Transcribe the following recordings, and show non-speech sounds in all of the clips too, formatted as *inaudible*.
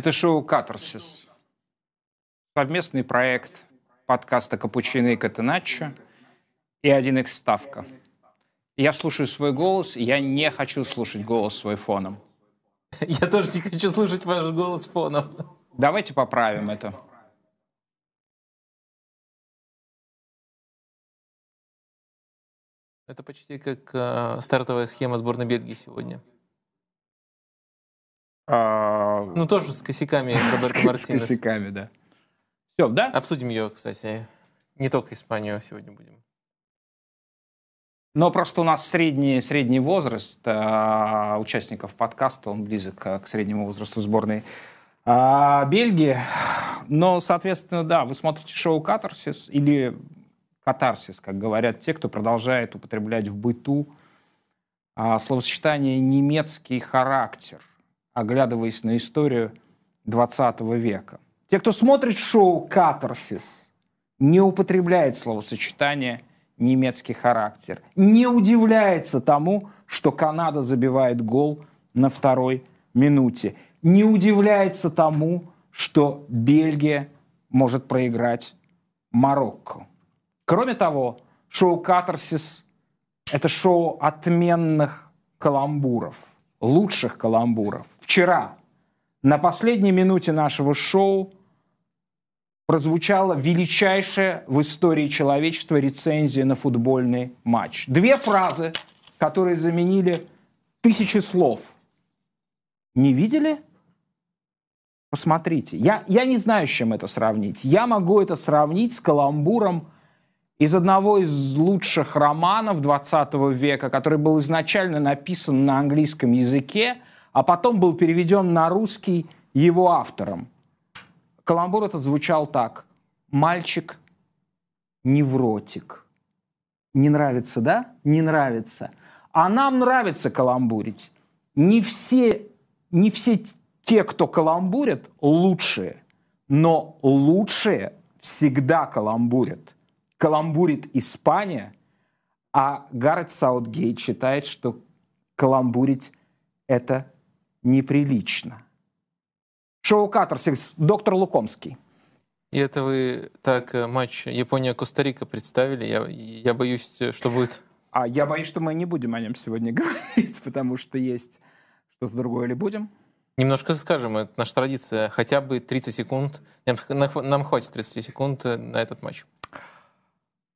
Это шоу «Катарсис». Совместный проект подкаста «Капучино и Катеначчо» и 1x Ставка. Я слушаю свой голос, я не хочу слушать голос свой фоном. *laughs* Я тоже не хочу слушать ваш голос фоном. Давайте поправим это. Это почти как э, стартовая схема сборной Бельгии сегодня. А, Ну, тоже с косяками *laughs* Роберто С Мартинес. косяками, да. Все, да? Обсудим ее, кстати. Не только Испанию сегодня будем. Но просто у нас средний, средний возраст а, участников подкаста, он близок к среднему возрасту сборной а, Бельгии. Но, соответственно, да, вы смотрите шоу «Катарсис» или «Катарсис», как говорят те, кто продолжает употреблять в быту а, словосочетание «немецкий характер», оглядываясь на историю 20 века. Те, кто смотрит шоу «Катарсис», не употребляет словосочетание немецкий характер. Не удивляется тому, что Канада забивает гол на второй минуте. Не удивляется тому, что Бельгия может проиграть Марокко. Кроме того, шоу «Катарсис» — это шоу отменных каламбуров, лучших каламбуров. Вчера, на последней минуте нашего шоу, прозвучала величайшая в истории человечества рецензия на футбольный матч. Две фразы, которые заменили тысячи слов. Не видели? Посмотрите. Я, я не знаю, с чем это сравнить. Я могу это сравнить с каламбуром из одного из лучших романов 20 века, который был изначально написан на английском языке, а потом был переведен на русский его автором. Каламбур этот звучал так. Мальчик невротик. Не нравится, да? Не нравится. А нам нравится каламбурить. Не все, не все те, кто каламбурят, лучшие. Но лучшие всегда каламбурят. Каламбурит Испания, а Гаррет Саутгейт считает, что каламбурить – это неприлично. Шоу «Катарсис», доктор Лукомский. И это вы так э, матч Япония-Коста-Рика представили. Я, я боюсь, э, что будет... А я боюсь, что мы не будем о нем сегодня *laughs* говорить, потому что есть что-то другое или будем? Немножко скажем, это наша традиция. Хотя бы 30 секунд. Нам, нам хватит 30 секунд э, на этот матч.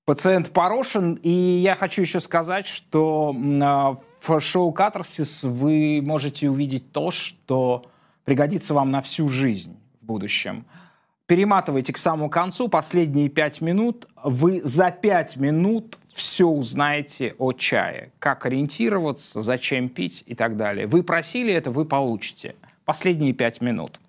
Пациент Порошин. И я хочу еще сказать, что в шоу «Катарсис» вы можете увидеть то, что пригодится вам на всю жизнь в будущем. Перематывайте к самому концу, последние пять минут. Вы за пять минут все узнаете о чае. Как ориентироваться, зачем пить и так далее. Вы просили это, вы получите. Последние пять минут.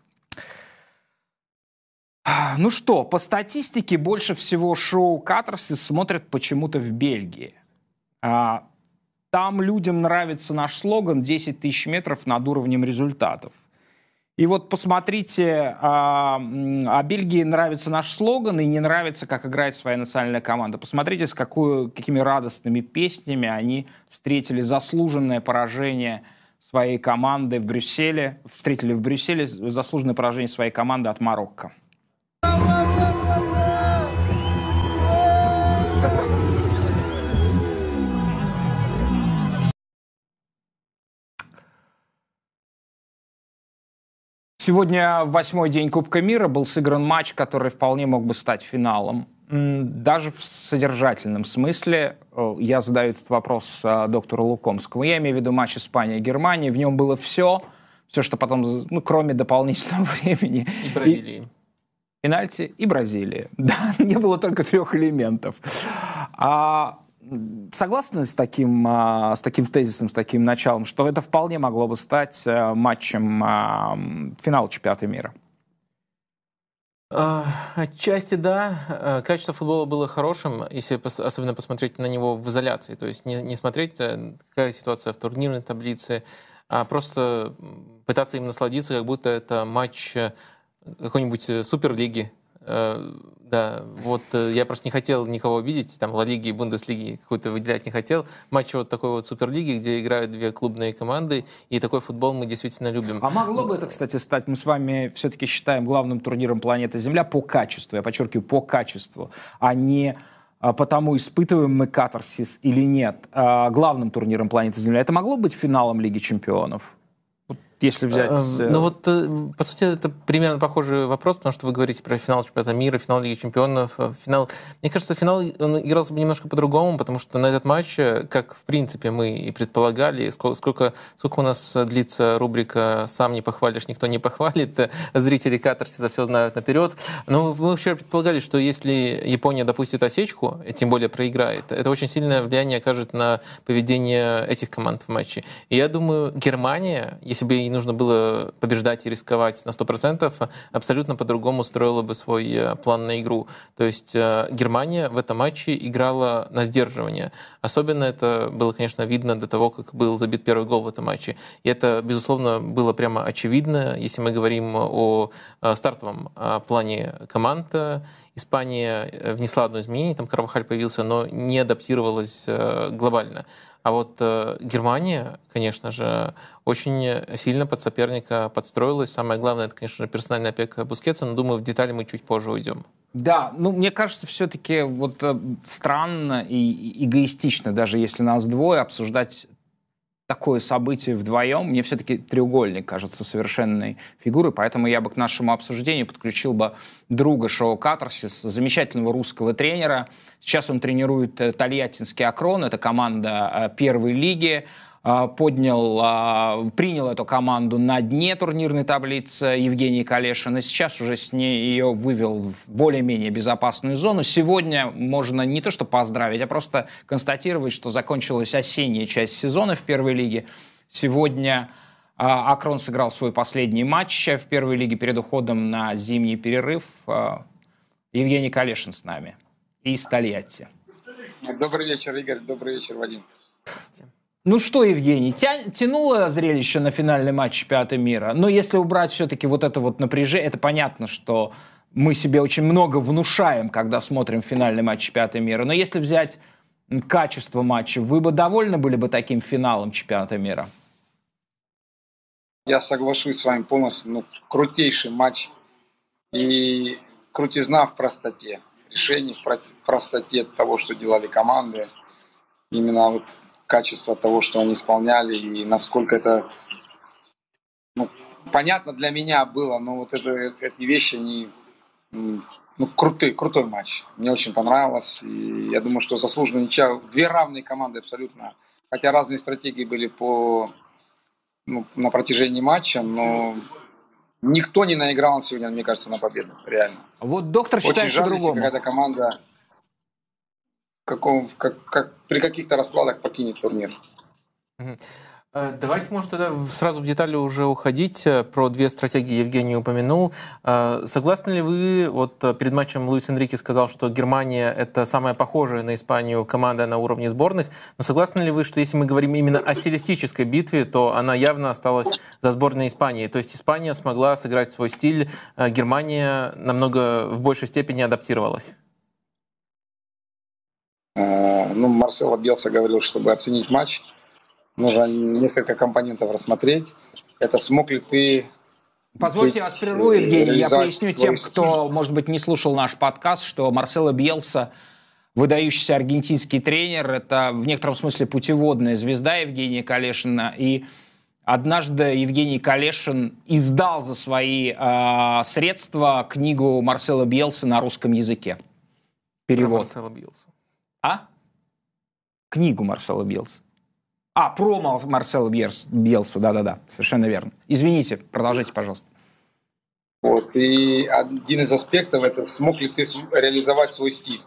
Ну что, по статистике больше всего шоу «Катарсис» смотрят почему-то в Бельгии. А, Там людям нравится наш слоган «10 тысяч метров над уровнем результатов». И вот посмотрите, а, а Бельгии нравится наш слоган и не нравится, как играет своя национальная команда. Посмотрите, с какой, какими радостными песнями они встретили заслуженное поражение своей команды в Брюсселе, встретили в Брюсселе заслуженное поражение своей команды от Марокко. Сегодня восьмой день Кубка мира был сыгран матч, который вполне мог бы стать финалом. Даже в содержательном смысле э, я задаю этот вопрос э, доктору Лукомскому. Я имею в виду матч Испания-Германия. В нем было все, все, что потом, ну, кроме дополнительного *laughs* времени. И Бразилии. Пенальти и Бразилии. *laughs* Да, не было только трех элементов. А, согласны с таким, а, с таким тезисом, с таким началом, что это вполне могло бы стать а, матчем а, финала чемпионата мира? А, Отчасти да. А, Качество футбола было хорошим, если особенно посмотреть на него в изоляции. То есть не, не смотреть, э, какая ситуация в турнирной таблице, а просто пытаться им насладиться, как будто это матч э, какой-нибудь э, суперлиги Э, да, вот э, я просто не хотел никого видеть, там, Ла Лиги и Бундеслиги какую-то выделять не хотел. Матч вот такой вот Суперлиги, где играют две клубные команды, и такой футбол мы действительно любим. А могло бы это, кстати, стать, мы с вами все-таки считаем главным турниром планеты Земля по качеству, я подчеркиваю, по качеству, а не а, потому испытываем мы катарсис или нет, а, главным турниром планеты Земля. Это могло быть финалом Лиги Чемпионов? Если взять... Эм, э, ну вот, э, по сути, это примерно похожий вопрос, потому что вы говорите про финал чемпионата мира, финал Лиги чемпионов. Э, финал... Мне кажется, финал он игрался бы немножко по-другому, потому что на этот матч, как, в принципе, мы и предполагали, сколько, сколько, сколько у нас длится рубрика «Сам не похвалишь, никто не похвалит», зрители катарсиса все знают наперед. Но мы вчера предполагали, что если Япония допустит осечку, тем более проиграет, это очень сильное влияние окажет на поведение этих команд в матче. И я думаю, Германия, если бы ей нужно было побеждать и рисковать на 100%, абсолютно по-другому строила бы свой э, план на игру. То есть э, Германия в этом матче играла на сдерживание. Особенно это было, конечно, видно до того, как был забит первый гол в этом матче. И это, безусловно, было прямо очевидно, если мы говорим о э, стартовом плане команд. Испания внесла одно изменение, там Карвахаль появился, но не адаптировалась глобально. А вот э, Германия, конечно же, очень сильно под соперника подстроилась. Самое главное, это, конечно же, персональная опека Бускетса, но, думаю, в детали мы чуть позже уйдем. Да, ну, мне кажется, все-таки вот э, странно и эгоистично, даже если нас двое, обсуждать такое событие вдвоем, мне все-таки треугольник кажется совершенной фигурой, поэтому я бы к нашему обсуждению подключил бы друга шоу «Катарсис», замечательного русского тренера. Сейчас он тренирует э, Тольяттинский «Акрон», это команда э, первой лиги. А, поднял, а, принял эту команду на дне турнирной таблицы Евгений Калешин, и сейчас уже с ней ее вывел в более-менее безопасную зону. Сегодня можно не то что поздравить, а просто констатировать, что закончилась осенняя часть сезона в первой лиге. Сегодня а, Акрон сыграл свой последний матч в первой лиге перед уходом на зимний перерыв. Евгений Калешин с нами из Тольятти. Добрый вечер, Игорь. Добрый вечер, Вадим. Здравствуйте. Ну что, Евгений, тя... тянуло зрелище на финальный матч чемпионата мира, но если убрать все-таки вот это вот напряжение, это понятно, что мы себе очень много внушаем, когда смотрим финальный матч чемпионата мира, но если взять качество матча, вы бы довольны были бы таким финалом чемпионата мира? Я соглашусь с вами полностью. Ну, крутейший матч и крутизна в простоте. Решение в простоте того, что делали команды. Именно вот качество того, что они исполняли, и насколько это ну, понятно для меня было, но вот это, эти вещи, они ну, крутый, крутой матч. Мне очень понравилось. И я думаю, что заслуженно ничья. Две равные команды абсолютно. Хотя разные стратегии были по, ну, на протяжении матча, но никто не наиграл сегодня, мне кажется, на победу. Реально. Вот доктор считает Очень жаль, если какая-то команда каком, как, как, при каких-то раскладах покинет турнир. Э, давайте, может, тогда сразу в детали уже уходить. Э, про две стратегии Евгений упомянул. Э, согласны ли вы, вот перед матчем Луис Энрике сказал, что Германия — это самая похожая на Испанию команда на уровне сборных, но согласны ли вы, что если мы говорим именно о стилистической битве, то она явно осталась за сборной Испании? То есть Испания смогла сыграть свой стиль, Германия намного в большей степени адаптировалась? Э, ну, Марсело Белса говорил, чтобы оценить матч, нужно несколько компонентов рассмотреть. Это смог ли ты Позвольте вас прерву, Евгений. Я поясню тем, кто, может быть, не слушал наш подкаст, что Марсело Бьелса выдающийся аргентинский тренер. Это в некотором смысле путеводная звезда Евгения Калешина. И однажды Евгений Калешин издал за свои э, средства книгу Марсела Бьелса на русском языке. Перевод. Про Марсела Бьелса. А? Книгу Марсела Белса. А, про Марсела Белсу, да-да-да, совершенно верно. Извините, продолжайте, пожалуйста. Вот, и один из аспектов это смог ли ты реализовать свой стиль.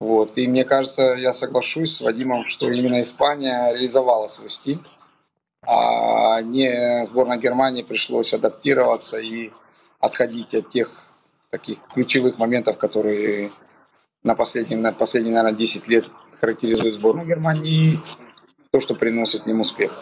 Вот, и мне кажется, я соглашусь с Вадимом, что именно Испания реализовала свой стиль, а не сборная Германии пришлось адаптироваться и отходить от тех таких ключевых моментов, которые на последние, на последние, наверное, 10 лет характеризует сборную Германии, то, что приносит им успех.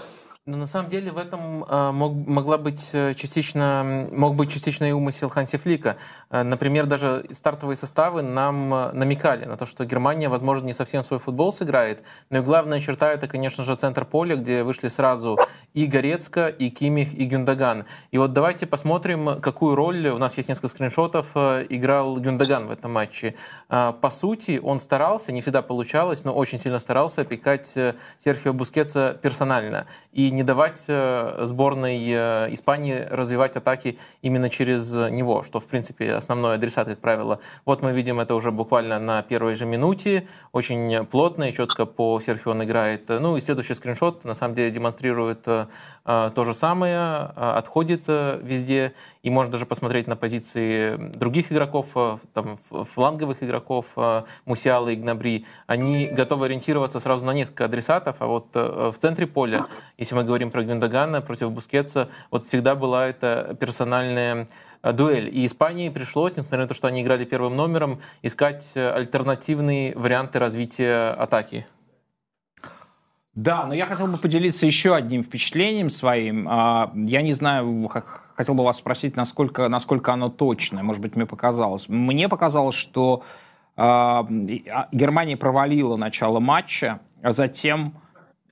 Но на самом деле в этом э, мог, могла быть э, частично, мог быть частично и умысел Ханси Флика. Э, например, даже стартовые составы нам намекали на то, что Германия, возможно, не совсем свой футбол сыграет, но и главная черта это, конечно же, центр поля, где вышли сразу и Горецко, и Кимих, и Гюндаган. И вот давайте посмотрим, какую роль, у нас есть несколько скриншотов, играл Гюндаган в этом матче. По сути, он старался, не всегда получалось, но очень сильно старался опекать Серхио Бускетса персонально. И не давать э, сборной э, Испании развивать атаки именно через него, что, в принципе, основной адресат, как правило. Вот мы видим это уже буквально на первой же минуте, очень плотно и четко по Серхио он играет. Ну и следующий скриншот, на самом деле, демонстрирует э, то же самое, отходит везде, и можно даже посмотреть на позиции других игроков, там, фланговых игроков, Мусиала и Гнабри. Они готовы ориентироваться сразу на несколько адресатов, а вот в центре поля, если мы говорим про Гюндагана против Бускетса, вот всегда была эта персональная э, дуэль. И Испании пришлось, несмотря на то, что они играли первым номером, искать э, альтернативные варианты развития атаки. Да, но я хотел бы поделиться еще одним впечатлением своим. А, я не знаю, хотел бы вас спросить, насколько, насколько оно точное. Может быть, мне показалось. Мне показалось, что а, Германия провалила начало матча, а затем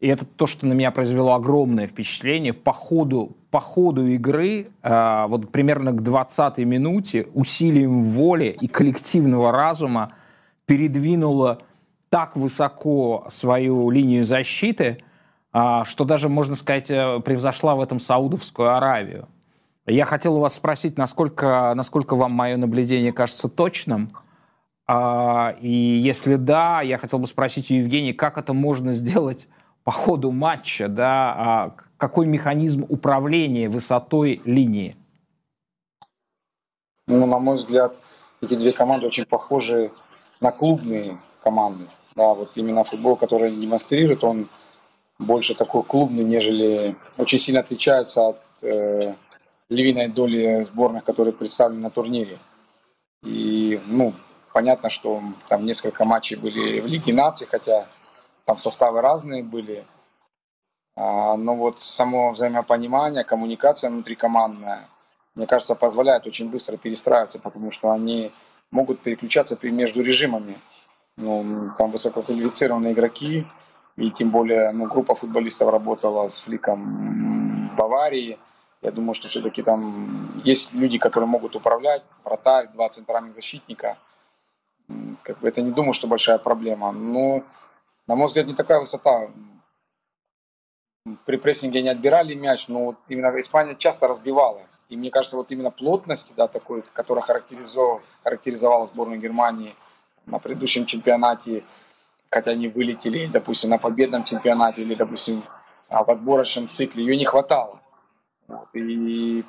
и это то, что на меня произвело огромное впечатление, по ходу, по ходу игры, э, вот примерно к 20-й минуте, усилием воли и коллективного разума передвинула так высоко свою линию защиты, э, что даже, можно сказать, э, превзошла в этом Саудовскую Аравию. Я хотел у вас спросить, насколько, насколько вам мое наблюдение кажется точным, и если да, я хотел бы спросить у Евгения, как это можно сделать по ходу матча, да, а какой механизм управления высотой линии? Ну, на мой взгляд, эти две команды очень похожи на клубные команды. Да, вот именно футбол, который демонстрирует, он больше такой клубный, нежели очень сильно отличается от э, львиной доли сборных, которые представлены на турнире. И, ну, понятно, что там несколько матчей были в Лиге наций, хотя там составы разные были. А, но вот само взаимопонимание, коммуникация внутрикомандная, мне кажется, позволяет очень быстро перестраиваться, потому что они могут переключаться между режимами. Ну, там высококвалифицированные игроки, и тем более ну, группа футболистов работала с Фликом Баварии. Я думаю, что все-таки там есть люди, которые могут управлять, вратарь, два центральных защитника. Как бы это не думаю, что большая проблема. Но на мой взгляд, не такая высота. При прессинге не отбирали мяч, но вот именно Испания часто разбивала. И мне кажется, вот именно плотность, да, такой, которая характеризовала, характеризовала сборную Германии на предыдущем чемпионате, хотя они вылетели, допустим, на победном чемпионате или, допустим, в отборочном цикле, ее не хватало. Вот. И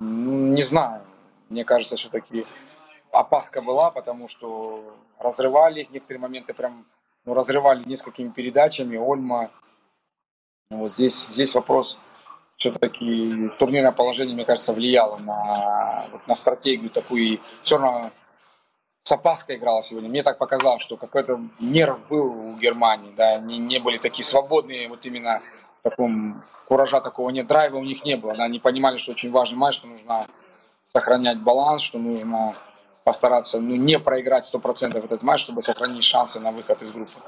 не знаю, мне кажется, все-таки опаска была, потому что разрывали их некоторые моменты прям ну, разрывали несколькими передачами. Ольма. Вот здесь, здесь вопрос все-таки турнирное положение, мне кажется, влияло на, вот, на стратегию такую. И все равно с опаской играла сегодня. Мне так показалось, что какой-то нерв был у Германии, да, они не были такие свободные, вот именно таком куража такого нет, драйва у них не было. Да, они понимали, что очень важный матч, что нужно сохранять баланс, что нужно постараться ну, не проиграть 100% этот матч, чтобы сохранить шансы на выход из группы.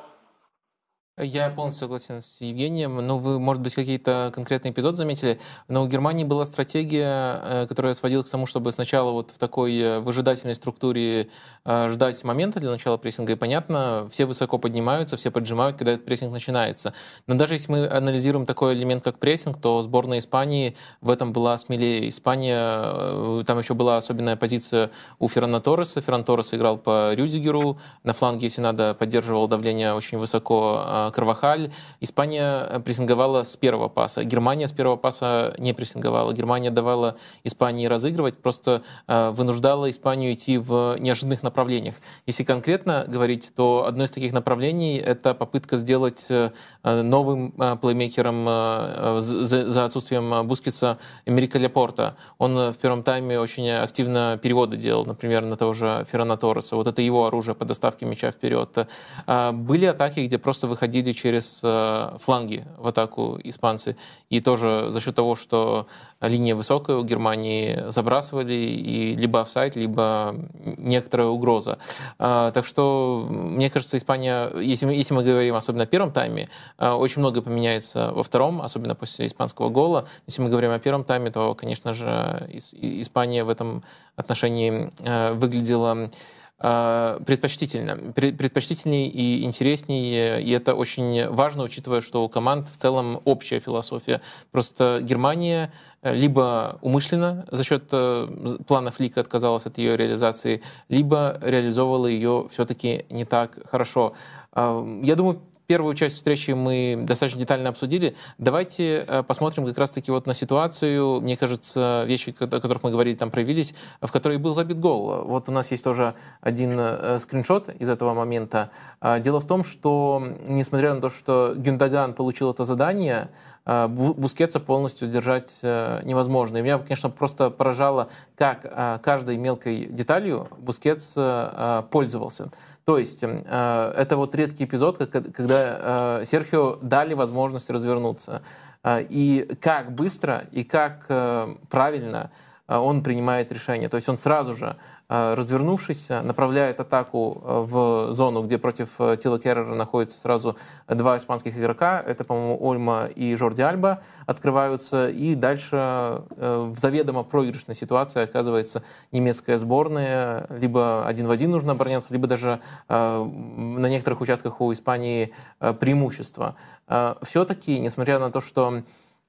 Я полностью согласен с Евгением. Ну, вы, может быть, какие-то конкретные эпизоды заметили, но у Германии была стратегия, э, которая сводилась к тому, чтобы сначала вот в такой э, выжидательной структуре э, ждать момента для начала прессинга. И понятно, все высоко поднимаются, все поджимают, когда этот прессинг начинается. Но даже если мы анализируем такой элемент, как прессинг, то сборная Испании в этом была смелее. Испания, там еще была особенная позиция у Феррана Торреса. Ферран Торрес играл по Рюдигеру. На фланге, если надо, поддерживал давление очень высоко Карвахаль. Испания э, прессинговала с первого паса. Германия с первого паса не прессинговала. Германия давала Испании разыгрывать, просто э, вынуждала Испанию идти в неожиданных направлениях. Если конкретно говорить, то одно из таких направлений — это попытка сделать э, новым плеймейкером за отсутствием Бускетса Эмерика Лепорта. Он в первом тайме очень активно переводы делал, например, на того же Феррана Торреса. Вот это его оружие по доставке мяча вперед. Были атаки, где просто выходили выходили через э, фланги в атаку испанцы. И тоже за счет того, что линия высокая у Германии забрасывали, и либо офсайд, либо некоторая угроза. А, так что, мне кажется, Испания, если мы, если мы говорим особенно о первом тайме, очень много поменяется во втором, особенно после испанского гола. Если мы говорим о первом тайме, то, конечно же, Испания в этом отношении выглядела а, предпочтительно, предпочтительнее и интереснее, и это очень важно, учитывая, что у команд в целом общая философия. Просто Германия э, либо умышленно за счет э, плана Флика отказалась от ее реализации, либо реализовывала ее все-таки не так хорошо. А, я думаю, Первую часть встречи мы достаточно детально обсудили. Давайте э, посмотрим как раз-таки вот на ситуацию, мне кажется, вещи, о которых мы говорили, там проявились, в которой был забит гол. Вот у нас есть тоже один э, скриншот из этого момента. А, дело в том, что несмотря на то, что Гюндаган получил это задание, Бускетса полностью держать невозможно. И меня, конечно, просто поражало, как каждой мелкой деталью Бускетс пользовался. То есть э, это вот редкий эпизод, когда э, Серхио дали возможность развернуться. Э, и как быстро и как правильно он принимает решение. То есть он сразу же Э, развернувшись, направляет атаку э, в зону, где против Тило Керера находятся сразу два испанских игрока. Это, по-моему, Ольмо и Жорди Альба открываются. И дальше в заведомо проигрышной ситуации оказывается немецкая сборная. Либо один в один нужно обороняться, либо даже на некоторых участках у Испании преимущество. Все-таки, несмотря на то, что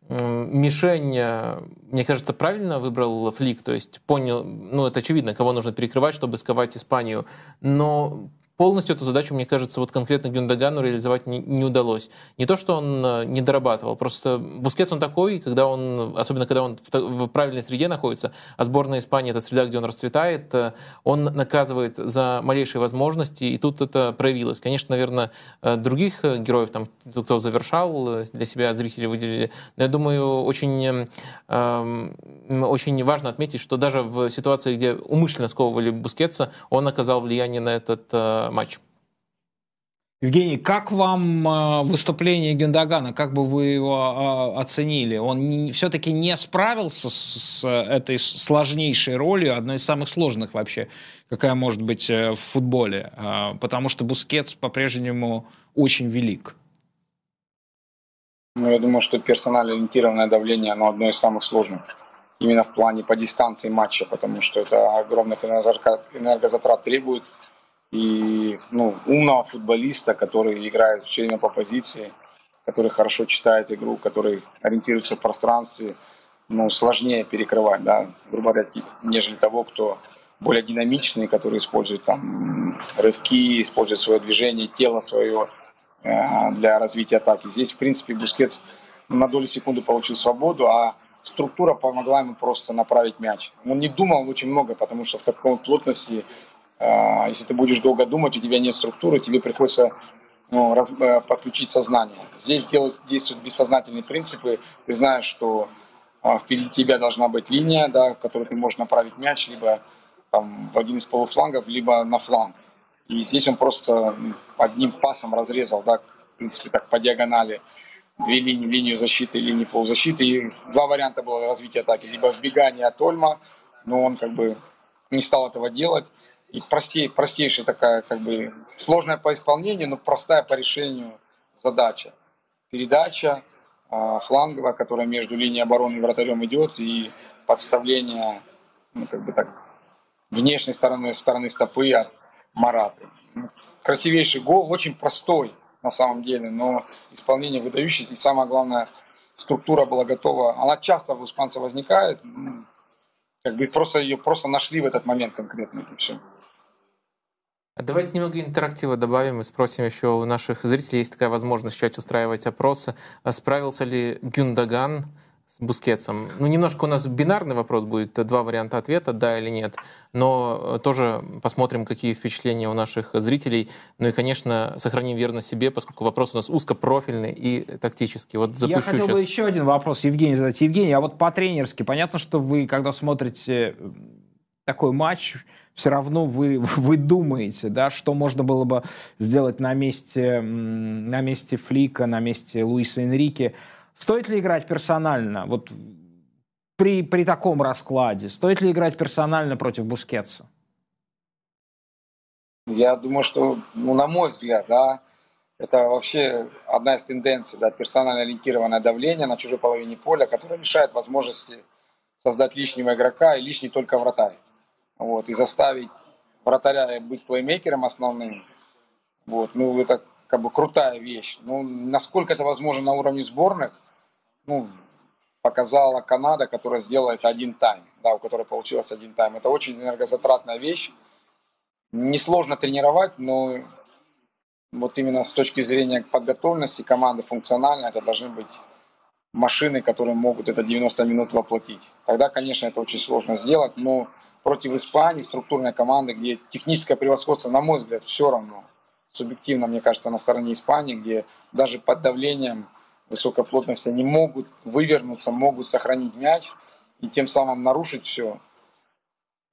мишень, э, мне кажется, правильно выбрал Флик, то есть понял, ну это очевидно, кого нужно перекрывать, чтобы сковать Испанию, но полностью эту задачу, мне кажется, вот конкретно Гюндогану реализовать не, не удалось. Не то, что он э, не дорабатывал, просто Бускетс он такой, когда он, особенно когда он в, в правильной среде находится, а сборная Испании это среда, где он расцветает, э, он наказывает за малейшие возможности, и тут это проявилось. Конечно, наверное, э, других героев, там, кто завершал, для себя зрители выделили, но я думаю, очень, э, очень важно отметить, что даже в ситуации, где умышленно сковывали Бускетса, он оказал влияние на этот матч. Евгений, как вам а, выступление Гендагана? Как бы вы его а, оценили? Он все-таки не справился с этой сложнейшей ролью, одной из самых сложных вообще, какая может быть э, в футболе, а, потому что Бускетс по-прежнему очень велик. Ну, я думаю, что персонально-ориентированное давление, оно одно из самых сложных. Именно в плане по дистанции матча, потому что это огромных энергозатрат требует и ну, умного футболиста, который играет все время по позиции, который хорошо читает игру, который ориентируется в пространстве, ну, сложнее перекрывать, да, грубо говоря, нежели того, кто более динамичный, который использует там рывки, использует свое движение, тело свое э, для развития атаки. Здесь, в принципе, Бускетс на долю секунды получил свободу, а структура помогла ему просто направить мяч. Он не думал очень много, потому что в такой плотности если ты будешь долго думать, у тебя нет структуры, тебе приходится ну, раз, э, подключить сознание. Здесь действуют бессознательные принципы. Ты знаешь, что а, впереди тебя должна быть линия, да, в которой ты можешь направить мяч либо там, в один из полуфлангов, либо на фланг. И здесь он просто одним пасом разрезал, да, в принципе, так по диагонали две линии, линию защиты и линию полузащиты. И два варианта было развития атаки. Либо вбегание от Ольма, но он как бы не стал этого делать и простей, простейшая такая, как бы, сложная по исполнению, но простая по решению задача. Передача э, фланговая, которая между линией обороны и вратарем идет, и подставление, ну, как бы так, внешней стороны, стороны стопы от Мараты. Красивейший гол, очень простой на самом деле, но исполнение выдающееся, и самое главное, структура была готова. Она часто у испанцев возникает, как бы просто ее просто нашли в этот момент конкретно, и все. А давайте немного интерактива добавим и спросим еще у наших зрителей, есть такая возможность начать устраивать опросы. А справился ли Гюндаган с Бускетсом? Ну, немножко у нас бинарный вопрос будет, два варианта ответа, да или нет. Но э, тоже посмотрим, какие впечатления у наших зрителей. Ну и, конечно, сохраним верность себе, поскольку вопрос у нас узкопрофильный и тактический. Вот запущу Я хотел сейчас... бы еще один вопрос Евгений задать. Евгений, а вот по-тренерски, понятно, что вы, когда смотрите такой матч, все равно вы, *laughs* вы думаете, да, что можно было бы сделать на месте, на месте Флика, на месте Луиса Энрике. Стоит ли играть персонально? Вот при, при таком раскладе? Стоит ли играть персонально против Бускетса? Я думаю, что, ну, на мой взгляд, да, это вообще одна из тенденций, да, персонально ориентированное давление на чужой половине поля, которое лишает возможности создать лишнего игрока и лишний только вратарь. Вот, и заставить вратаря быть плеймейкером основным. Вот, ну, это как бы крутая вещь. Ну, насколько это возможно на уровне сборных, ну, показала Канада, которая сделала это один тайм, да, у которой получилось один тайм. Это очень энергозатратная вещь. Несложно тренировать, но вот именно с точки зрения подготовленности команды функционально это должны быть машины, которые могут это 90 минут воплотить. Тогда, конечно, это очень сложно сделать, но против Испании, структурной команды, где техническое превосходство, на мой взгляд, все равно. Субъективно, мне кажется, на стороне Испании, где даже под давлением высокой плотности, они могут вывернуться, могут сохранить мяч и тем самым нарушить все.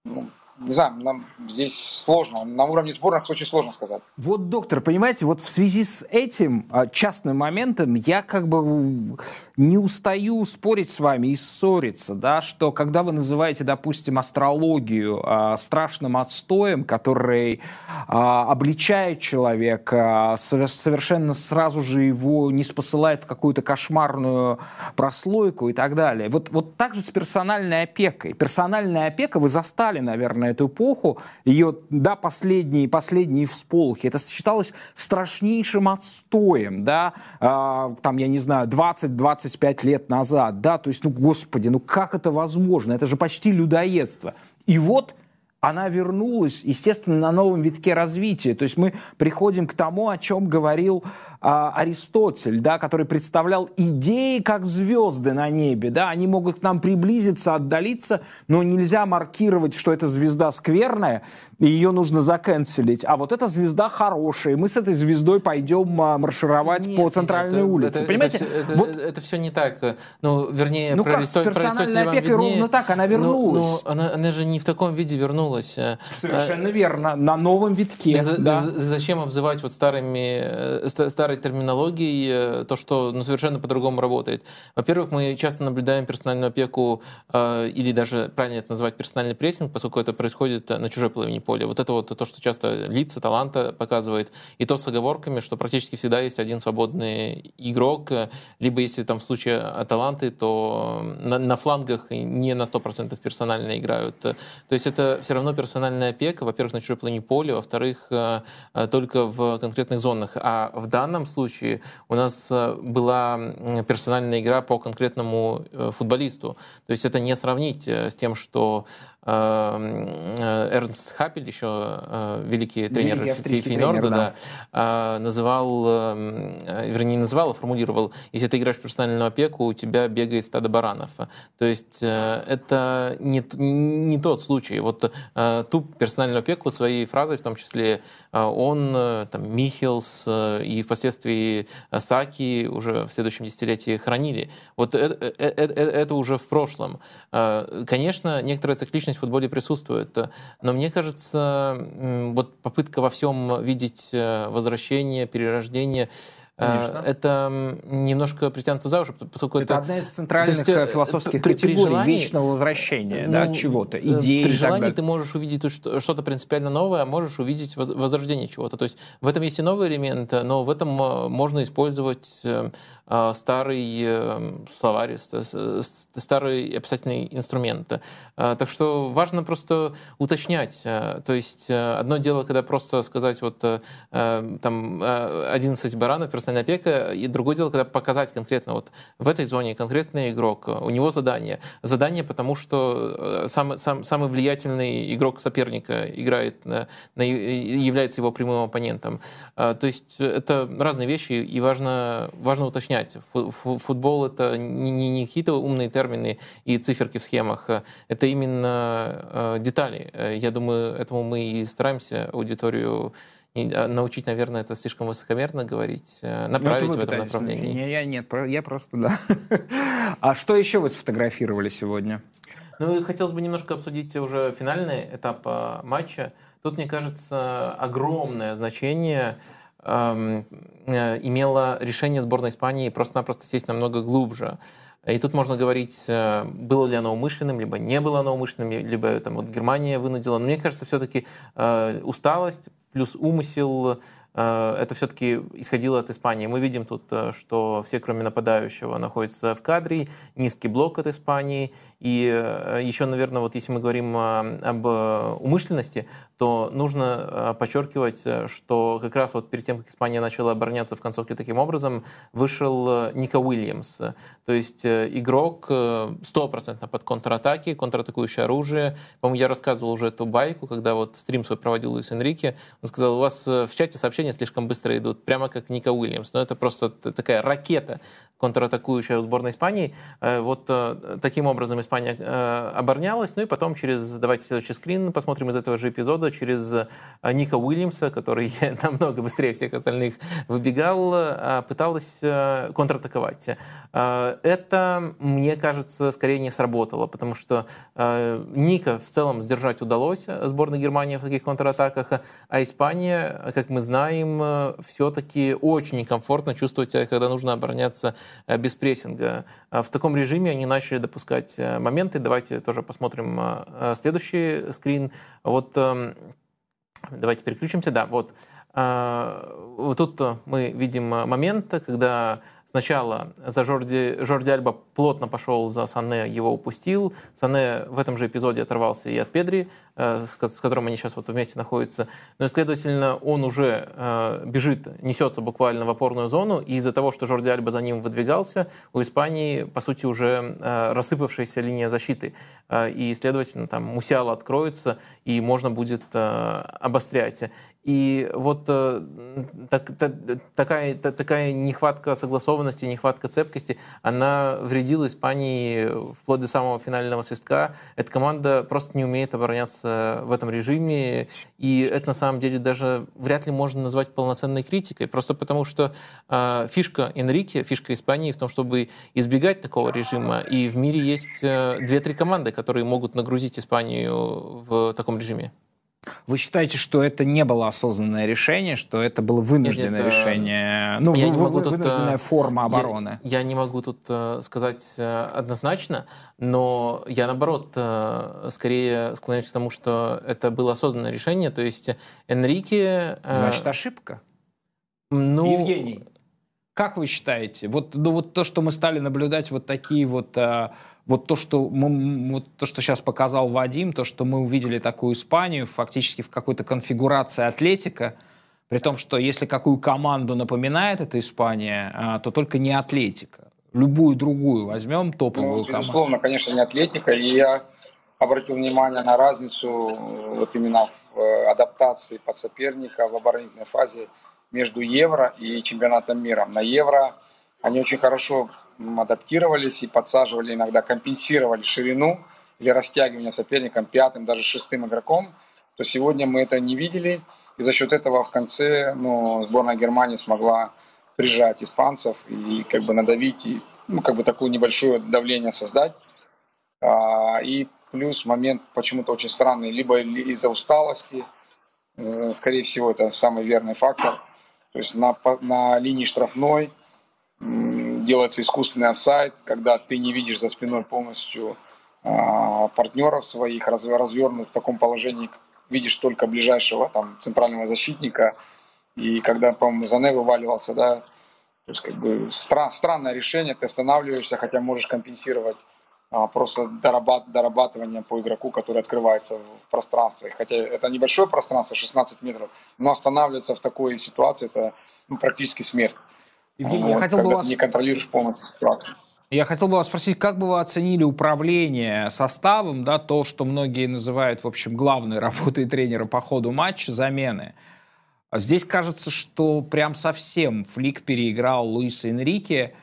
Ну, не знаю, нам здесь сложно. На уровне сборных очень сложно сказать. Вот, доктор, понимаете, вот в связи с этим а, частным моментом я как бы не устаю спорить с вами и ссориться, да, что когда вы называете, допустим, астрологию а, страшным отстоем, который а, обличает человека, совершенно сразу же его не спосылает в какую-то кошмарную прослойку и так далее. Вот, вот так же с персональной опекой. Персональная опека, вы застали, наверное, эту эпоху, ее, да, последние, последние всполохи, это считалось страшнейшим отстоем, да, э, там, я не знаю, 20-25 лет назад, да, то есть, ну, господи, ну как это возможно? Это же почти людоедство. И вот она вернулась, естественно, на новом витке развития. То есть мы приходим к тому, о чем говорил а, Аристотель, да, который представлял идеи как звезды на небе. Да, они могут к нам приблизиться, отдалиться, но нельзя маркировать, что эта звезда скверная, и ее нужно заканцелить. А вот эта звезда хорошая, и мы с этой звездой пойдем а, маршировать нет, по центральной это, улице. Это, Понимаете? Это, это, вот... это, все не так. Ну, вернее, ну про, как, Аристотель, персональная опека ровно так, она вернулась. Но, но она, она же не в таком виде вернулась. Э, Совершенно а, верно, на новом витке. За, да. Зачем обзывать вот старыми, э, старой терминологией то, что ну, совершенно по-другому работает? Во-первых, мы часто наблюдаем персональную опеку или даже правильно это назвать персональный прессинг, поскольку это происходит на чужой половине поля. Вот это вот то, что часто лица, таланта показывает. И то с оговорками, что практически всегда есть один свободный игрок, либо если там в случае таланты, то на, на флангах не на 100% персонально играют. То есть это все равно персональная опека, во-первых, на чужой плане поля, во-вторых, э, э, только в конкретных зонах. А в данном случае у нас э, была персональная игра по конкретному футболисту. То есть это не сравнить с тем, что Эрнст Хапель, еще великий тренер великий Фейнорда, да. Да, называл, вернее, не называл, а формулировал, если ты играешь в персональную опеку, у тебя бегает стадо баранов. То есть это не, не тот случай. Вот Э, ту персональную опеку своей фразой, в том числе э, он, э, там, Михелс и впоследствии Саки уже в следующем десятилетии хранили. Вот это, это, это уже в прошлом. Конечно, некоторая цикличность в футболе присутствует, но мне кажется, вот попытка во всем видеть возвращение, перерождение, Конечно. Это немножко притянуто за уши, поскольку это... Это одна из центральных есть, э, философских при, категорий желании, вечного возвращения ну, да, чего-то, э, идеи При желании ты можешь увидеть что-то принципиально новое, а можешь увидеть возрождение чего-то. То есть в этом есть и новый элемент, но в этом можно использовать старый словарь, старый описательный инструмент. Так что важно просто уточнять. То есть одно дело, когда просто сказать вот там 11 баранов, персональная опека. И другое дело, когда показать конкретно вот в этой зоне конкретный игрок, у него задание. Задание, потому что самый, сам, самый влиятельный игрок соперника играет, на, на, является его прямым оппонентом. А, то есть это разные вещи, и важно, важно уточнять. Футбол — это не, не какие-то умные термины и циферки в схемах, это именно а, детали. Я думаю, этому мы и стараемся аудиторию а, научить, наверное, это слишком высокомерно говорить, э, ну, направить в этом направлении. Не, я нет, я просто, да. *laughs* А что еще вы сфотографировали сегодня? Ну и хотелось бы немножко обсудить уже финальный этап матча. Тут, мне кажется, огромное значение эм, э, имело решение сборной Испании просто-напросто сесть намного глубже. И тут можно говорить, э, было ли оно умышленным, либо не было оно умышленным, либо там, вот Германия вынудила. Но мне кажется, все-таки э, усталость плюс умысел Э, это все-таки исходило от Испании. Мы видим тут, э, что все, кроме нападающего, находятся в кадре, низкий блок от Испании. И э, еще, наверное, вот если мы говорим об умышленности, то нужно подчеркивать, что как раз вот перед тем, как Испания начала обороняться в концовке таким образом, вышел Ника Уильямс. То есть игрок стопроцентно под контратаки, контратакующее оружие. По-моему, я рассказывал уже эту байку, когда вот стрим свой проводил Луис Энрике. Он сказал, у вас в чате сообщения слишком быстро идут, прямо как Ника Уильямс. Но это просто такая ракета контратакующая у сборной Испании. Э, вот э, таким образом Испания э, оборонялась. Ну и потом через, давайте следующий скрин посмотрим из этого же эпизода, через Ника Уильямса, который *laughs* намного быстрее всех остальных выбегал, пыталась контратаковать. Это, мне кажется, скорее не сработало, потому что Ника в целом сдержать удалось сборной Германии в таких контратаках, а Испания, как мы знаем, э, все-таки очень некомфортно чувствовать себя, когда нужно обороняться э, без прессинга. А в таком режиме они начали допускать э, моменты. Давайте тоже посмотрим следующий скрин. Вот эм, давайте переключимся. Да, вот. Вот тут мы видим момент, когда Сначала за Жорди, Жорди Альба плотно пошел за Сане, его упустил. Сане в этом же эпизоде оторвался и от Педри, э, с которым они сейчас вот вместе находятся. Но, следовательно, он уже э, бежит, несется буквально в опорную зону, и из-за того, что Жорди Альба за ним выдвигался, у Испании, по сути, уже э, рассыпавшаяся линия защиты. И, следовательно, там Мусиала откроется, и можно будет обострять. И вот э, так, так, такая, такая нехватка согласованности, нехватка цепкости, она вредила Испании вплоть до самого финального свистка. Эта команда просто не умеет обороняться в этом режиме, и это на самом деле даже вряд ли можно назвать полноценной критикой, просто потому что э, фишка Энрике, фишка Испании в том, чтобы избегать такого режима, и в мире есть э, две-три команды, которые могут нагрузить Испанию в таком режиме. Вы считаете, что это не было осознанное решение, что это было вынужденное нет, решение, ну, я вы, не могу вынужденная тут, форма обороны? Я, я не могу тут uh, сказать однозначно, но я, наоборот, скорее склоняюсь к тому, что это было осознанное решение. То есть Энрике... Значит, ошибка? Ну, Евгений, как вы считаете? Вот, ну, вот то, что мы стали наблюдать вот такие вот вот то, что мы, вот то, что сейчас показал Вадим, то, что мы увидели такую Испанию фактически в какой-то конфигурации атлетика, при том, что если какую команду напоминает эта Испания, а, то только не атлетика. Любую другую возьмем топовую ну, безусловно, команду. конечно, не атлетика. И я обратил внимание на разницу вот именно в э, адаптации под соперника в оборонительной фазе между Евро и чемпионатом мира. На Евро они очень хорошо адаптировались и подсаживали, иногда компенсировали ширину или растягивание соперником пятым, даже шестым игроком, то сегодня мы это не видели. И за счет этого в конце ну, сборная Германии смогла прижать испанцев и как бы надавить, и ну, как бы такое небольшое давление создать. А, и плюс момент почему-то очень странный, либо из-за усталости, э, скорее всего, это самый верный фактор. То есть на, на линии штрафной делается искусственный офсайд, когда ты не видишь за спиной полностью а, партнеров своих, развернут в таком положении, видишь только ближайшего там центрального защитника. И когда, по-моему, Зане вываливался, да, то есть как бы стра- странное решение, ты останавливаешься, хотя можешь компенсировать а, просто дорабат- дорабатывание по игроку, который открывается в пространстве. Хотя это небольшое пространство, 16 метров, но останавливаться в такой ситуации это ну, практически смерть. Евгений, вот, я хотел бы вас... не контролируешь полностью ситуацию. Я хотел бы вас спросить, как бы вы оценили управление составом, да, то, что многие называют, в общем, главной работой тренера по ходу матча, замены. Здесь кажется, что прям совсем Флик переиграл Луиса Энрике,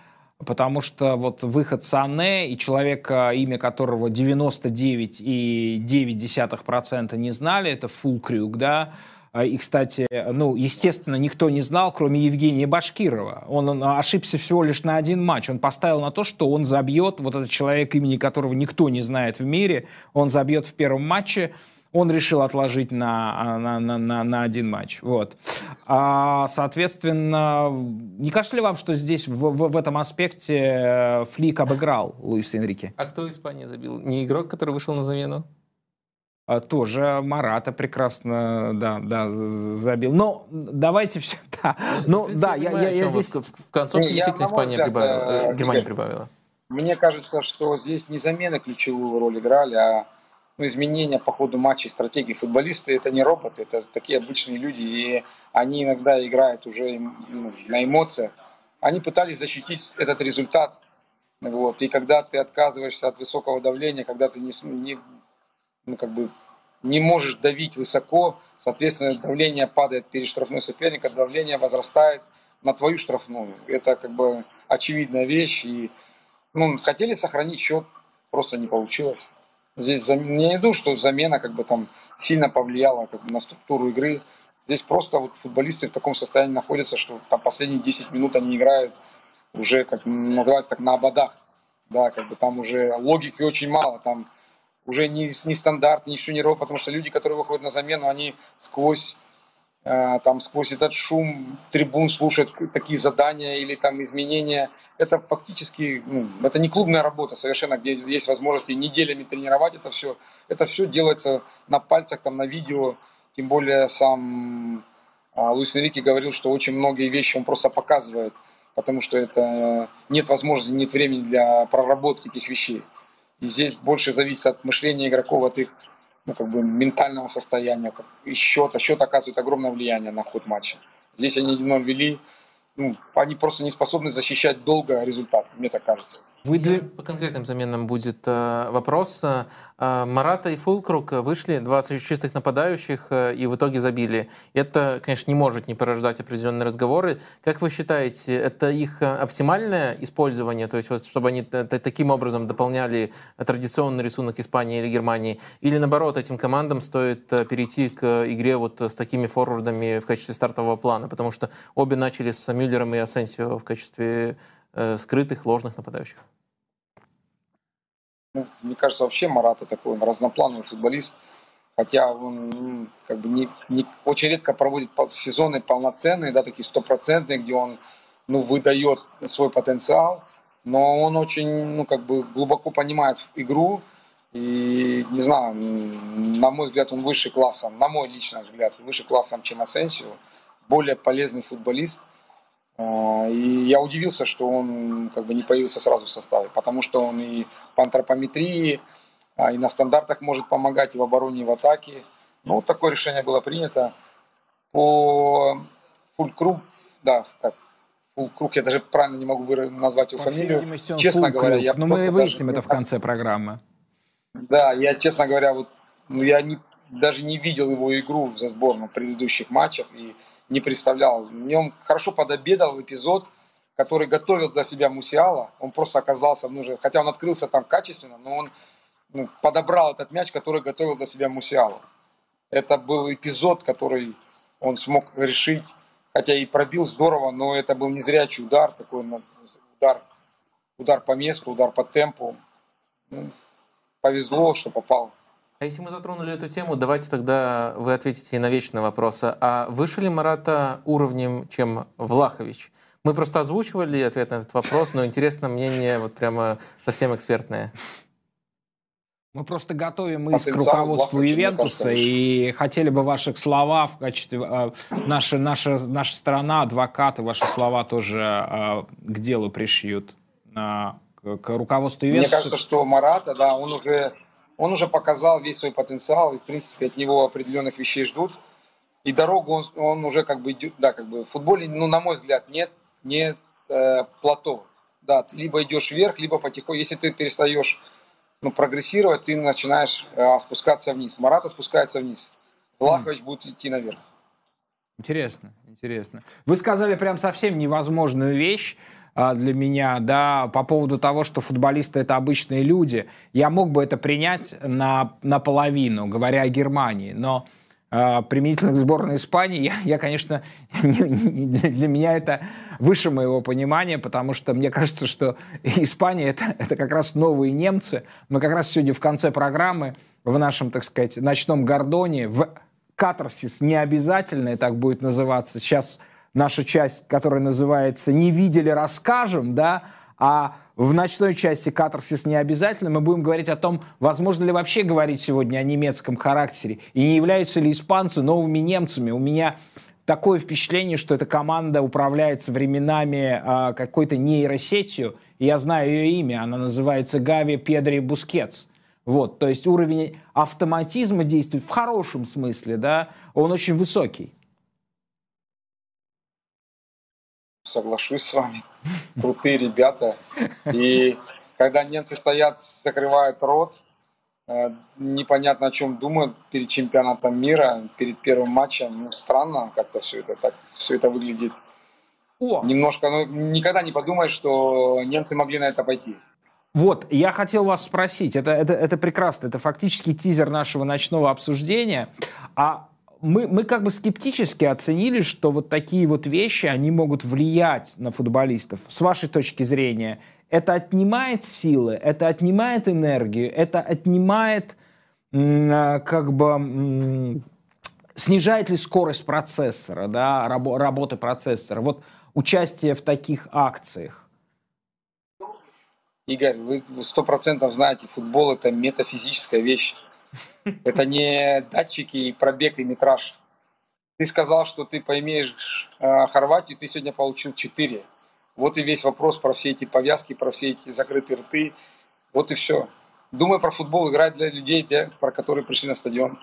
потому что вот выход Сане и человека, имя которого 99,9% не знали, это Фулкрюк, да, А, и, кстати, ну, естественно, никто не знал, кроме Евгения Башкирова. Он, ошибся всего лишь на один матч. Он поставил на то, что он забьет, вот этот человек, имени которого никто не знает в мире, он забьет в первом матче. Он решил отложить на, на, на, на, на один матч. Вот. А, соответственно, не кажется ли вам, что здесь в, в, в этом аспекте э, Флик обыграл Луис Энрике? А кто Испания забил? Не игрок, который вышел на замену? А, тоже Марата прекрасно, да, да, забил. Но давайте все, *laughs* да. Ну, да, я, я, я здесь... В концовке действительно Испания взгляд, прибавила, э, Германия прибавила. Мне кажется, что здесь не замены ключевую роль играли, а ну, изменения по ходу матча и стратегии. Футболисты это не роботы, это такие обычные люди, и они иногда играют уже ну, на эмоциях. Они пытались защитить этот результат. Вот. И когда ты отказываешься от высокого давления, когда ты не, не ну, как бы не можешь давить высоко, соответственно, давление падает перед штрафной соперника, давление возрастает на твою штрафную. Это как бы очевидная вещь. И, ну, хотели сохранить счет, просто не получилось. Здесь я не иду, что замена как бы там сильно повлияла как бы, на структуру игры. Здесь просто вот футболисты в таком состоянии находятся, что там последние 10 минут они играют уже, как называется, так на ободах. Да, как бы там уже логики очень мало. Там уже не, не стандарт, ничего не ровно, потому что люди, которые выходят на замену, они сквозь э, там сквозь этот шум трибун слушают такие задания или там изменения. Это фактически, ну, это не клубная работа совершенно, где есть возможности неделями тренировать это все. Это все делается на пальцах, там, на видео. Тем более сам э, Луис Энрике говорил, что очень многие вещи он просто показывает, потому что это нет возможности, нет времени для проработки этих вещей. И здесь больше зависит от мышления игроков, от их ну, как бы ментального состояния, как, и счета. Счет оказывает огромное влияние на ход матча. Здесь они 1 вели, ну, они просто не способны защищать долго результат, мне так кажется. Вы для... По конкретным заменам будет э, вопрос. Э, Марата и Фулкрук вышли, 20 чистых нападающих, э, и в итоге забили. Это, конечно, не может не порождать определенные разговоры. Как вы считаете, это их оптимальное использование, то есть вот, чтобы они таким образом дополняли традиционный рисунок Испании или Германии? Или наоборот, этим командам стоит перейти к игре вот с такими форвардами в качестве стартового плана? Потому что обе начали с Мюллером и Асенсио в качестве э, скрытых ложных нападающих? Ну, мне кажется, вообще Марата такой он разноплановый футболист, хотя он ну, как бы не, не, очень редко проводит сезоны полноценные, да, такие стопроцентные, где он ну, выдает свой потенциал, но он очень, ну, как бы глубоко понимает игру, и, не знаю, на мой взгляд, он выше классом, на мой личный взгляд, выше классом, чем Асенсио, более полезный футболист. А, и я удивился, что он как бы не появился сразу в составе, потому что он и по антропометрии, а, и на стандартах может помогать, и в обороне, и в атаке. Ну, такое решение было принято. По фулькруг, да, как фулкруг, я даже правильно не могу назвать его фамилию. Честно говоря, я Но мы выясним даже... это в конце программы. Да, я, честно говоря, вот, ну, я не, даже не видел его игру за сборную в предыдущих матчах. И не представлял. В нем хорошо подобедал эпизод, который готовил для себя Мусиала. Он просто оказался нужен, хотя он открылся там качественно, но он ну, подобрал этот мяч, который готовил для себя Мусиала. Это был эпизод, который он смог решить, хотя и пробил здорово, но это был незрячий удар, такой удар, удар по месту, удар по темпу. Ну, повезло, что попал. А если мы затронули эту тему, давайте тогда вы ответите на вечный вопрос. А выше ли Марата уровнем, чем Влахович? Мы просто озвучивали ответ на этот вопрос, но интересно мнение вот прямо совсем экспертное. Мы просто готовим иск к руководству Ивентуса и хотели бы ваших слова в качестве... Э, наша, наша, наша сторона, адвокаты, ваши слова тоже э, к делу пришьют. Э, к, к руководству Ивентуса. Мне кажется, что Марата, да, он уже он уже показал весь свой потенциал, и, в принципе, от него определенных вещей ждут. И дорогу он, он уже как бы идет, да, как бы в футболе, ну, на мой взгляд, нет, нет э, плато. Да, ты либо идешь вверх, либо потихоньку. Если ты перестаешь ну, прогрессировать, ты начинаешь э, спускаться вниз. Марата спускается вниз. Влахович mm. будет идти наверх. Интересно, интересно. Вы сказали прям совсем невозможную вещь. А, для меня, да, по поводу того, что футболисты это обычные люди, я мог бы это принять на, наполовину, говоря о Германии, но а, применительно к сборной Испании, я, я конечно, *laughs* для меня это выше моего понимания, потому что мне кажется, что Испания это, это как раз новые немцы. Мы как раз сегодня в конце программы в нашем, так сказать, ночном гордоне, в катарсис не обязательно, так будет называться. Сейчас наша часть, которая называется «Не видели, расскажем», да, а в ночной части катарсис не обязательно. Мы будем говорить о том, возможно ли вообще говорить сегодня о немецком характере, и не являются ли испанцы новыми немцами. У меня такое впечатление, что эта команда управляется временами э, какой-то нейросетью. Я знаю ее имя, она называется Гави Педри Бускетс. Вот, то есть уровень автоматизма действий в хорошем смысле, да, он очень высокий. Соглашусь с вами. Крутые ребята. И когда немцы стоят, закрывают рот, э, непонятно о чем думают перед чемпионатом мира, перед первым матчем. Ну, странно как-то все это так, все это выглядит. О! Немножко, ну, никогда не подумаешь, что немцы могли на это пойти. Вот, я хотел вас спросить, это, это, это прекрасно, это фактически тизер нашего ночного обсуждения, а мы, мы как бы скептически оценили, что вот такие вот вещи, они могут влиять на футболистов. С вашей точки зрения, это отнимает силы, это отнимает энергию, это отнимает а, как бы снижает ли скорость процессора, да, рабо, работы процессора. Вот участие в таких акциях. Игорь, вы сто процентов знаете, футбол это метафизическая вещь. Это не датчики и пробег и метраж. Ты сказал, что ты поимеешь э, Хорватию, ты сегодня получил 4. Вот и весь вопрос про все эти повязки, про все эти закрытые рты. Вот и все. Думай про футбол, играть для людей, для, про которые пришли на стадион.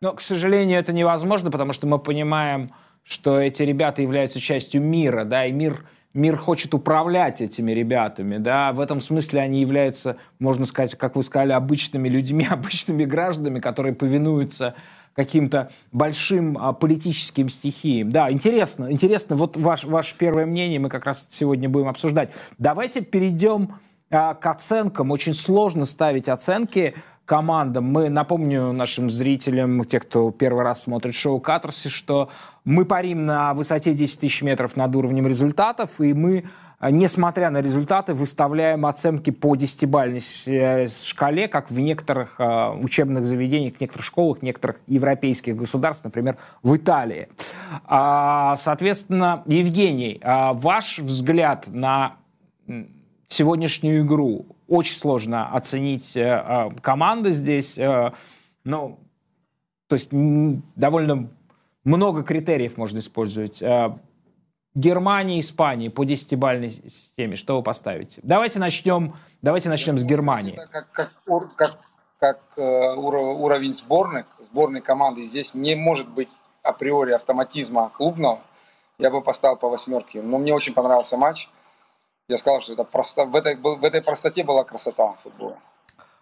Но, к сожалению, это невозможно, потому что мы понимаем, что эти ребята являются частью мира, да, и мир мир хочет управлять этими ребятами, да, в этом смысле они являются, можно сказать, как вы сказали, обычными людьми, *laughs* обычными гражданами, которые повинуются каким-то большим а, политическим стихиям. Да, интересно, интересно, вот ваш, ваше первое мнение мы как раз сегодня будем обсуждать. Давайте перейдем а, к оценкам. Очень сложно ставить оценки командам. Мы, напомню нашим зрителям, те, кто первый раз смотрит шоу «Катарсис», что мы парим на высоте 10 тысяч метров над уровнем результатов, и мы, несмотря на результаты, выставляем оценки по десятибальной шкале, как в некоторых э, учебных заведениях, некоторых школах, некоторых европейских государств, например, в Италии. А, соответственно, Евгений, а ваш взгляд на сегодняшнюю игру очень сложно оценить команды здесь. Ну, то есть довольно много критериев можно использовать. Э, Германия, Испания по десятибальной системе. Что вы поставите? Давайте начнем, давайте начнем с Германии. Как, как, как, как э, уровень сборных, сборной команды, здесь не может быть априори автоматизма клубного. Я бы поставил по восьмерке. Но мне очень понравился матч. Я сказал, что это просто, в, этой, в этой простоте была красота футбола.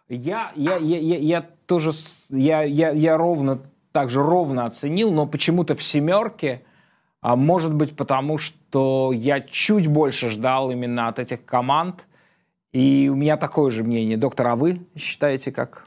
Я, я, я, я, я тоже я, я, я ровно также ровно оценил, но почему-то в семерке, а может быть потому, что я чуть больше ждал именно от этих команд, и у меня такое же мнение. Доктор, а вы считаете как?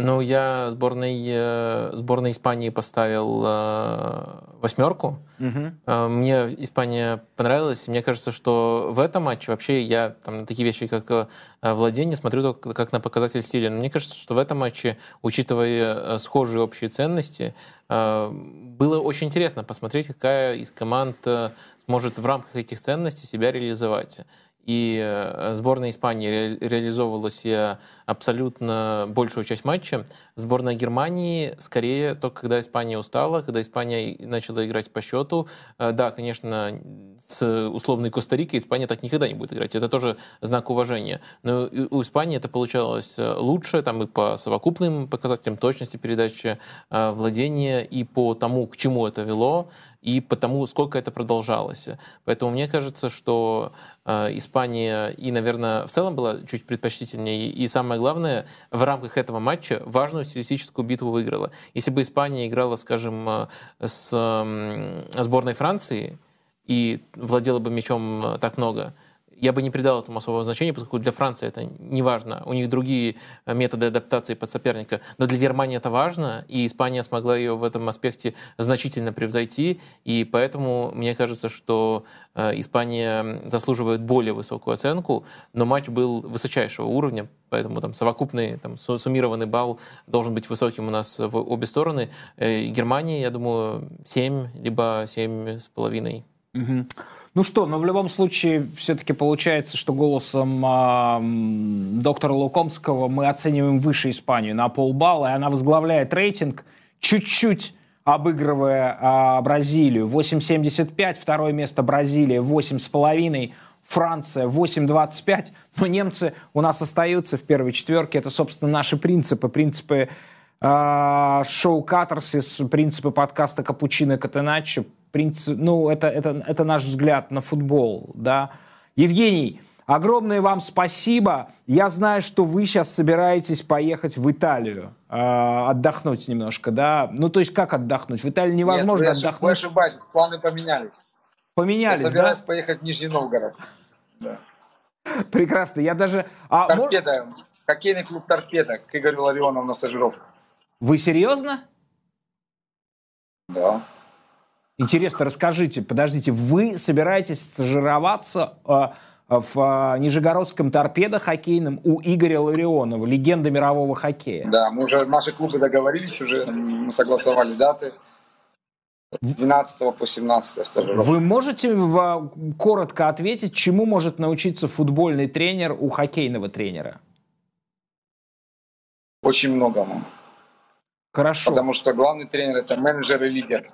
Ну, я сборной, э, сборной Испании поставил э, восьмерку. Угу. Мне Испания понравилась. Мне кажется, что в этом матче вообще я там, на такие вещи, как владение, смотрю только как на показатель стиля. Но мне кажется, что в этом матче, учитывая схожие общие ценности, было очень интересно посмотреть, какая из команд сможет в рамках этих ценностей себя реализовать. И э, сборная Испании ре реализовывала себе абсолютно большую часть матча. Сборная Германии скорее только когда Испания устала, когда Испания начала играть по счету. Э, да, конечно, с условной Коста-Рикой Испания так никогда не будет играть. Это тоже знак уважения. Но у Испании это получалось э, лучше, там и по совокупным показателям точности передачи, владения, и по тому, к чему это вело и потому, сколько это продолжалось. Поэтому мне кажется, что э, Испания и, наверное, в целом была чуть предпочтительнее. И самое главное, в рамках этого матча важную стилистическую битву выиграла. Если бы Испания играла, скажем, э, с э, сборной Франции и владела бы мячом э, так много, я бы не придал этому особого значения, поскольку для Франции это не важно. У них другие э, методы адаптации под соперника. Но для Германии это важно, и Испания смогла ее в этом аспекте значительно превзойти. И поэтому мне кажется, что э, Испания заслуживает более высокую оценку, но матч был высочайшего уровня, поэтому там совокупный, там, суммированный балл должен быть высоким у нас в обе стороны. Э, Германия, я думаю, 7, либо 7,5. Угу. Ну что, но в любом случае все-таки получается, что голосом э, доктора Лукомского мы оцениваем выше Испанию на полбалла, и она возглавляет рейтинг, чуть-чуть обыгрывая э, Бразилию. 8,75, второе место Бразилия, 8,5, Франция 8,25. Но немцы у нас остаются в первой четверке. Это, собственно, наши принципы, принципы э, шоу Катарсис, принципы подкаста Капучино Катеначо, принцип, ну, это, это, это наш взгляд на футбол, да. Евгений, огромное вам спасибо. Я знаю, что вы сейчас собираетесь поехать в Италию, э, отдохнуть немножко, да. Ну, то есть как отдохнуть? В Италии невозможно Нет, отдохнуть. Вы ошибаетесь, планы поменялись. Поменялись, Я собираюсь да? поехать в Нижний Новгород. Да. Прекрасно. Я даже... А, Торпеда, хоккейный клуб «Торпеда» к Игорю Ларионову на стажировку. Вы серьезно? Да. Интересно, расскажите, подождите, вы собираетесь стажироваться э, в э, Нижегородском торпедо хоккейном у Игоря Ларионова, легенда мирового хоккея? Да, мы уже, наши клубы договорились уже, мы согласовали даты. 12 по 17 стажировка. Вы можете в- коротко ответить, чему может научиться футбольный тренер у хоккейного тренера? Очень многому. Хорошо. Потому что главный тренер это менеджер и лидер.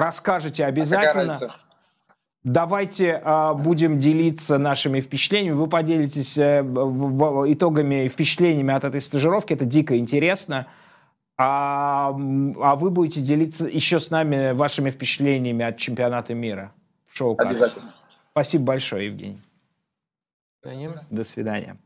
Расскажите какая обязательно. Давайте а, будем делиться нашими впечатлениями. Вы поделитесь э, в- в- итогами и впечатлениями от этой стажировки. Это дико интересно. А, а вы будете делиться еще с нами вашими впечатлениями от чемпионата мира в шоу. Обязательно. Спасибо большое, Евгений. До свидания.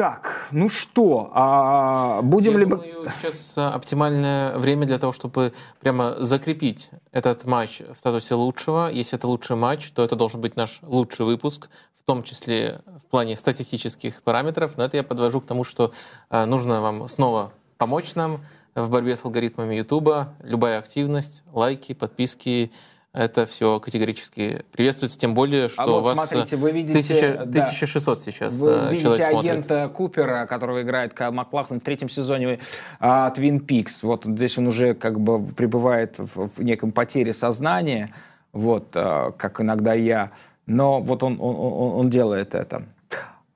Так, ну что, а будем Я ли мы... сейчас а, оптимальное время для того, чтобы прямо закрепить этот матч в статусе лучшего. Если это лучший матч, то это должен быть наш лучший выпуск, в том числе в плане статистических параметров. Но это я подвожу к тому, что а, нужно вам снова помочь нам в борьбе с алгоритмами Ютуба. Любая активность, лайки, подписки — это все категорически приветствуется, тем более, что А у вот вас смотрите, вы видите, 1000 да. 1600 сейчас Вы э, видите человек смотрит. агента Купера, которого играет Маклахлин в третьем сезоне а, Твин Пикс. Вот здесь он уже как бы пребывает в, в неком потере сознания, вот, а, как иногда я. Но вот он, он, он, он делает это.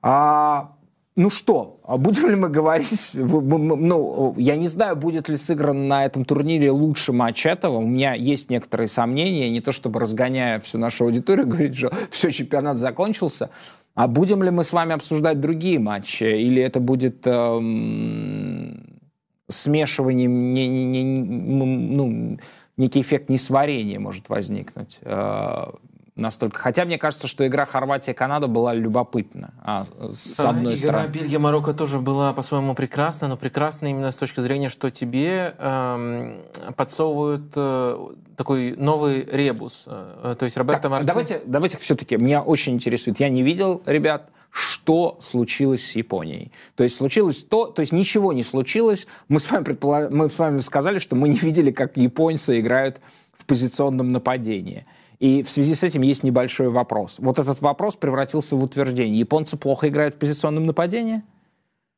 А, ну что, а будем ли мы говорить, *laughs* ну, я не знаю, будет ли сыгран на этом турнире лучший матч этого. У меня есть некоторые сомнения, не то чтобы разгоняя всю нашу аудиторию, *laughs* говорить, что все, чемпионат закончился. А будем ли мы с вами обсуждать другие матчи? Или это будет эм, смешивание, не- не- не- ну, некий эффект несварения может возникнуть? Э, настолько. Хотя мне кажется, что игра Хорватия-Канада была любопытна. А, с А, одной Игра стороны. Бельгия-Марокко тоже была по-своему прекрасна, но прекрасна именно с точки зрения, что тебе эм, подсовывают э, такой новый ребус. Э, То есть Роберто Так, Марти... давайте, давайте все-таки, меня очень интересует, я не видел, ребят, что случилось с Японией. То есть случилось то, то есть ничего не случилось. Мы с вами, предпола- мы с вами сказали, что мы не видели, как японцы играют в позиционном нападении. И в связи с этим есть небольшой вопрос. Вот этот вопрос превратился в утверждение. Японцы плохо играют в позиционном нападении?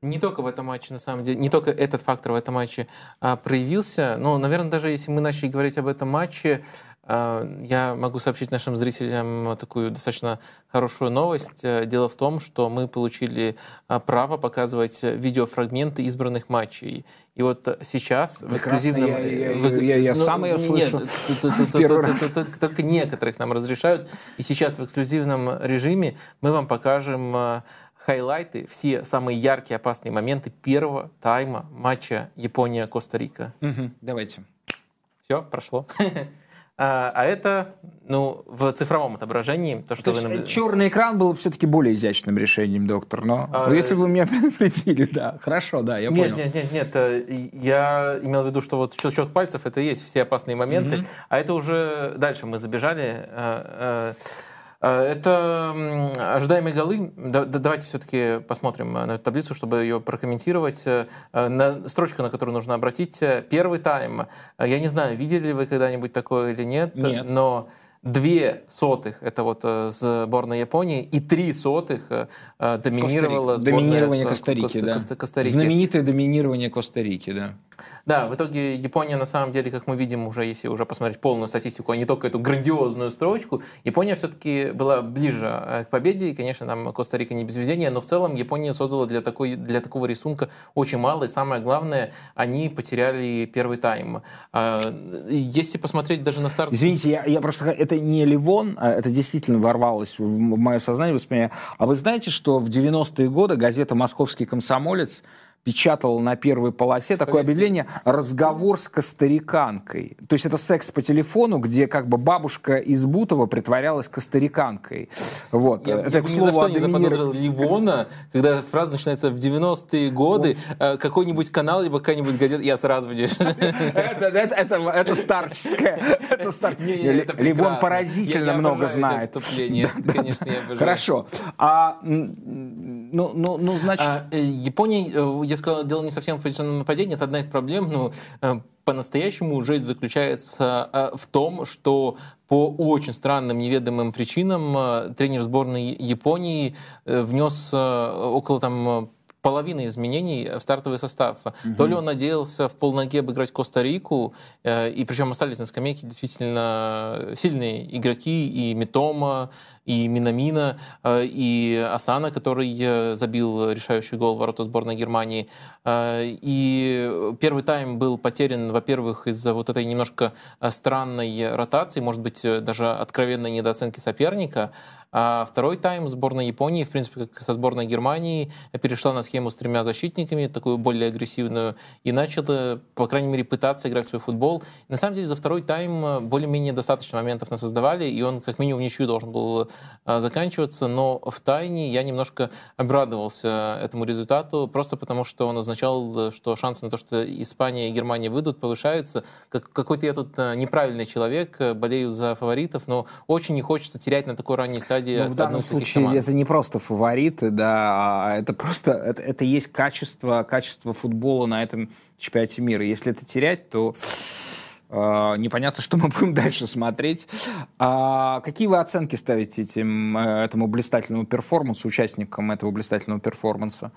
Не только в этом матче, на самом деле, не только этот фактор в этом матче а, проявился, но, наверное, даже если мы начали говорить об этом матче, а, я могу сообщить нашим зрителям такую достаточно хорошую новость. Э, Дело в том, что мы получили а, право показывать видеофрагменты избранных матчей. И вот сейчас в Прекрасно, эксклюзивном... я- я- в- я- я ну, сам нет, слышу Только некоторых нам разрешают. И сейчас в эксклюзивном режиме мы вам покажем а, хайлайты, все самые яркие, опасные моменты первого тайма матча Япония-Коста-Рика. Мгм, давайте. Все, прошло. *laughs* А а это, ну, в цифровом отображении, то, что То вы наблюдаете. черный экран был все-таки более изящным решением, доктор. Но А, ну, если бы вы меня *laughs* предупредили, да. Хорошо, да, я Нет, понял. нет, нет, нет. э, Я имел в виду, что вот щелчок пальцев это и есть все опасные моменты, а это уже дальше мы забежали. Э, э, Э, это ожидаемые голы. Давайте все-таки посмотрим на эту таблицу, чтобы ее прокомментировать. Э, на, строчка, на которую нужно обратить. Первый тайм. Я не знаю, видели ли вы когда-нибудь такое или нет, нет. но две сотых это вот э, сборная Японии и три сотых э, э, доминировала сборная Доминирование Коста-Рики, да. Коста-Рики. Знаменитое доминирование Коста-Рики, да. Да, в итоге Япония, на самом деле, как мы видим уже, если уже посмотреть полную статистику, а не только эту грандиозную строчку, Япония все-таки была ближе к победе, и, конечно, там Коста-Рика не без везения, но в целом Япония создала для, такой, для такого рисунка очень мало, и самое главное, они потеряли первый тайм. А, если посмотреть даже на старт... Извините, я, я просто это не Ливон, а это действительно ворвалось в мое сознание, воспоминание. А вы знаете, что в 90-е годы газета «Московский комсомолец» печатал на первой полосе такое объявление «Разговор с костариканкой». То есть это секс по телефону, где как бы бабушка из Бутова притворялась костариканкой. Вот. Я, это, я к слову, ни за что не заподозрил Ливона, когда фраза начинается в 90-е годы, э, какой-нибудь канал, либо какая-нибудь газета, я сразу видишь. *laughs* Это старческое. Ливон поразительно много знает. Конечно, я. Хорошо. А, ну, ну, ну, значит... А, э, Япония, э, сказал, дело не совсем в позиционном нападении, это одна из проблем, но э, по-настоящему жесть заключается в том, что по очень странным, неведомым причинам тренер сборной Японии внес около там половина изменений в стартовый состав. Угу. То ли он надеялся в полноге обыграть Коста-Рику, э, и причем остались на скамейке действительно сильные игроки, и Митома, и Минамина, э, и Асана, который э, забил решающий гол в ворота сборной Германии. Э, и первый тайм был потерян, во-первых, из-за вот этой немножко странной ротации, может быть, даже откровенной недооценки соперника. А второй тайм сборная Японии, в принципе, как со сборной Германии, перешла на схему с тремя защитниками, такую более агрессивную, и начала, по крайней мере, пытаться играть в свой футбол. И на самом деле за второй тайм более-менее достаточно моментов нас создавали, и он как минимум ничью должен был а, заканчиваться, но в тайне я немножко обрадовался этому результату, просто потому что он означал, что шансы на то, что Испания и Германия выйдут, повышаются. Как, какой-то я тут неправильный человек, болею за фаворитов, но очень не хочется терять на такой ранней стадии. Но в данном случае это не просто фавориты, да, а это просто это, это есть качество, качество футбола на этом чемпионате мира. Если это терять, то а, непонятно, *laughs* что мы будем дальше смотреть. А какие вы оценки ставите этим, э, этому блистательному перформансу, участникам этого блистательного перформанса?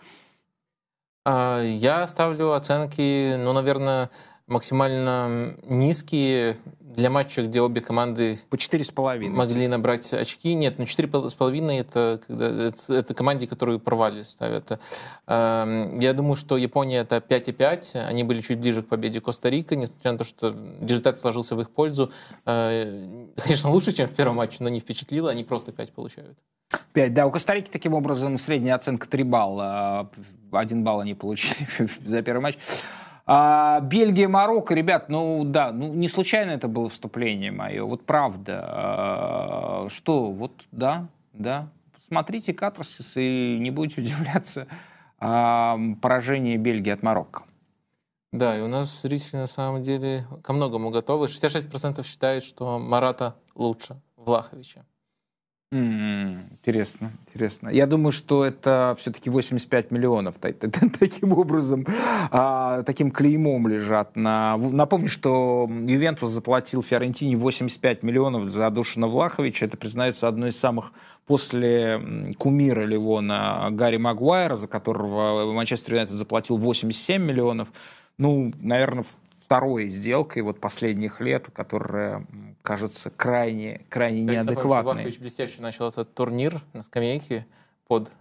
А, я ставлю оценки, ну, наверное, максимально низкие для матча, где обе команды по четыре с половиной могли набрать очки. Нет, ну четыре с половиной это, когда, это, это команде, которую провали ставят. Эм, я думаю, что Япония это 5,5. Они были чуть ближе к победе Коста-Рика, несмотря на то, что результат сложился в их пользу. Э, конечно, лучше, чем в первом матче, но не впечатлило. Они просто 5 получают. 5, да. У Коста-Рики таким образом средняя оценка 3 балла. Один балл они получили *laughs* за первый матч. А, Бельгия, Марокко, ребят, ну да, ну не случайно это было вступление мое, вот правда. А, что, вот да, да. Смотрите катарсис и не будете удивляться а, поражение Бельгии от Марокко. Да, и у нас зрители на самом деле ко многому готовы. 66% считают, что Марата лучше Влаховича. Интересно, интересно. Я думаю, что это все-таки 85 миллионов таким образом, а, таким клеймом лежат. На... Напомню, что Ювентус заплатил Фиорентине 85 миллионов за Душина Влаховича. Это признается одной из самых после кумира Ливона Гарри Магуайра, за которого Манчестер Юнайтед заплатил 87 миллионов. Ну, наверное, второй сделкой вот последних лет, которая кажется крайне, крайне То неадекватной. Влахович блестяще начал этот турнир на скамейке под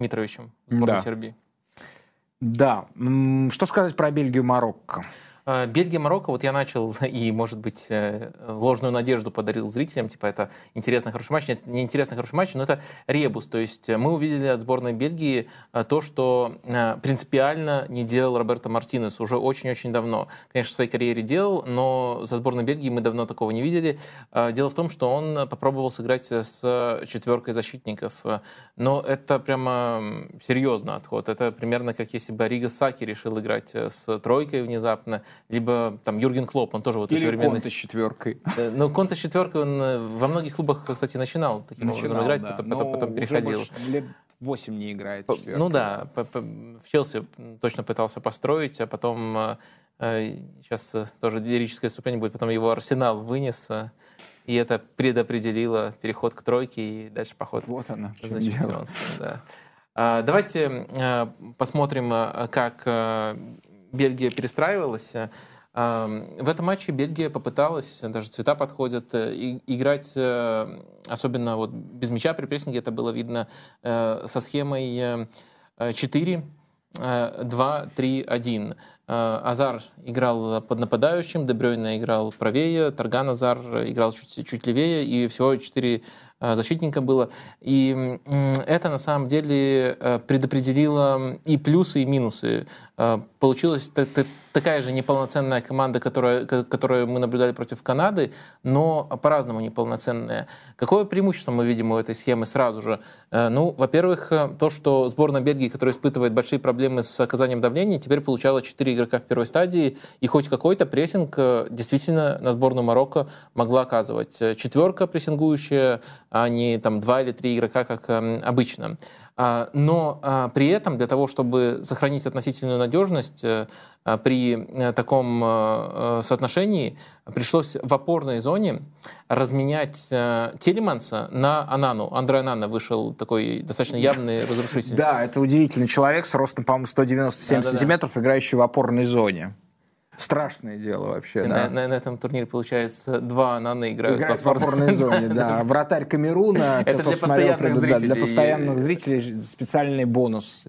Митровичем в да. Сербии. Да. Что сказать про Бельгию-Марокко? Э, Бельгия, Марокко, вот я начал *laughs* и, может быть, э, ложную надежду подарил зрителям, типа это интересный, хороший матч. Нет, не интересный, хороший матч, но это ребус. То есть э, мы увидели от сборной Бельгии то, что принципиально не делал Роберто Мартинес уже очень-очень давно. Конечно, в своей карьере делал, но за сборной Бельгии мы давно такого не видели. Дело в том, что он попробовал сыграть с четверкой защитников. Но это прямо серьезный отход. Это примерно как если бы Рига Саки решил играть с тройкой внезапно либо там Юрген Клоп, он тоже вот Или современный... Конте с четверкой. Ну, Конте с четверкой, он во многих клубах, кстати, начинал таким начинал, образом играть, да. потом, потом, потом переходил. лет 8 не играет. Четверка. Ну да, в Челси точно пытался построить, а потом сейчас тоже лирическое вступление будет, потом его Арсенал вынес, и это предопределило переход к тройке и дальше поход вот она, за чемпионством. Да. А, давайте посмотрим, как Бельгия перестраивалась. В этом матче Бельгия попыталась, даже цвета подходят, э, играть, э, особенно вот без мяча при прессинге, это было видно, э, со схемой 4 2, 3, 1. Азар играл под нападающим, Дебрёйна играл правее, Тарган Азар играл чуть, чуть левее, и всего четыре э, защитника было. И это на самом деле э, предопределило и плюсы, и минусы. Э, получилось такая же неполноценная команда, которая, которую мы наблюдали против Канады, но по-разному неполноценная. Какое преимущество мы видим у этой схемы сразу же? Э, ну, во-первых, э, то, что сборная Бельгии, которая испытывает большие проблемы с оказанием давления, теперь получала 4 игрока в первой стадии, и хоть какой-то прессинг э, действительно на сборную Марокко могла оказывать. Четверка прессингующая, а не там два или три игрока, как эм, обычно. А, но а, при этом для того, чтобы сохранить относительную надежность э, а, при э, таком э, соотношении, пришлось в опорной зоне разменять Телеманса на Анану. Андре Анана вышел такой достаточно явный *laughs* разрушитель. Да, это удивительный человек с ростом, по-моему, 197 сантиметров, играющий в опорной зоне. Страшное дело вообще, да. На, на, на этом турнире, получается, два наны играют, играют в опорной зоне, да. Вратарь Камеруна. *laughs* Это для постоянных зрителей. Для постоянных зрителей специальный бонус.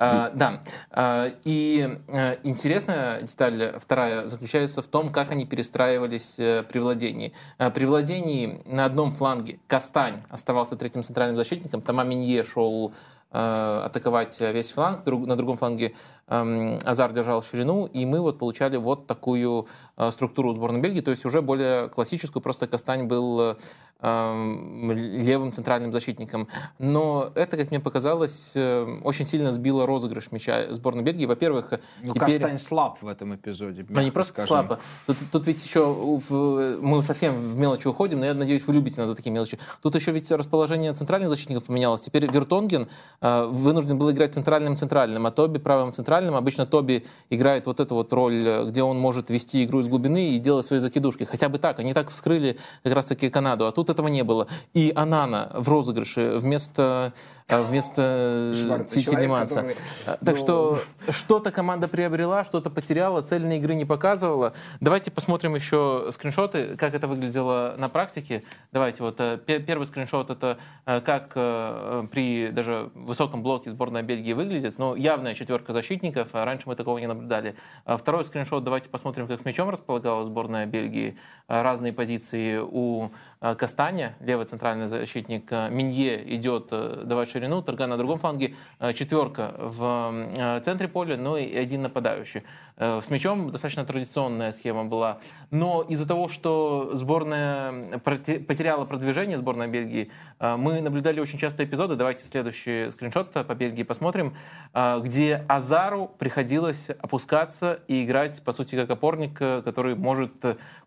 А, да. А, и а, интересная деталь вторая заключается в том, как они перестраивались э, при владении. А, при владении на одном фланге Кастань оставался третьим центральным защитником, Тома Минье шел Э, атаковать весь фланг, на другом фланге эм, Азар держал ширину, и мы вот получали вот такую э, структуру сборной Бельгии, то есть уже более классическую, просто Кастань был эм, левым центральным защитником. Но это, как мне показалось, э, очень сильно сбило розыгрыш мяча сборной Бельгии. Во-первых, ну, теперь... Кастань слаб в этом эпизоде. Ну, не просто скажем. слабо. Тут, тут ведь еще в... мы совсем в мелочи уходим, но я надеюсь, вы любите нас за такие мелочи. Тут еще ведь расположение центральных защитников поменялось. Теперь Вертонген Э, вынужден был играть центральным-центральным, а Тоби правым-центральным. Обычно Тоби играет вот эту вот роль, э, где он может вести игру из глубины и делать свои закидушки. Хотя бы так. Они так вскрыли как раз-таки Канаду, а тут этого не было. И Анана в розыгрыше вместо а вместо Телеманса. Который... Так что что-то команда приобрела, что-то потеряла, цельной игры не показывала. Давайте посмотрим еще скриншоты, как это выглядело на практике. Давайте вот э, первый скриншот это э, как э, при даже высоком блоке сборная Бельгии выглядит. Ну, явная четверка защитников, а раньше мы такого не наблюдали. А второй скриншот, давайте посмотрим, как с мячом располагала сборная Бельгии. Разные позиции у Кастаня, левый центральный защитник. Минье идет давать ширину, Торга на другом фланге, э, четверка в э, центре поля, ну и один нападающий. Э, с мячом достаточно традиционная схема была. Но из-за того, что сборная потеряла продвижение, сборная Бельгии, мы наблюдали очень часто эпизоды, давайте следующий скриншот по Бельгии посмотрим, где Азару приходилось опускаться и играть, по сути, как опорник, который может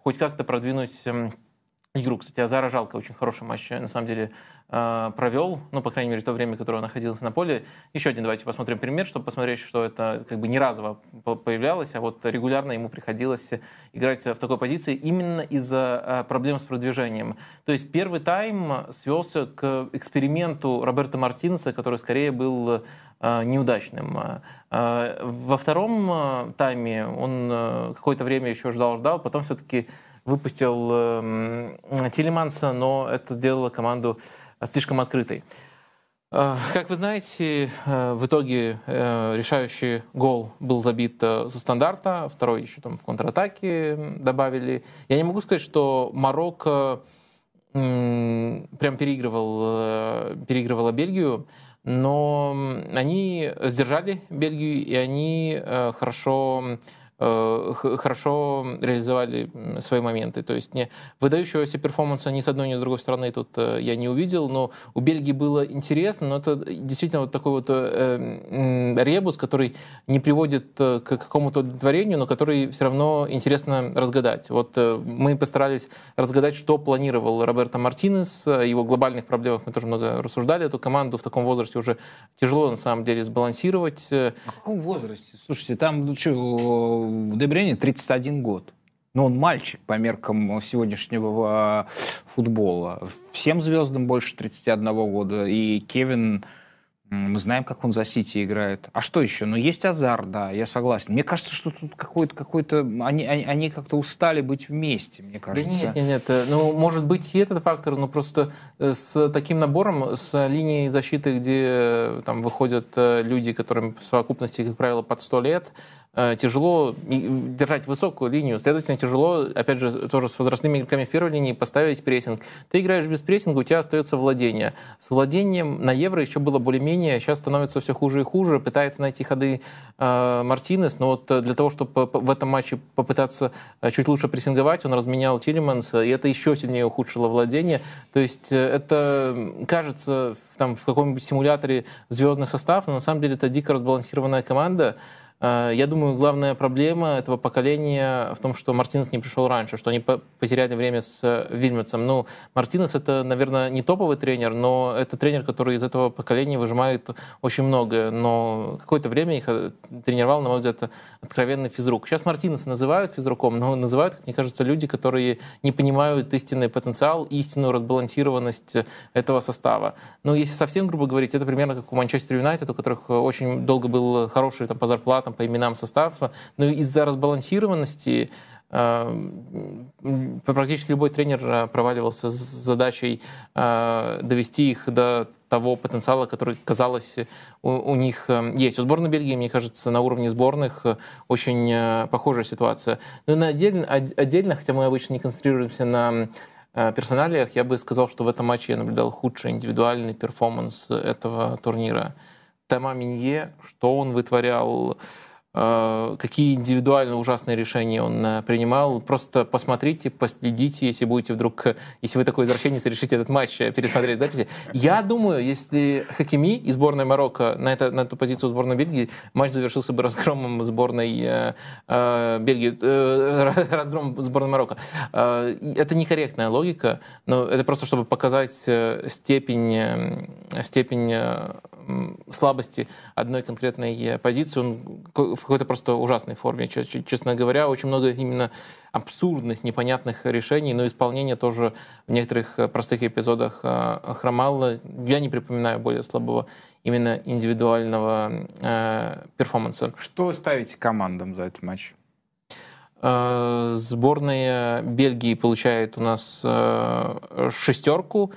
хоть как-то продвинуть игру. Кстати, Азара жалко, очень хороший матч, на самом деле, а, провел, ну, по крайней мере, то время, которое он находился на поле. Еще один давайте посмотрим пример, чтобы посмотреть, что это как бы не разово появлялось, а вот регулярно ему приходилось играть в такой позиции именно из-за а, проблем с продвижением. То есть первый тайм свелся к эксперименту Роберта Мартинеса, который скорее был неудачным. Во втором тайме он какое-то время еще ждал-ждал, потом все-таки выпустил э, Тилеманса, но это сделало команду слишком открытой. Э, как вы знаете, э, в итоге э, решающий гол был забит со стандарта, второй еще там в контратаке добавили. Я не могу сказать, что Марокко прям переигрывал, переигрывала Бельгию, но они сдержали Бельгию, и они хорошо э, хорошо реализовали свои моменты. То есть не выдающегося перформанса ни с одной, ни с другой стороны тут э, я не увидел, но у Бельгии было интересно, но это действительно вот такой вот э, ребус, который не приводит к какому-то удовлетворению, но который все равно интересно разгадать. Вот мы постарались разгадать, что планировал Роберто Мартинес, его глобальных проблемах мы тоже много рассуждали, эту команду в таком возрасте уже тяжело на самом деле сбалансировать. В каком возрасте? Слушайте, там ну, что, Дебрени 31 год. Но он мальчик по меркам сегодняшнего футбола. Всем звездам больше 31 года. И Кевин мы знаем, как он за Сити играет. А что еще? Ну, есть азарт, да, я согласен. Мне кажется, что тут какой-то, какой-то... Они, они, они как-то устали быть вместе, мне кажется. Да нет, нет, нет. Э, ну, может быть, и этот фактор, но просто э, с таким набором, с линией защиты, где э, там выходят люди, которым в совокупности, как правило, под 100 лет, тяжело держать высокую линию, следовательно, тяжело, опять же, тоже с возрастными игроками в первой линии поставить прессинг. Ты играешь без прессинга, у тебя остается владение. С владением на Евро еще было более-менее, сейчас становится все хуже и хуже, пытается найти ходы э, Мартинес, но вот для того, чтобы в этом матче попытаться э, чуть лучше прессинговать, он разменял Тилеманс, и это еще сильнее ухудшило владение. То есть э, это кажется там, в каком-нибудь симуляторе звездный состав, но на самом деле это дико разбалансированная команда, Э, я думаю, главная проблема этого поколения в том, что Мартинес не пришел раньше, что они потеряли время с э, Вильмецем. Ну, Мартинес — это, наверное, не топовый тренер, но это тренер, который из этого поколения выжимает очень многое. Но какое-то время их э, тренировал, на мой взгляд, откровенный физрук. Сейчас Мартинеса называют физруком, но называют, мне кажется, люди, которые не понимают истинный потенциал, истинную разбалансированность этого состава. Ну, если совсем грубо говорить, это примерно как у Манчестер Юнайтед, у которых очень долго был хороший там, по зарплатам, там, по именам состава, но из-за разбалансированности э, практически любой тренер э, проваливался с задачей э, довести их до того потенциала, который, казалось, у, у них есть. У сборной Бельгии, мне кажется, на уровне сборных очень похожая ситуация. Но на отдельно, отдельно, хотя мы обычно не концентрируемся на персоналиях, я бы сказал, что в этом матче я наблюдал худший индивидуальный перформанс этого турнира. Тема Минье, что он вытворял, какие индивидуально ужасные решения он э, принимал. Просто посмотрите, последите, если будете вдруг, если вы такой извращенец, решите этот матч э, пересмотреть записи. Я думаю, если Хакими и сборная Марокко на, это, на эту позицию сборной Бельгии, матч завершился бы разгромом сборной э, э, Бельгии, э, *laughs* разгромом сборной Марокко. Э, это некорректная логика, но это просто чтобы показать степень, степень слабости одной конкретной э, позиции, он в какой-то просто ужасной форме, честно говоря. Очень много именно абсурдных, непонятных решений, но исполнение тоже в некоторых э, простых эпизодах э, хромало. Я не припоминаю более слабого именно индивидуального э, перформанса. Что ставите командам за этот матч? Сборная Бельгии получает у нас шестерку.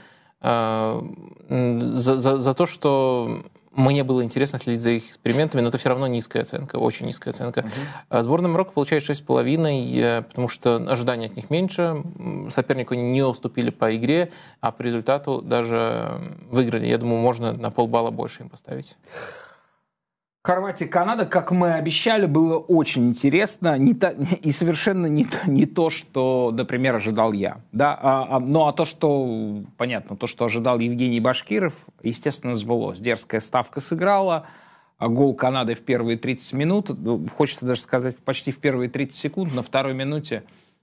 Э, за, за, за то, что мне было интересно следить за их экспериментами, но это все равно низкая оценка, очень низкая оценка. Uh-huh. Сборная Марокко получает 6,5, э, потому что ожидания от них меньше, сопернику не уступили по игре, а по результату даже выиграли. Я думаю, можно на полбалла больше им поставить. Хорватия, Канада, как мы обещали, было очень интересно не то, *laughs* и совершенно не то, не то, что, например, ожидал я. Да? А, а, ну, а то, что, понятно, то, что ожидал Евгений Башкиров, естественно, сбылось. Дерзкая ставка сыграла, а гол Канады в первые 30 минут, ну, хочется даже сказать, почти в первые 30 секунд, на второй минуте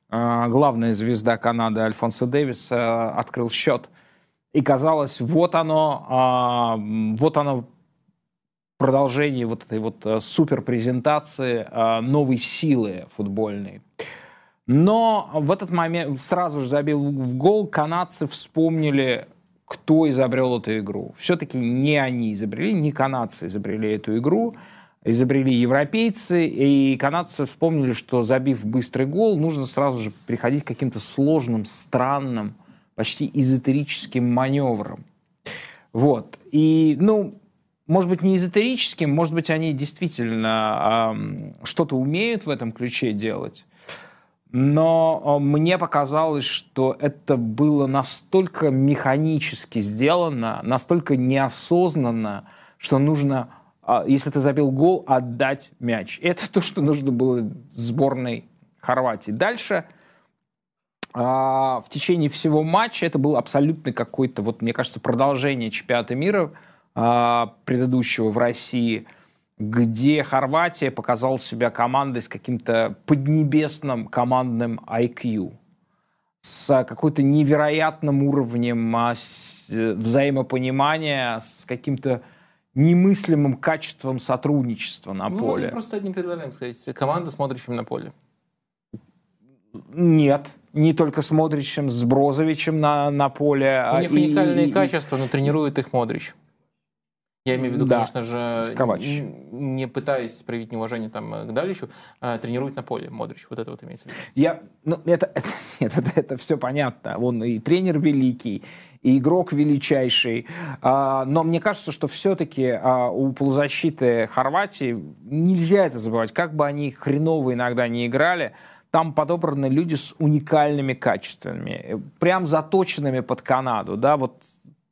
а, главная звезда Канады Альфонсо Дэвис а, открыл счет. И казалось, вот оно, вот оно продолжение вот этой вот э, супер презентации э, новой силы футбольной. Но в этот момент сразу же забил в гол, канадцы вспомнили, кто изобрел эту игру. Все-таки не они изобрели, не канадцы изобрели эту игру, изобрели европейцы, и канадцы вспомнили, что забив быстрый гол, нужно сразу же приходить к каким-то сложным, странным, почти эзотерическим маневрам. Вот. И, ну, может быть, не эзотерическим, может быть, они действительно что-то умеют в этом ключе делать. Но э, мне показалось, что это было настолько механически сделано, настолько неосознанно, что нужно а, если ты забил гол, отдать мяч. Это *laughs* то, что нужно было сборной Хорватии. Дальше а, в течение всего матча это был абсолютно какой-то, вот мне кажется, продолжение чемпионата мира а, предыдущего в России, где Хорватия показала себя командой с каким-то поднебесным командным IQ, с какой-то невероятным уровнем а, взаимопонимания, с каким-то немыслимым качеством сотрудничества на ну, поле. Ну, просто одним предложением сказать. Команда, смотрящим на поле. Нет, не только с Модричем, с Брозовичем на, на поле. У них и, уникальные и, качества, но тренирует их Модрич. Я имею в виду, да, конечно же, не пытаясь проявить неуважение там, к Даличу, а тренирует на поле Модрич. Вот это вот имеется в виду. Я, ну, это, *laughs* это, нет, это, это все понятно. Он и тренер великий, и игрок величайший. А, но мне кажется, что все-таки а, у полузащиты Хорватии нельзя это забывать. Как бы они хреново иногда не играли, там подобраны люди с уникальными качествами, прям заточенными под Канаду, да, вот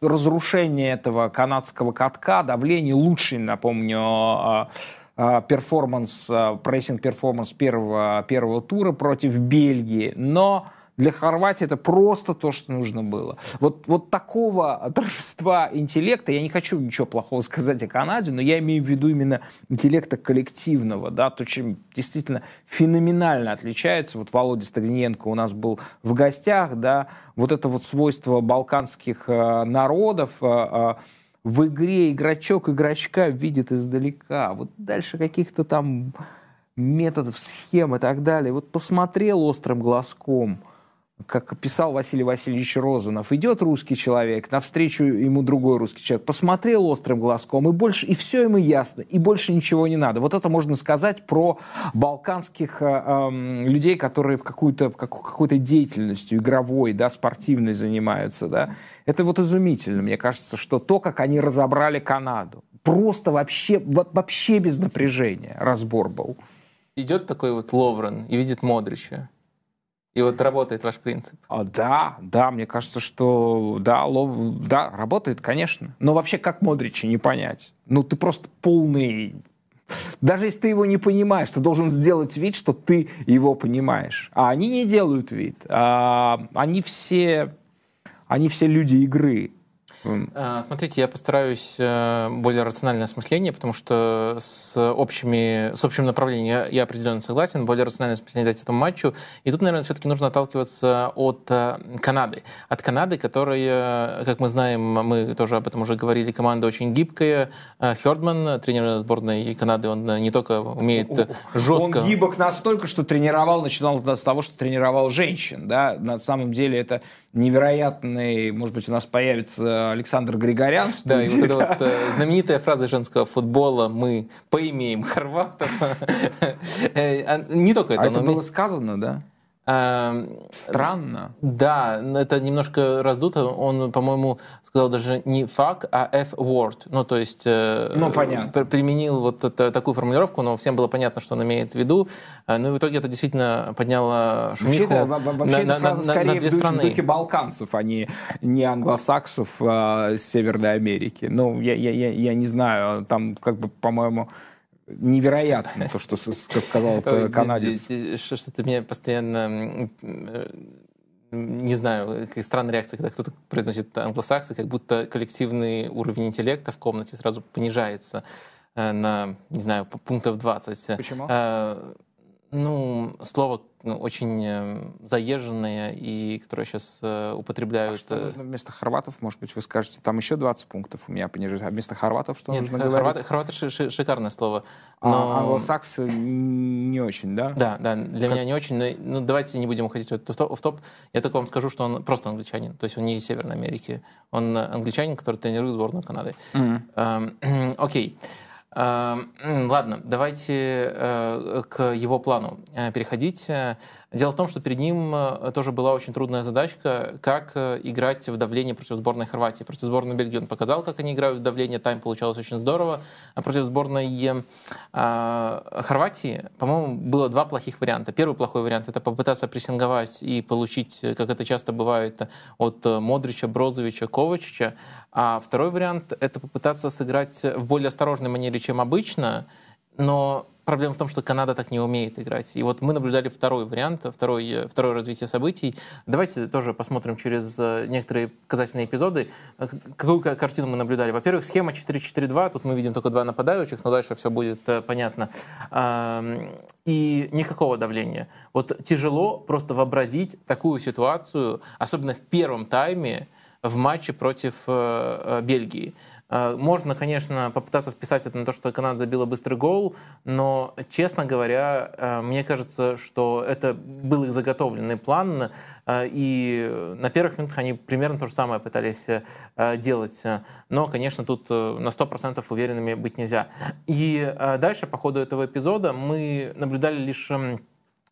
разрушение этого канадского катка, давление лучший, напомню, а, а, перформанс, а, прессинг-перформанс первого, первого тура против Бельгии, но для Хорватии это просто то, что нужно было. Вот, вот такого *laughs* торжества интеллекта, я не хочу ничего плохого сказать о Канаде, но я имею в виду именно интеллекта коллективного, да, то, чем действительно феноменально отличается. Вот Володя Стагниенко у нас был в гостях, да, вот это вот свойство балканских э, народов, э, э, в игре игрочок игрочка видит издалека. Вот дальше каких-то там методов, схем и так далее. Вот посмотрел острым глазком – как писал Василий Васильевич Розанов, идет русский человек, навстречу ему другой русский человек, посмотрел острым глазком, и больше, и все ему ясно, и больше ничего не надо. Вот это можно сказать про балканских э, э, людей, которые в какую-то как, какой-то деятельностью игровой, да, спортивной занимаются, да. Это вот изумительно, мне кажется, что то, как они разобрали Канаду, просто вообще, вообще без напряжения разбор был. Идет такой вот Ловрен и видит Модрича и вот работает ваш принцип? А, да, да, мне кажется, что да, лов, да, работает, конечно. Но вообще как Модрича не понять? Ну, ты просто полный... Даже если ты его не понимаешь, ты должен сделать вид, что ты его понимаешь. А они не делают вид. А, они все... Они все люди игры. А, смотрите, я постараюсь э, более рациональное осмысление, потому что с, общими, с общим направлением я, определенно согласен, более рациональное осмысление дать этому матчу. И тут, наверное, все-таки нужно отталкиваться от э, Канады. От Канады, которая, как мы знаем, мы тоже об этом уже говорили, команда очень гибкая. Э, Хёрдман, тренер сборной Канады, он не только умеет жестко... Он гибок настолько, что тренировал, начинал с того, что тренировал женщин. Да? На самом деле это невероятный, может быть, у нас появится Александр Григорян. Да, и вот эта вот э, знаменитая фраза женского футбола «мы поимеем хорватов». *laughs* Э, а не только это. А это было сказано, да? Эм, Странно. Да, это немножко раздуто. Он, по-моему, сказал даже не fuck, а F-word. Ну, то есть э, ну, понятно. применил вот это, такую формулировку, но всем было понятно, что он имеет в виду. Э, ну, и в итоге это действительно подняло шумиху вообще, вообще на, на, на, на две в страны. в духе балканцев, а не, не англосаксов а, Северной Америки. Ну, я, я, я, я не знаю, там как бы, по-моему, невероятно, то, что сказал *laughs* канадец. Что-то меня постоянно не знаю, какая странная реакция, когда кто-то произносит англосаксы, как будто коллективный уровень интеллекта в комнате сразу понижается э, на, не знаю, пунктов 20. Почему? Ну, слово ну, очень э, заезженное и которое сейчас э, употребляют... А что э, нужно вместо хорватов, может быть, вы скажете, там еще 20 пунктов у меня понижается, а вместо хорватов что Нет, нужно хорваты, говорить? Хорваты ши ши шикарное слово. А но... А англосаксы не очень, да? Да, да, для как... меня не очень, но ну, давайте не будем уходить в топ, в топ. Я только вам скажу, что он просто англичанин, то есть он не из Северной Америки. Он англичанин, который тренирует сборную Канады. Mm-hmm. Эм, *clears throat* окей. Okay. Ладно, давайте э, к его плану э, переходить. Дело в том, что перед ним э, тоже была очень трудная задачка, как э, играть в давление против сборной Хорватии. Против сборной Бельгии он показал, как они играют в давление, тайм получалось очень здорово. А против сборной э, Хорватии, по-моему, было два плохих варианта. Первый плохой вариант — это попытаться прессинговать и получить, как это часто бывает, от Модрича, Брозовича, Ковачича. А второй вариант — это попытаться сыграть в более осторожной манере, чем обычно, но проблема в том, что Канада так не умеет играть. И вот мы наблюдали второй вариант, второй, второе развитие событий. Давайте тоже посмотрим через э, некоторые показательные эпизоды, э, какую картину мы наблюдали. Во-первых, схема 4-4-2, тут мы видим только два нападающих, но дальше все будет э, понятно. И никакого давления. Вот тяжело просто вообразить такую ситуацию, особенно в первом тайме, в матче против Бельгии. Э, можно, конечно, попытаться списать это на то, что Канада забила быстрый гол, но, честно говоря, э, мне кажется, что это был их заготовленный план, э, и на первых минутах они примерно то же самое пытались делать. Но, конечно, тут на 100% уверенными быть нельзя. И дальше, по ходу этого эпизода, мы наблюдали лишь эм,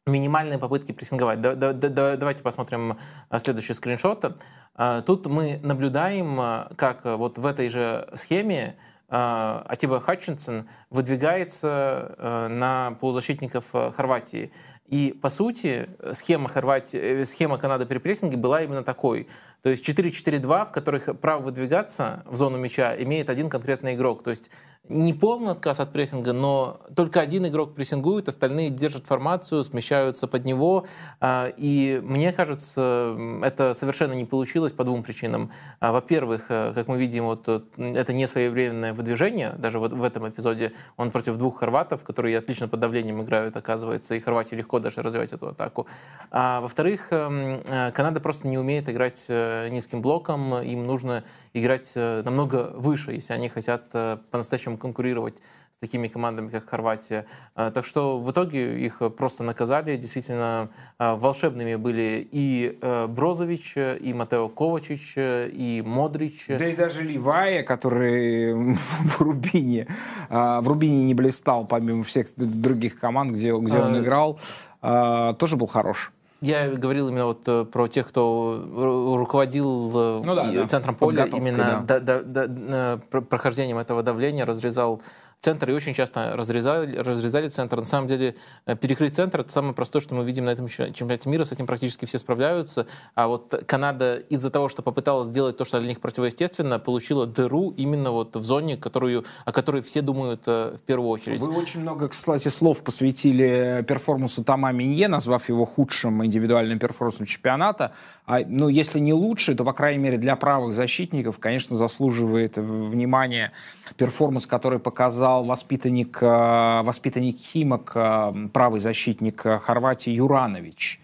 минимальные попытки прессинговать. Давайте посмотрим следующий скриншот. А, тут мы наблюдаем, а, как вот в этой же схеме Атиба Хатчинсон выдвигается на полузащитников Хорватии. И, по сути, схема, Хорватии, э, схема Канады при прессинге была именно такой. То есть 4-4-2, в которых право выдвигаться в зону мяча имеет один конкретный игрок. То есть не полный отказ от прессинга, но только один игрок прессингует, остальные держат формацию, смещаются под него. А, и мне кажется, это совершенно не получилось по двум причинам. А, во-первых, э, как мы видим, вот э, это не своевременное выдвижение, даже вот в этом эпизоде он против двух хорватов, которые отлично под давлением играют, оказывается, и Хорватии легко даже развивать эту атаку. А во-вторых, эм, э, Канада просто не умеет играть низким блоком, им нужно играть намного выше, если они хотят по-настоящему конкурировать с такими командами, как Хорватия. А, так что в итоге их просто наказали. Действительно, а, волшебными были и э, Брозович, и Матео Ковачич, и Модрич. Да и даже Ливая, который *laughs* в Рубине, а, в Рубине не блистал, помимо всех других команд, где, где он играл, тоже был хорош. Я говорил именно вот э, про тех, кто руководил э, ну, да, центром да. поля, именно да. Да, да, да, прохождением этого давления, разрезал центр и очень часто разрезали, разрезали центр. На самом деле э, перекрыть центр — это самое простое, что мы видим на этом чемпионате мира. С этим практически все справляются. А вот Канада из-за того, что попыталась сделать то, что для них противоестественно, получила дыру именно вот в зоне, которую, о которой все думают э, в первую очередь. Вы очень много, кстати, слов посвятили перформансу Тома Минье, назвав его худшим индивидуальным перформансом чемпионата. А, ну, если не лучший, то, по крайней мере, для правых защитников, конечно, заслуживает внимания перформанс, который показал воспитанник, э, воспитанник Химок, э, правый защитник Хорватии Юранович.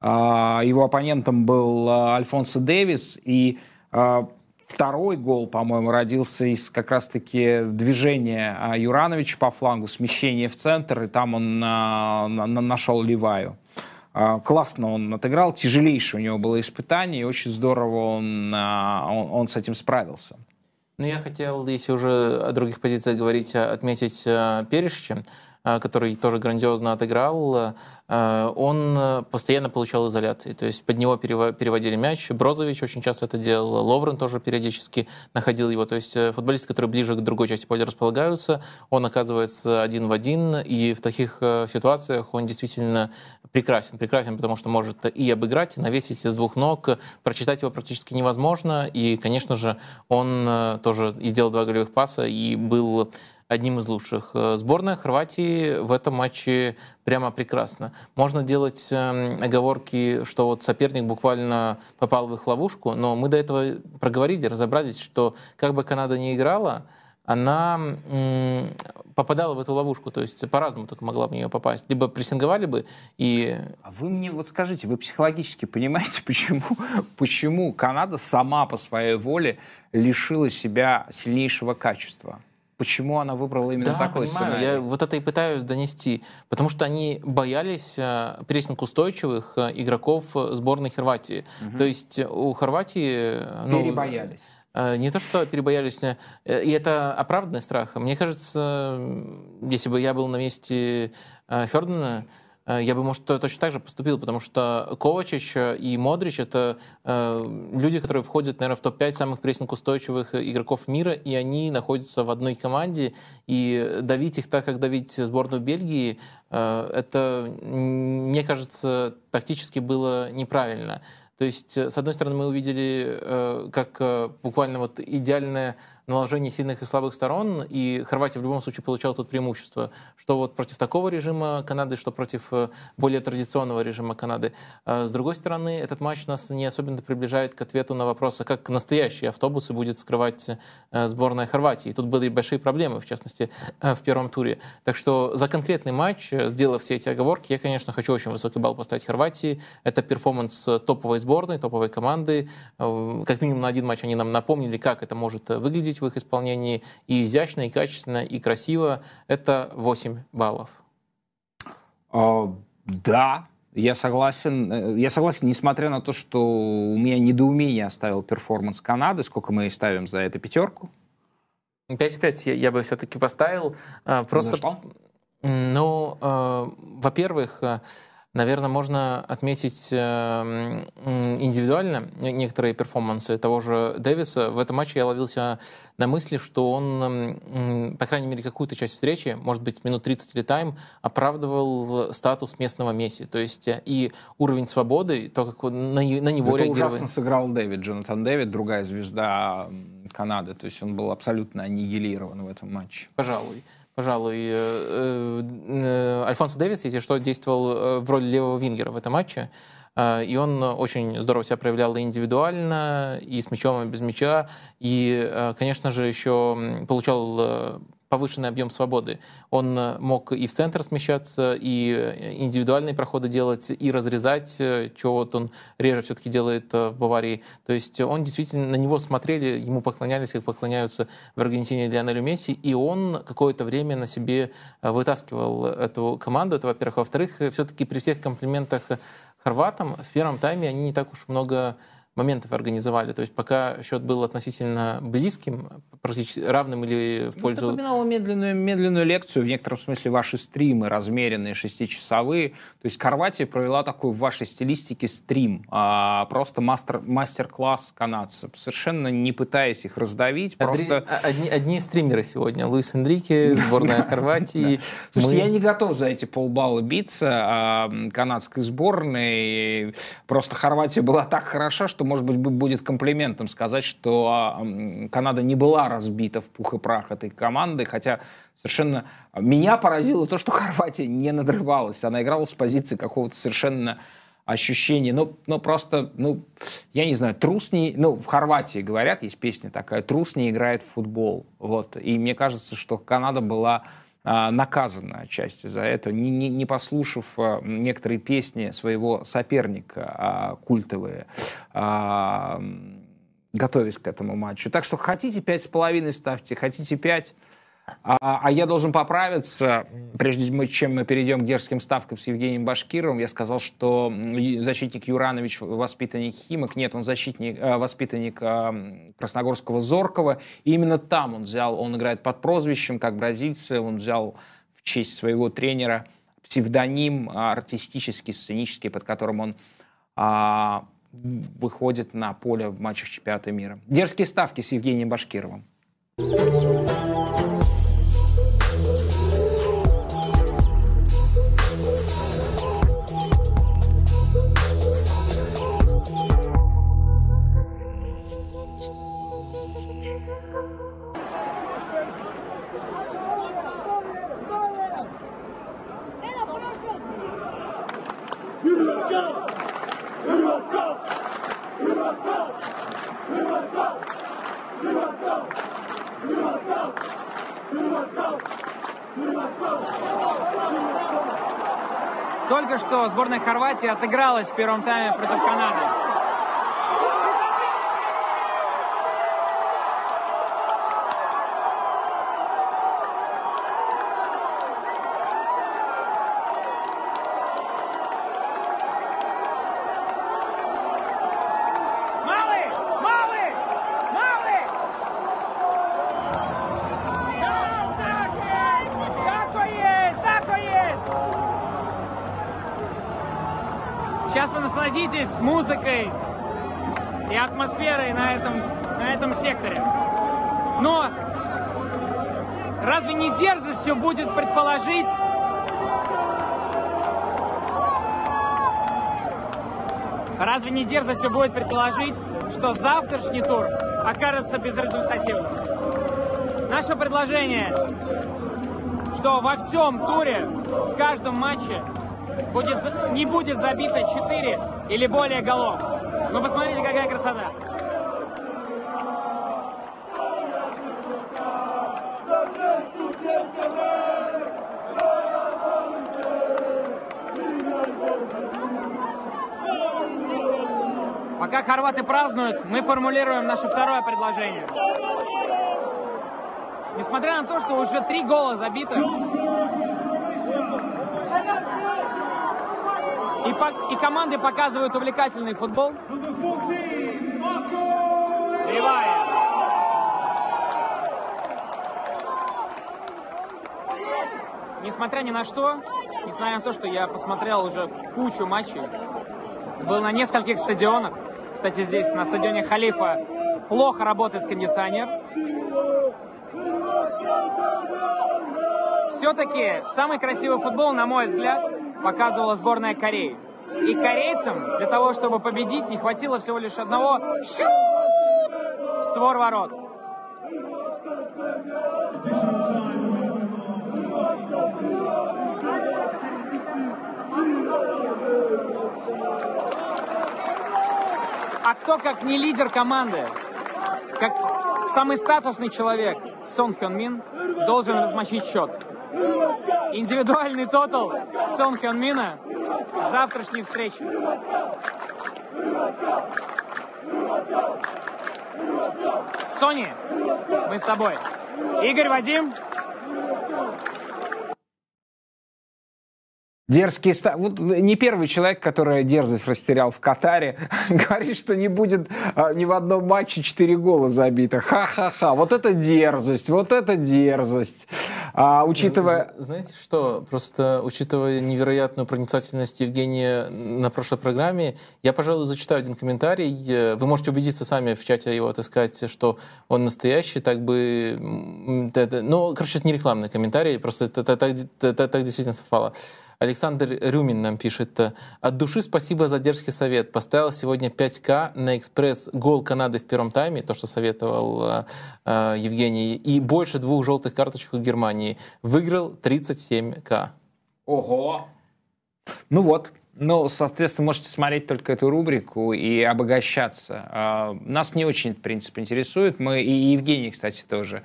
А, его оппонентом был э, Альфонсо Дэвис, и Второй гол, по-моему, родился из как раз-таки движения Юрановича по флангу, смещения в центр, и там он на, на, нашел Ливаю. Классно он отыграл, тяжелейшее у него было испытание, и очень здорово он, он, он с этим справился. Ну, я хотел, если уже о других позициях говорить, отметить Перешича. Э, который тоже грандиозно отыграл, э, он постоянно получал изоляции. То есть под него переводили мяч. Брозович очень часто это делал. Ловрен тоже периодически находил его. То есть э, футболисты, которые ближе к другой части поля располагаются, он оказывается один в один. И в таких ситуациях он действительно прекрасен. Прекрасен, потому что может и обыграть, и навесить с двух ног. Прочитать его практически невозможно. И, конечно же, он тоже сделал два голевых паса и был одним из лучших. Э, сборная Хорватии в этом матче прямо прекрасно. Можно делать э, оговорки, что вот соперник буквально попал в их ловушку, но мы до этого проговорили, разобрались, что как бы Канада не играла, она попадала в эту ловушку, то есть по-разному только могла в нее попасть. Либо прессинговали бы и... А вы мне вот скажите, вы психологически понимаете, *laughs* почему, почему Канада сама по своей воле лишила себя сильнейшего качества? Почему она выбрала именно да, такой понимаю. сценарий? Я вот это и пытаюсь донести. Потому что они боялись э, прессинг устойчивых э, игроков сборной Хорватии. Угу. То есть у Хорватии... Ну, Перебоялись. Не то, что перебоялись, и это оправданный страх. Мне кажется, если бы я был на месте Фердена, Э, я бы, может, точно так же поступил, потому что Ковачич и Модрич — это э, люди, которые входят, наверное, в топ-5 самых прессинг-устойчивых игроков мира, и они находятся в одной команде, и давить их так, как давить сборную Бельгии, э, это, мне кажется, тактически было неправильно. То есть, с одной стороны, мы увидели, как буквально вот идеальная наложение сильных и слабых сторон, и Хорватия в любом случае получала тут преимущество, что вот против такого режима Канады, что против э, более традиционного режима Канады. А с другой стороны, этот матч нас не особенно приближает к ответу на вопрос, а как настоящие автобусы будет скрывать э, сборная Хорватии. И тут были большие проблемы, в частности, э, в первом туре. Так что за конкретный матч, сделав все эти оговорки, я, конечно, хочу очень высокий балл поставить Хорватии. Это перформанс топовой сборной, топовой команды. Как минимум на один матч они нам напомнили, как это может выглядеть в их исполнении и изящно, и качественно, и красиво. Это 8 баллов. А, да, я согласен. Э, я согласен, несмотря на то, что у меня недоумение оставил перформанс Канады, сколько мы ставим за это пятерку? 5,5 я, я бы все-таки поставил. А, просто? Ну, э, во-первых, Наверное, можно отметить эм, индивидуально некоторые перформансы того же Дэвиса. В этом матче я ловился на мысли, что он, по крайней мере, какую-то часть встречи, может быть, минут 30 или тайм, оправдывал статус местного Месси. То есть э, и уровень свободы, то, как на, на него Это реагировали. ужасно сыграл Дэвид, Джонатан Дэвид, другая звезда Канады. То есть он был абсолютно аннигилирован в этом матче. Пожалуй пожалуй, э, э, э, Альфонсо Дэвис, если что, действовал в роли левого вингера в этом матче. И он очень здорово себя проявлял и индивидуально, и с мячом, и без мяча. И, конечно же, еще получал повышенный объем свободы. Он э, мог и в центр смещаться, и э, индивидуальные проходы делать, и разрезать, э, чего вот он реже все-таки делает в Баварии. То есть он действительно, на него смотрели, ему поклонялись, как поклоняются в Аргентине Лионелю Месси, и он какое-то время на себе вытаскивал эту команду, это во-первых. Во-вторых, все-таки при всех комплиментах хорватам в первом тайме они не так уж много моментов организовали. То есть пока счет был относительно близким, практически равным или в ну, пользу... Ну, напоминало медленную, медленную лекцию, в некотором смысле ваши стримы размеренные, шестичасовые. То есть Хорватия провела такой в вашей стилистике стрим, а, просто мастер, мастер-класс канадцев, совершенно не пытаясь их раздавить. Одри, просто... одни, одни стримеры сегодня. Луис Энрике, *laughs* сборная Хорватии. Слушайте, я не готов за эти полбалла биться а, канадской сборной. Просто Хорватия была так хороша, что может быть, будет комплиментом сказать, что а, Канада не была разбита в пух и прах этой команды, хотя совершенно меня поразило то, что *laughs* Хорватия не надрывалась. Она играла с позиции какого-то совершенно ощущения, ну, ну просто, ну, я не знаю, трус не, ну, в Хорватии говорят, есть песня такая, трус не играет в футбол, вот, и мне кажется, что Канада была а, наказана отчасти за это, не, не, не послушав а, некоторые песни своего соперника а, культовые, готовясь к этому матчу. Так что хотите пять с половиной ставьте, хотите пять. А, а я должен поправиться, прежде чем мы перейдем к дерзким ставкам с Евгением Башкировым. Я сказал, что защитник Юранович воспитанник Химок. Нет, он защитник, э, воспитанник э, Красногорского Зоркова. И именно там он взял, он играет под прозвищем, как бразильцы, он взял в честь своего тренера псевдоним артистический, сценический, под которым он а, выходит на поле в матчах чемпионата мира. Дерзкие ставки с Евгением Башкировым. Хорватии отыгралась в первом тайме против Канады. Музыкой и атмосферой на этом, на этом секторе. Но разве не дерзостью будет предположить, Разве не дерзостью будет предположить, что завтрашний тур окажется безрезультативным? Наше предложение, что во всем туре, в каждом матче будет, не будет забито 4 или более голов. Ну посмотрите, какая красота. Пока хорваты празднуют, мы формулируем наше второе предложение. Несмотря на то, что уже три гола забито, и, команды показывают увлекательный футбол. Левая. Несмотря ни на что, несмотря на то, что я посмотрел уже кучу матчей, был на нескольких стадионах, кстати, здесь на стадионе Халифа плохо работает кондиционер. Все-таки самый красивый футбол, на мой взгляд, показывала сборная Кореи. И корейцам для того, чтобы победить, не хватило всего лишь одного шут! створ ворот. А кто, как не лидер команды, как самый статусный человек Сон Хён Мин, должен размочить счет? Индивидуальный тотал Сон Хён Мина завтрашней встрече. Сони, мы с тобой. Игорь, Вадим, Дерзкий став... Вот не первый человек, который дерзость растерял в Катаре, *laughs* говорит, что не будет а, ни в одном матче 4 гола забито. Ха-ха-ха. Вот это дерзость, вот это дерзость. А, учитывая... Знаете что? Просто учитывая невероятную проницательность Евгения на прошлой программе, я, пожалуй, зачитаю один комментарий. Вы можете убедиться сами в чате его отыскать, что он настоящий, так бы... Ну, короче, это не рекламный комментарий, просто это, так действительно совпало. Александр Рюмин нам пишет. От души спасибо за дерзкий совет. Поставил сегодня 5К на экспресс гол Канады в первом тайме, то, что советовал э, э Евгений, и больше двух желтых карточек у Германии. Выиграл 37К. Ого! Ну вот, ну, соответственно, можете смотреть только эту рубрику и обогащаться. А, нас не очень, в принципе, интересует. Мы, и Евгений, кстати, тоже.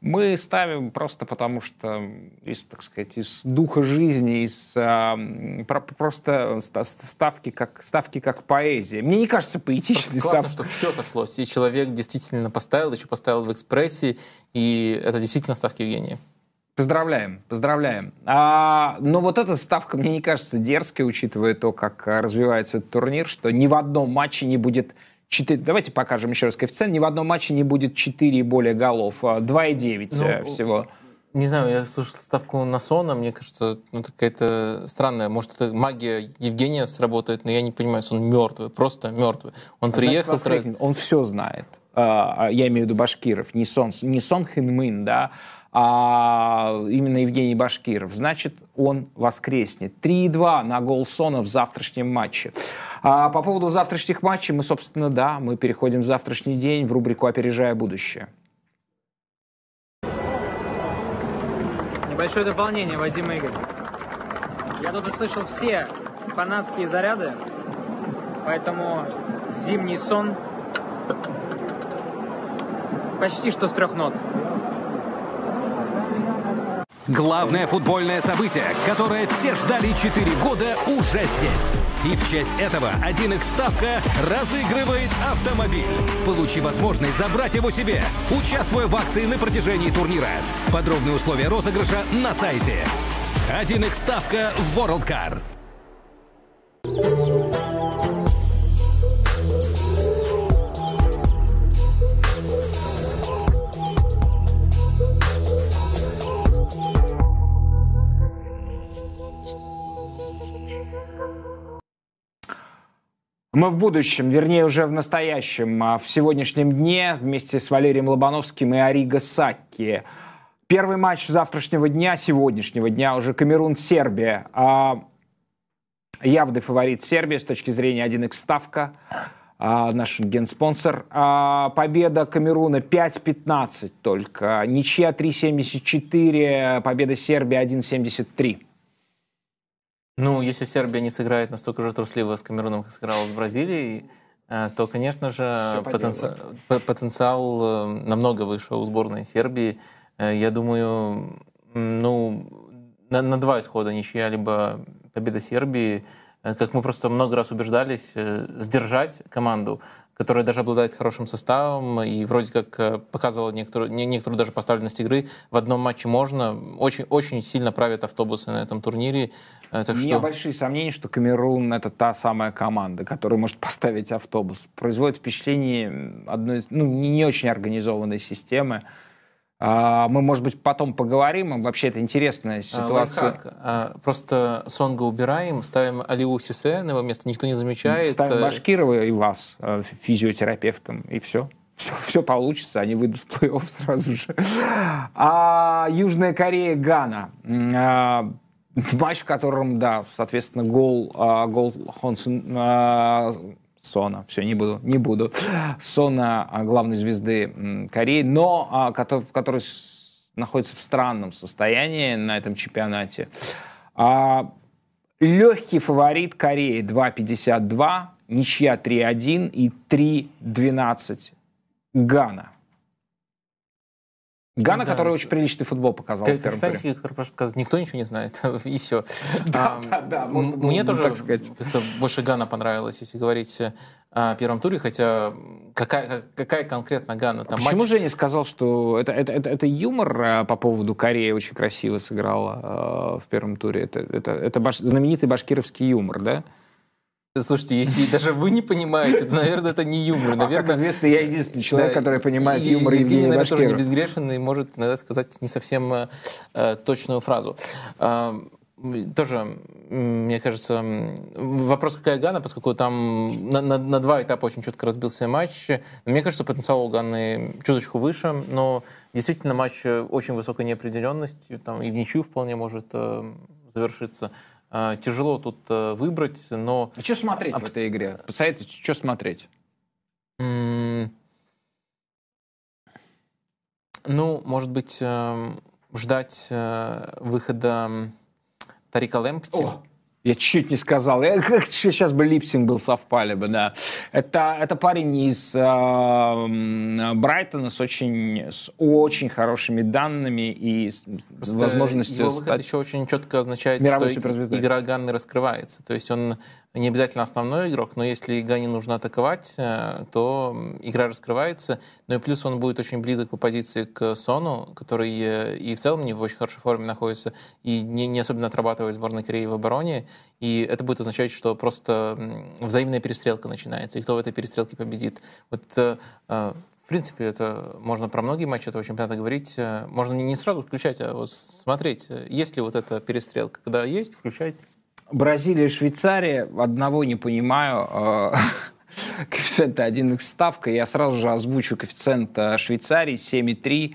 Мы ставим просто потому, что из, так сказать, из духа жизни, из а, просто ставки как, ставки как поэзия. Мне не кажется поэтичной Классно, став... что все сошлось. И человек действительно поставил, еще поставил в экспрессе, и это действительно ставки Евгения. Поздравляем, поздравляем. А, но вот эта ставка мне не кажется дерзкой, учитывая то, как развивается этот турнир, что ни в одном матче не будет 4... Давайте покажем еще раз коэффициент. Ни в одном матче не будет 4 и более голов. 2,9 а ну, э, всего. Не знаю, я слушал ставку на Сона, мне кажется, ну, какая-то странная. Может, это магия Евгения сработает, но я не понимаю, он мертвый, просто мертвый. Он а приехал... Значит, он все знает. А, я имею в виду Башкиров, не Сон, не Сон Хинмин, да, а именно Евгений Башкиров, значит, он воскреснет. 3-2 на гол Сона в завтрашнем матче. А по поводу завтрашних матчей мы, собственно, да, мы переходим в завтрашний день в рубрику «Опережая будущее». Небольшое дополнение, Вадим Игорь. Я тут услышал все фанатские заряды, поэтому зимний сон почти что с трех нот. Главное футбольное событие, которое все ждали 4 года, уже здесь. И в честь этого 1x ставка разыгрывает автомобиль. Получи возможность забрать его себе, участвуя в акции на протяжении турнира. Подробные условия розыгрыша на сайте. 1x ставка в World Car. Мы в будущем, вернее, уже в настоящем, а в сегодняшнем дне вместе с Валерием Лобановским и Ариго Сакки. Первый матч завтрашнего дня, сегодняшнего дня, уже Камерун-Сербия. А, явный фаворит Сербии с точки зрения 1x ставка. А, наш генспонсор. Победа Камеруна 5-15 только. Ничья 3-74, победа Сербии 1-73. Ну, если Сербия не сыграет настолько же трусливо с Камеруном, как сыграла с Бразилией, э, то, конечно же, потенци... потенциал э, намного выше у сборной Сербии. Э, я думаю, ну, на, на два исхода ничья, либо победа Сербии. Как мы просто много раз убеждались, сдержать команду которая даже обладает хорошим составом и вроде как э, показывала некоторую, некоторую даже поставленность игры. В одном матче можно. Очень, очень сильно правят автобусы на этом турнире. Э, так У меня что... большие сомнения, что Камерун — это та самая команда, которая может поставить автобус. Производит впечатление одной ну, не очень организованной системы. А, мы, может быть, потом поговорим. Вообще, это интересная а, ситуация. Лайфхак. А, просто Сонга убираем, ставим Алиу Сисе на его место, никто не замечает. Ставим э, Башкирова и вас э, физиотерапевтом, и все. Все, все получится, они выйдут в плей-офф сразу же. А Южная Корея, Гана. Матч, в котором, да, соответственно, гол, гол Хонсен, Сона, все, не буду, не буду. Сона а, главной звезды Кореи, но а, который, находится в странном состоянии на этом чемпионате. А, легкий фаворит Кореи 2.52, ничья 3.1 и 3.12 Гана. Гана, да, который очень приличный футбол показал как, в первом туре. который просто показал, никто ничего не знает, *laughs* и все. Да, да, да. Мне тоже так сказать. больше Гана понравилось, если говорить о первом туре, хотя какая, какая конкретно Гана? Там Почему матч... Женя сказал, что это, это, это, это юмор а, по поводу Кореи очень красиво сыграла э, в первом туре? Это, это, это баш... знаменитый башкировский юмор, да? Слушайте, если даже вы не понимаете, то, наверное, это не юмор. Наверное, а как известно, я единственный человек, да, который понимает и, юмор Евгения наверное, тоже не безгрешен и может иногда сказать не совсем э, точную фразу. Э, тоже, мне кажется, вопрос, какая Гана, поскольку там на, на, на два этапа очень четко разбился матч. Мне кажется, потенциал у Ганы чуточку выше, но действительно матч очень высокой неопределенности, там и в ничью вполне может э, завершиться. А, тяжело тут э, выбрать, но... А что смотреть Об... в этой игре? Посоветуйте, что смотреть? Ну, может быть, эм, ждать э, выхода Тарика Лемпти. О! Я чуть не сказал. Я, как, сейчас бы липсинг был, совпали бы, да. Это, это парень из э, Брайтона с очень, с очень хорошими данными и с Просто возможностью его стать еще очень четко означает, что игра Ганны раскрывается. То есть он не обязательно основной игрок, но если Гане нужно атаковать, э, то игра раскрывается. Ну и плюс он будет очень близок по позиции к Сону, который э, и в целом не в очень хорошей форме находится, и не, не особенно отрабатывает сборной Кореи в обороне. И это будет означать, что просто взаимная перестрелка начинается, и кто в этой перестрелке победит. Вот э, в принципе, это можно про многие матчи этого чемпионата говорить. Можно не сразу включать, а вот смотреть, есть ли вот эта перестрелка. Когда есть, включайте. Бразилия и Швейцария, одного не понимаю, э, *laughs* коэффициента 1 x ставка, я сразу же озвучу коэффициент э, Швейцарии 7,3,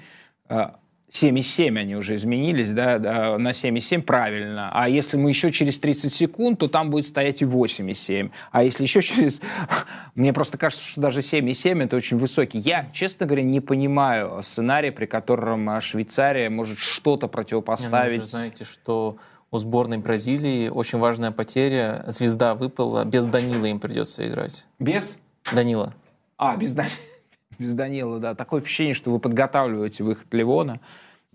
7,7 э, они уже изменились, да, да, на 7,7 правильно. А если мы еще через 30 секунд, то там будет стоять и 8,7. А если еще через... *laughs* Мне просто кажется, что даже 7,7 это очень высокий. Я, честно говоря, не понимаю сценария, при котором Швейцария может что-то противопоставить. Не, ну, вы знаете, что у сборной Бразилии очень важная потеря. Звезда выпала, без Данила им придется играть. Без? Данила. А, без, *laughs* без Данила, да. Такое впечатление, что вы подготавливаете выход Ливона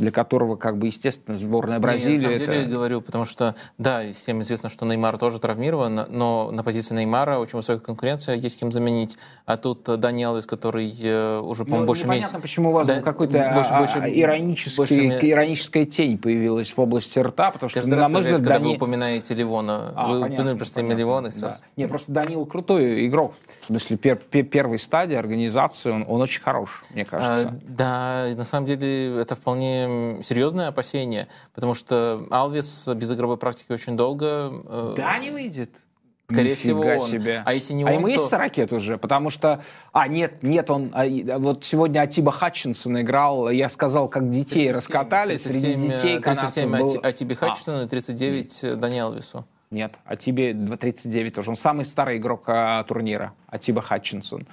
для которого, как бы, естественно, сборная Бразилии... Не, на самом деле говорю, потому что, да, всем известно, что Неймар тоже травмирован, но на позиции Неймара очень высокая конкуренция, есть кем заменить. А тут Дани Алвес, который э, уже, по-моему, ну, больше месяца... Понятно, почему у вас да, какой-то больше, больше, иронический, больше... ироническая тень появилась в области рта, потому что, Каждый на мой взгляд, когда Дани... вы упоминаете Ливона, а, вы упомянули просто имя Ливона и сразу... Да. Не, просто Данил крутой игрок, в смысле, пер, пер, первой стадии организации, он, он очень хорош, мне кажется. А, да, на самом деле это вполне серьезное опасение, потому что Алвис без игровой практики очень долго... Э, да, не выйдет. Скорее Нифига всего, он. себе. А если не а он, ему есть то- Сорокет уже? Потому что... А, нет, нет, он... а, а Вот сегодня Атиба Хатчинсон играл, я сказал, как детей 37, раскатали. Среди 37, детей 37 канадцев был- Ати- Атибе Хатчинсону и 39 Дани Элвису. Нет, Атибе 39 тоже. Он самый старый игрок а, турнира, Атиба Хатчинсон.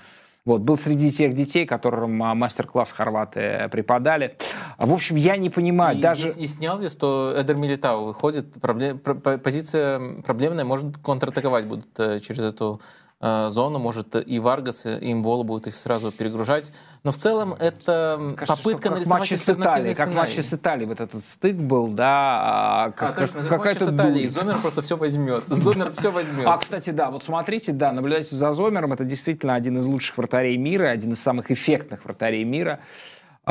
Вот, был среди тех детей, которым а, мастер-класс хорваты преподали. А, В общем, я не понимаю, И даже... если, если не Алвес, то Эдер Милитау выходит. Пробле- про- по- позиция проблемная, может контратаковать будут э, через эту э, зону, может и Варгас, и Имбола будут их сразу перегружать. Но в целом это Кажется, попытка нарисовать матче с Италией, как матче с Италией вот этот стык был, да, а, А, как- точно, как- как в матче с какая-то Италией. Зомер просто все возьмет. Зомер все возьмет. А, кстати, да, вот смотрите, да, наблюдайте за Зомером. Это действительно один из лучших вратарей мира, один из самых эффектных вратарей мира.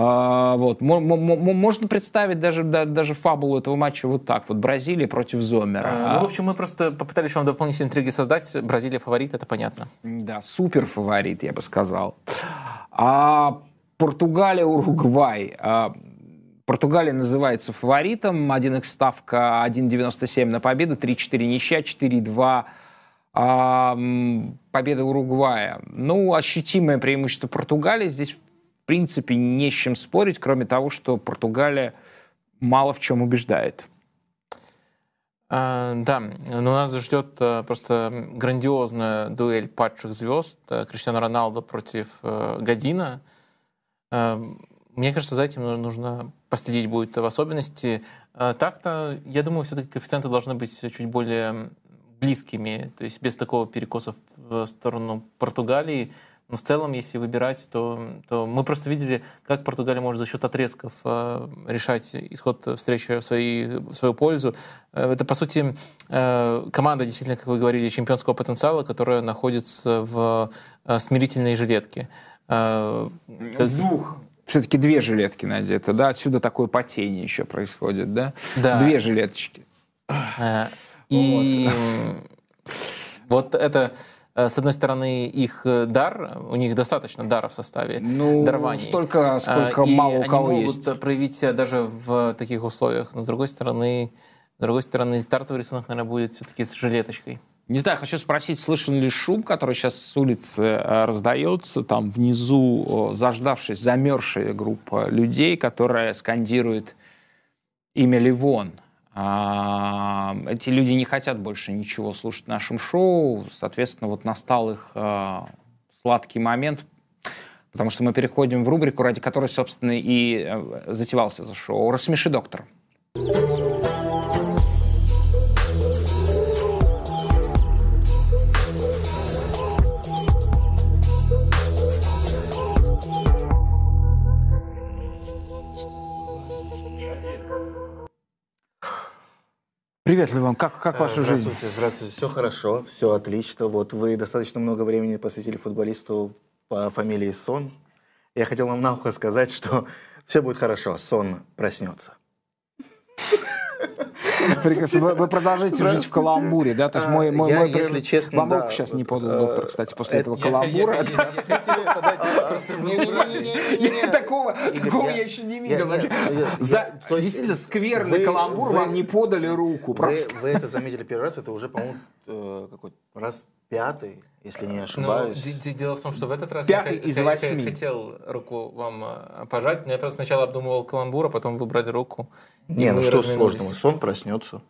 А, вот. Мо- мо- мо- Можно представить даже, да- даже фабулу этого матча вот так. Вот Бразилия против Зомера. А, Ну, в общем, мы просто попытались вам дополнительные интриги создать. Бразилия фаворит, это понятно. Да, супер фаворит, я бы сказал. А Португалия, Уругвай. А, Португалия называется фаворитом. 1 x ставка 1,97 на победу, 3-4 ничья, 4-2 а, победа Уругвая. Ну, ощутимое преимущество Португалии. Здесь, принципе, не с чем спорить, кроме того, что Португалия мало в чем убеждает. А, Да, но нас ждет э, просто грандиозная дуэль падших звезд. э, Криштиано Роналдо против э, Година. Мне кажется, за этим ну- нужно последить будет в особенности. Так-то, я думаю, все-таки коэффициенты должны быть чуть более близкими, то есть без такого перекоса в сторону Португалии. Но в целом, если выбирать, то, то мы просто видели, как Португалия может за счет отрезков э, решать исход встречи в, свои, в свою пользу. Э, это, по сути, э, команда, действительно, как вы говорили, чемпионского потенциала, которая находится в э, смирительной жилетке. Э, В двух. Все-таки две жилетки надеты, да? Отсюда такое потение еще происходит, да? Да. Две жилеточки. Э, И вот это, э, с одной стороны, их э, дар, у них достаточно дара в составе, Ну, дарований. столько, сколько А, и мало у они кого могут есть. проявить себя даже в таких условиях. Но с другой стороны, с другой стороны, стартовый рисунок, наверное, будет все-таки с жилеточкой. Не знаю, хочу спросить, слышен ли шум, который сейчас с улицы э, раздается, там внизу э, заждавшись, замерзшая группа людей, которая скандирует имя Ливон. А, эти люди не хотят больше ничего слушать в нашем шоу, соответственно, вот настал их э, сладкий момент, потому что мы переходим в рубрику, ради которой, собственно, и э, затевался за шоу. «Рассмеши доктор». Привет, Ливон, как, как ваша жизнь? Здравствуйте, здравствуйте. Все хорошо, все отлично. Вот вы достаточно много времени посвятили футболисту по фамилии Сон. Я хотел вам на ухо сказать, что *laughs* все будет хорошо, Сон проснется. *laughs* Прекрасно. Вы, вы продолжаете жить в каламбуре, да? То есть мой, мой, Я, мой если честно, Вам да, сейчас не подал э, доктор, кстати, после этого *laughs* Я- каламбура. Такого, я- еще не видел. За действительно скверный каламбур вам не подали руку. Вы это заметили первый раз, это уже, по-моему, э, какой раз пятый, если не Ну, ошибаюсь. де- дело в том, что в этот раз Пятый я, из х- восьми. хотел руку вам э, пожать, но я просто сначала обдумывал каламбур, а потом выбрали руку. не, ну что сложного, Сон проснется.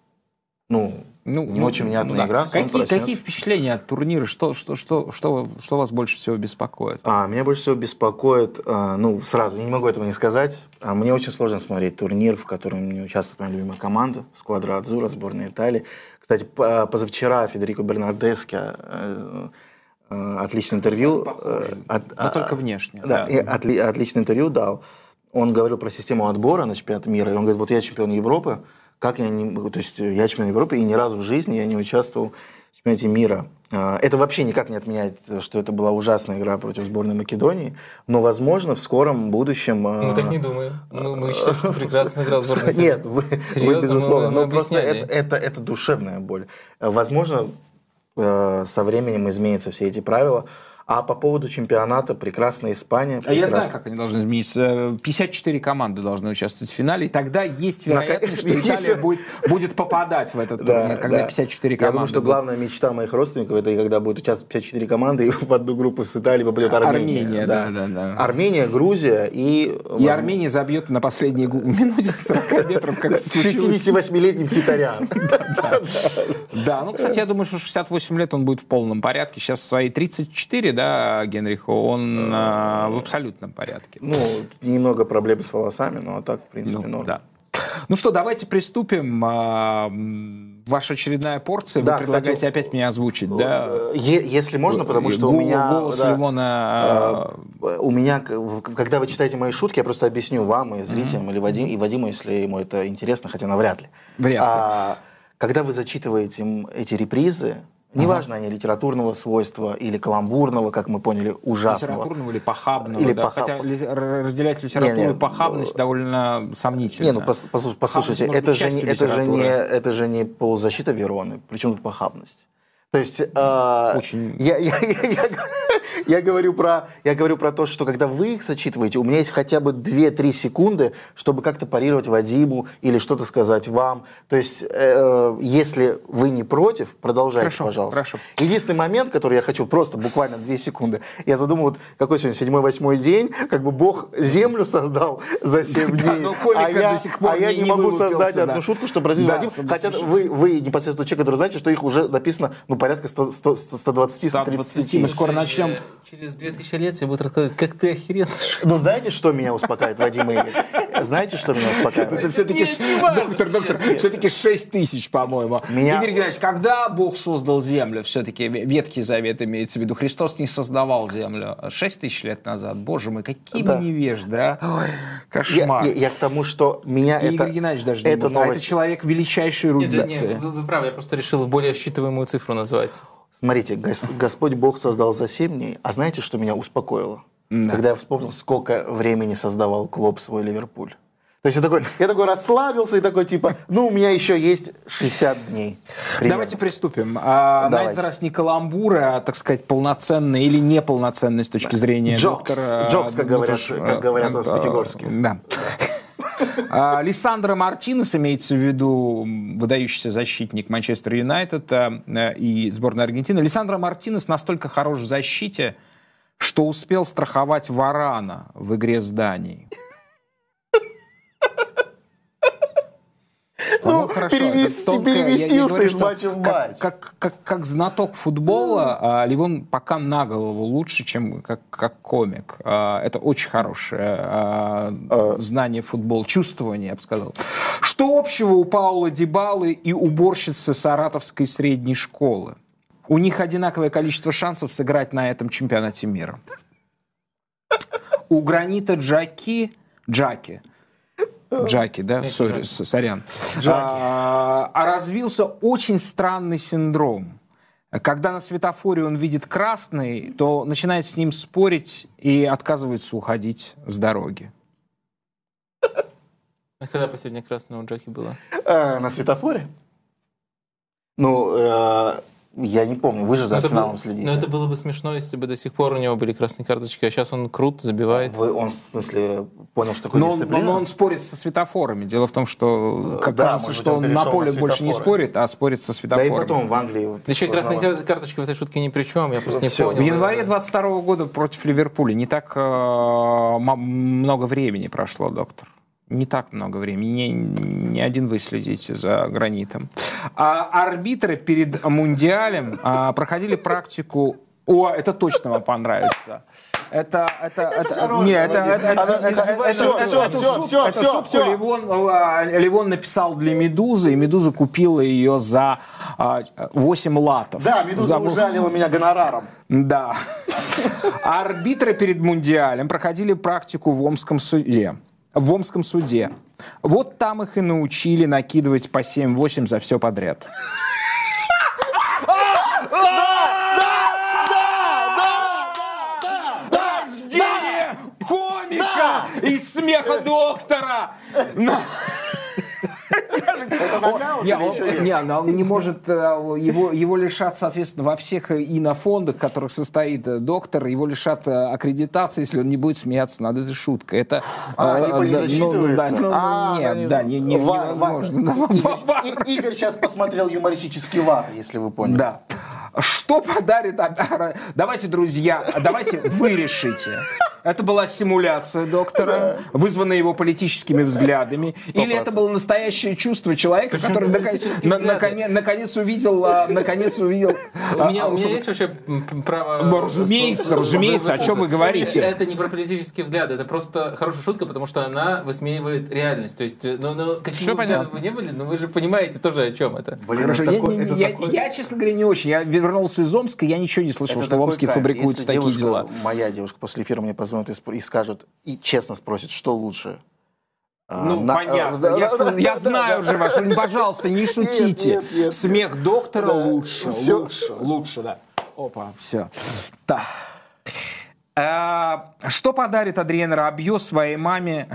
Ну, Ну, не ну, очень внятная ну да. игра, Сон Какие, проснется. какие впечатления от турнира? Что, что, что, что, что вас больше всего беспокоит? А, меня больше всего беспокоит, а, ну, сразу, я не могу этого не сказать, а, мне очень сложно смотреть турнир, в котором не участвует моя любимая команда, Сквадра Адзура, сборная Италии. Кстати, п- позавчера Федерико Бернардески э, э, отличное интервью. э, от- Но только внешне, Да, да. и отли- отличное интервью дал. Он говорил про систему отбора на чемпионат мира, и он говорит, вот я чемпион Европы, как я не то есть я чемпион Европы, и ни разу в жизни я не участвовал в чемпионате мира. А, Это вообще никак не отменяет, что это была ужасная игра против сборной Македонии, но, возможно, в скором будущем... а, Мы так не думаем. Мы, мы считаем, что прекрасно сыграл сборная. *laughs* Нет, вы, безусловно, мы- мы но просто это, это, это душевная боль. Возможно, э, со временем изменятся все эти правила. А по поводу чемпионата, прекрасная Испания. А я прекрасная- знаю, как они должны измениться. 54 команды должны участвовать в финале, и тогда есть вероятность, что *laughs* Италия будет, будет попадать в этот *laughs* Да, турнир, когда да. 54 Я команды. думаю, что будут. главная мечта моих родственников, это когда будет участвовать 54 команды, и *laughs* в одну группу с Италией попадет Армения. Армения, да, да, да. Армения, Грузия и... И возможно, Армения забьет на последней минуте 40 метров, как это случилось. 68-летним хитарям. Да, ну, кстати, я думаю, что 68 лет он будет в полном порядке. Сейчас свои 34, да, Генриху, он а, в абсолютном порядке. Ну, немного проблем с волосами, но так, в принципе, Ну, норм. да. Ну что, давайте приступим. А, Ваша очередная порция. Вы Да, предлагаете кстати, опять меня озвучить, да? Э, Если можно, потому что у меня... Голос да, Ливона... а, э, У меня, когда вы читаете мои шутки, я просто объясню вам и зрителям, или Вадим, и Вадиму, если ему это интересно, хотя навряд ли. Вряд ли. А, когда вы зачитываете эти репризы, неважно, они литературного свойства или каламбурного, как мы поняли, ужасного. Литературного или похабного, Или да? похаб- Хотя ли- разделять литературу Не, не, и похабность довольно сомнительно. Не, ну пос- послуш- послушайте, может это же, не, это, же не, это же не полузащита Вероны. Причем тут похабность? То есть э, Очень- я, я, я, я, я говорю про, я говорю про то, что когда вы их зачитываете, у меня есть хотя бы 2-3 секунды, чтобы как-то парировать Вадиму или что-то сказать вам. То есть, э, если вы не против, продолжайте, Хорошо, пожалуйста. хорошо. Единственный момент, который я хочу, просто буквально 2 секунды. Я задумал, вот какой сегодня, седьмой-восьмой день, как бы Бог землю создал за 7 *laughs* Да, дней. но комика а я, до сих пор а я не- не, могу создать да. одну шутку, чтобы развить Да, Вадим. Хотя вы, вы непосредственно человек, который знаете, что их уже написано ну, порядка 100, 100, 120, 130. 120. Мы скоро начнем. Э, Через 2000 лет тебе будут рассказывать, как ты охеренно. Но знаете, что меня успокаивает, Вадим Игорь? Знаете, что меня успокаивает? Это все-таки, доктор, доктор, все-таки 6 тысяч, по-моему. Меня- Игорь Геннадьевич, когда Бог создал землю, все-таки Ветхий Завет имеется в виду, Христос не создавал землю 6 тысяч лет назад. Боже мой, какие Да. мы невежды, а? Ой, Я, кошмар. я- я к тому, что меня И это... Игорь Геннадьевич даже не это может. А это человек величайшей Нет, нет, эрудиции. нет, вы, вы правы, я просто решил более считываемую цифру назвать. Смотрите, Гос- Господь Бог создал за 7 дней, а знаете, что меня успокоило? Когда я вспомнил, сколько времени создавал клуб свой Ливерпуль. То есть я такой, *laughs* я такой расслабился и такой типа, ну у меня еще есть 60 дней. Примерно. Давайте приступим. А, на Давайте. этот раз не каламбуры, а, так сказать, полноценные или неполноценные с точки зрения Джокс. доктора. Джокс, как говорят- доктора, как говорят у нас в э, Пятигорске. Да. А, Лиссандро Мартинес, имеется в виду выдающийся защитник Манчестер Юнайтед а, э, и сборной Аргентины. Лиссандро Мартинес настолько хорош в защите, что успел страховать Варана в игре с Данией. Ну, хорошо, перевести- это тонкое. Я- я переместился говорю, из матча в как- матч. Как, знаток футбола, а, Ливон пока на голову лучше, чем как, комик. А, Это очень хорошее а, знание футбола, чувствование, я бы сказал. Что общего у Паула Дибалы и уборщицы Саратовской средней школы? У них одинаковое количество шансов сыграть на этом чемпионате мира. У Гранита Джаки, Джаки, Джаки, да, сори, сорян. А, а развился очень странный синдром. Когда на светофоре он видит красный, то начинает с ним спорить и отказывается уходить с дороги. А когда последняя красная у Джаки была? Э, на светофоре? Ну, э, я не помню, вы же за Ну, Арсеналом было- следите. Ну, это было бы смешно, если бы до сих пор у него были красные карточки, а сейчас он крут, забивает. Вы, он, в смысле, понял, что такое Но он, дисциплина? но он спорит со светофорами. Дело в том, что как Да, кажется, что он он на поле на больше не спорит, а спорит со Да и светофорами. потом в Англии... Вот, Да еще красные кар- карточки в этой шутке ни при чем, я просто не Всё. понял. В январе 22 года против Ливерпуля не так э, м- много времени прошло, доктор. Не так много времени. Не, не один вы следите за гранитом. А арбитры перед Мундиалем а, проходили практику... О, это точно вам понравится. Это, это, это, не, это, это, это, это, это, это, Всё, это- всё, эту всё, шутку- а, написал для Медузы, и Медуза купила ее за а, 8 латов. Да, Медуза За- ужалила меня гонораром. да. А арбитры перед Мундиалем проходили практику в Омском суде. В Омском суде. Вот там их и научили накидывать по 7-8 за все подряд. Рождение комика из смеха доктора! Не, он- не, но он не может, э, его, его лишат, соответственно, во всех инофондах, в которых состоит э, доктор, его лишат э, аккредитации, если он не будет смеяться над этой шуткой. Это, А, ну, ну, засчитывается? ну, А, нет, да, не, невозможно. *laughs* Игорь сейчас посмотрел юмористический вар, если вы поняли. Да. Что подарит... *laughs* Давайте, друзья, давайте вы решите. Это была симуляция доктора, вызванная его политическими взглядами, или это было настоящее чувство человека, Почему который политические на- наконец, наконец увидел, а, наконец увидел. У меня, а, у меня есть вообще право... Ну, разумеется, разумеется, о чем вы говорите? Это не про политические взгляды, это просто хорошая шутка, потому что она высмеивает реальность. То есть, э, ну, ну какие бы вы не были, но вы же понимаете тоже, о чем это. Блин, Хорошо, это я, такой- не- это я- такой- я, честно говоря, не очень. Я вернулся из Омска, я ничего не слышал, это что в Омске кайф. фабрикуются Если такие девушка, дела. Моя девушка после эфира мне позвонит и, и скажет, и честно спросит, что лучше. А, Ну, на- понятно. да, я я знаю уже ваш. Ну, Пожалуйста, не шутите. нет, нет. Смех доктора Да. лучше. Всё. Лучше, лучше, да. Опа, все. Так. А, Что подарит Адриен Рабье своей маме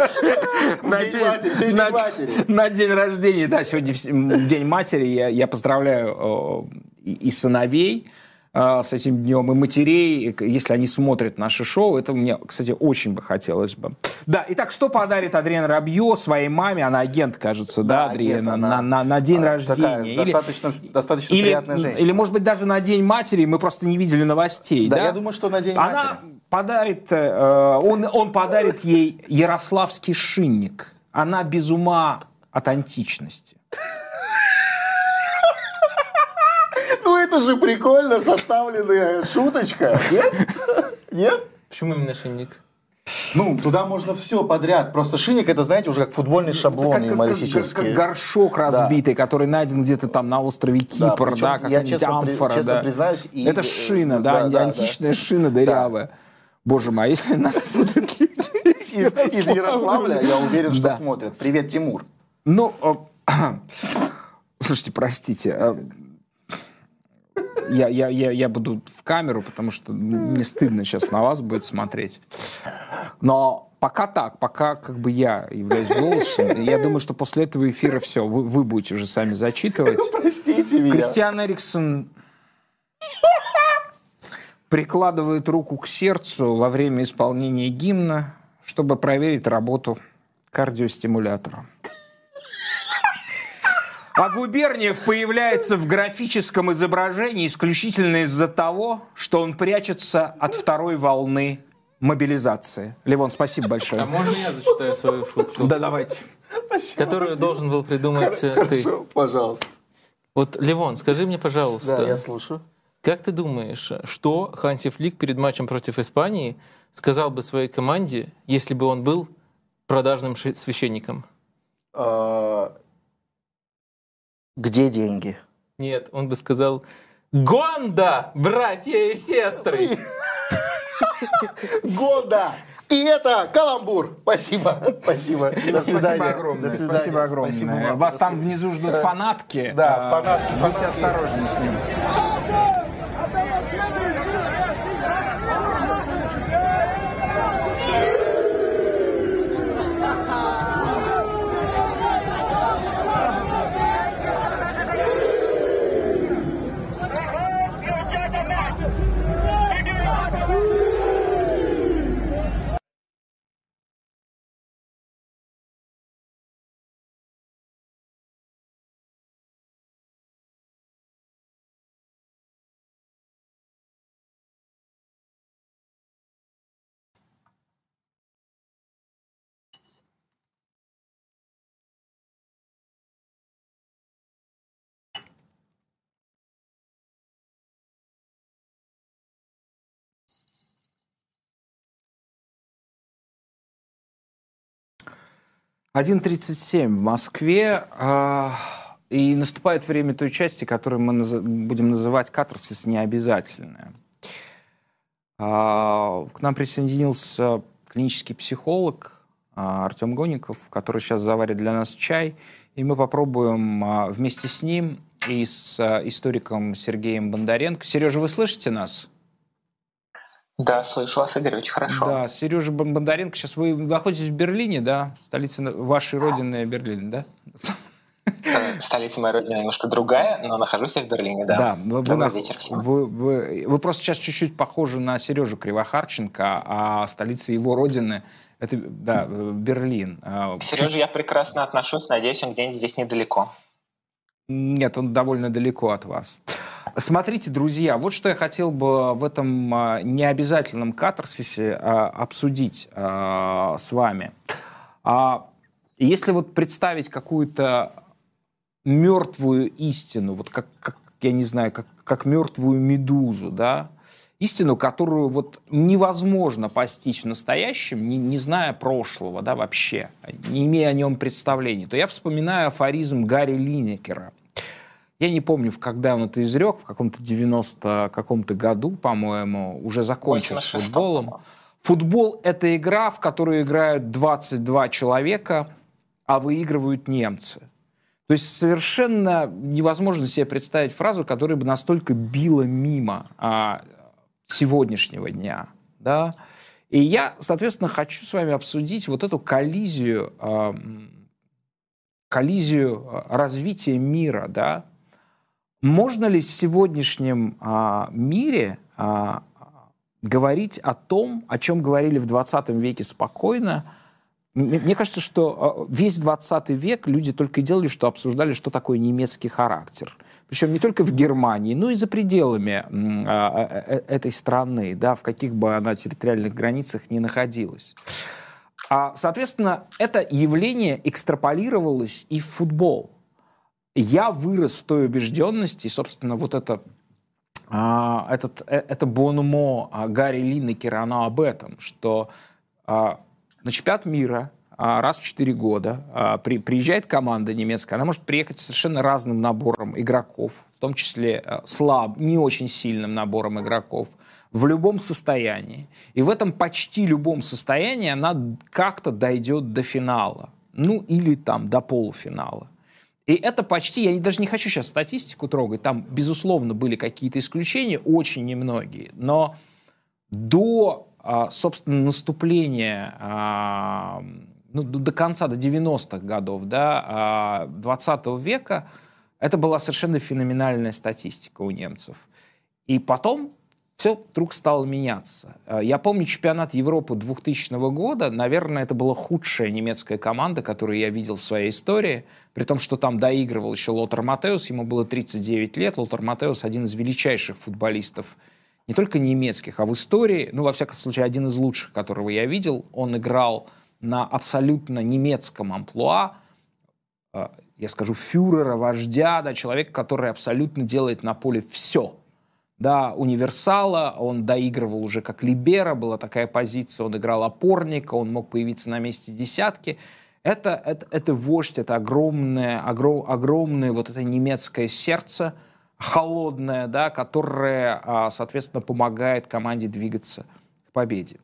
*laughs* на День матери, сегодня на- День матери. *laughs* на день рождения? Да, сегодня День матери. Я, я поздравляю э, и, сыновей э, с этим днем, и матерей, если они смотрят наше шоу. Это мне, кстати, очень бы хотелось бы. Да, итак, что подарит Адриен Рабье своей маме? Она агент, кажется, да, Да, Адриена, агент, на, на- на день а, рождения. такая Или- достаточно, достаточно или, приятная женщина. или, может быть, даже на День матери мы просто не видели новостей. Да, Да, я думаю, что на День Она матери. Подарит, э, он, он подарит ей ярославский шинник. Она без ума от античности. Ну это же прикольно составленная шуточка. Нет? Нет? Почему именно шинник? Ну, туда можно все подряд. Просто шинник, это, знаете, уже как футбольный шаблон Как, как- как- как горшок разбитый, который найден где-то там на острове Да, Кипр, да, я какая-нибудь честно при- амфора. честно да. признаюсь, и- Это э, шина, да, да, да, античная шина дырявая. Боже мой, а если нас *laughs* смотрят люди из Из, Ярославля, я уверен, что Да. смотрят. Привет, Тимур. Ну, э, *clears throat* слушайте, простите. э, Я, я, я, я буду в камеру, потому что мне стыдно сейчас на вас будет смотреть. Но пока так, пока как бы я являюсь голосом, я думаю, что после этого эфира все, вы, вы будете уже сами зачитывать. *laughs* Простите меня. Кристиан Эриксон прикладывает руку к сердцу во время исполнения гимна, чтобы проверить работу кардиостимулятора. А Губерниев появляется в графическом изображении исключительно из-за того, что он прячется от второй волны мобилизации. Левон, спасибо А большое. можно я зачитаю свою шутку? Да, давайте. Которую должен был придумать э, ты. Хорошо, пожалуйста. Вот, Левон, скажи мне, Да, пожалуйста, я слушаю. Как ты думаешь, что Ханси Флик перед матчем против Испании сказал бы своей команде, если бы он был продажным священником? А, Где деньги? Нет, он бы сказал «Гонда, братья и сестры!» Года! И это каламбур. Спасибо. Спасибо. До свидания. Спасибо огромное. До свидания. Спасибо огромное. Спасибо вам. Вас там внизу ждут фанатки. Да, А, фанатки, Будьте фанатки. осторожны с ним. Один тридцать семь в Москве. а, И наступает время той части, которую мы наз- будем называть катарсис необязательная. А, К нам присоединился клинический психолог а, Артем Гоников, который сейчас заварит для нас чай. И мы попробуем вместе с ним и с историком Сергеем Бондаренко. Сережа, вы слышите нас? Да, слышу вас, Игорь, очень хорошо. Да, Сережа Бондаренко. Сейчас вы находитесь в Берлине, да? Столица вашей родины Берлин, да? Э, столица моей родины немножко другая, но нахожусь я в Берлине, да. Да, вы, вы, вечер всем. Вы, вы, вы просто сейчас чуть-чуть похожи на Сережу Кривохарченко, а столица его родины это, да, Берлин. А, К Сереже я прекрасно отношусь, надеюсь, он где-нибудь здесь недалеко. Нет, он довольно далеко от вас. Смотрите, друзья, вот что я хотел бы в этом а, необязательном катарсисе а, обсудить с вами. Если вот представить какую-то мертвую истину, вот как, как я не знаю, как, как мертвую медузу, да, истину, которую вот невозможно постичь в настоящем, не, не зная прошлого, да, вообще, не имея о нем представления, то я вспоминаю афоризм Гарри Линекера. Я не помню, когда он это изрек, в каком-то 90 каком-то году, по-моему, уже закончил с футболом. Футбол — это игра, в которую играют 22 человека, а выигрывают немцы. То есть совершенно невозможно себе представить фразу, которая бы настолько била мимо а, сегодняшнего дня. Да? И я, соответственно, хочу с вами обсудить вот эту коллизию, а, коллизию развития мира. Да? Можно ли в сегодняшнем а, мире а, говорить о том, о чем говорили в 20 веке спокойно, мне кажется, что а, весь 20 век люди только и делали, что обсуждали, что такое немецкий характер. Причем не только в Германии, но и за пределами а, а, э, этой страны, да, в каких бы она территориальных границах ни находилась. А, соответственно, это явление экстраполировалось и в футбол. Я вырос в той убежденности, и, собственно, вот это, этот, э, это бонумо Гарри Линнекера, оно об этом, что на чемпионат мира а, раз в 4 года а, при, приезжает команда немецкая, она может приехать с совершенно разным набором игроков, в том числе а, слаб, не очень сильным набором игроков, в любом состоянии. И в этом почти любом состоянии она как-то дойдет до финала. Ну, или там до полуфинала. И это почти, я даже не хочу сейчас статистику трогать, там, безусловно, были какие-то исключения, очень немногие, но до а, собственно, наступление а, ну, до конца, до 90-х годов, да, 20 а, века, это была совершенно феноменальная статистика у немцев. И потом все вдруг стало меняться. Я помню чемпионат Европы 2000 года. Наверное, это была худшая немецкая команда, которую я видел в своей истории. При том, что там доигрывал еще Лотер Матеус. Ему было 39 лет. Лотер Матеус один из величайших футболистов не только немецких, а в истории, ну, во всяком случае, один из лучших, которого я видел, он играл на абсолютно немецком амплуа, э, я скажу, фюрера, вождя, да, человека, который абсолютно делает на поле все. Да, универсала, он доигрывал уже как либера, была такая позиция, он играл опорника, он мог появиться на месте десятки. Это, это, это вождь, это огромное, огром, огромное вот это немецкое сердце – холодная, да, которая, а, соответственно, помогает команде двигаться к победе.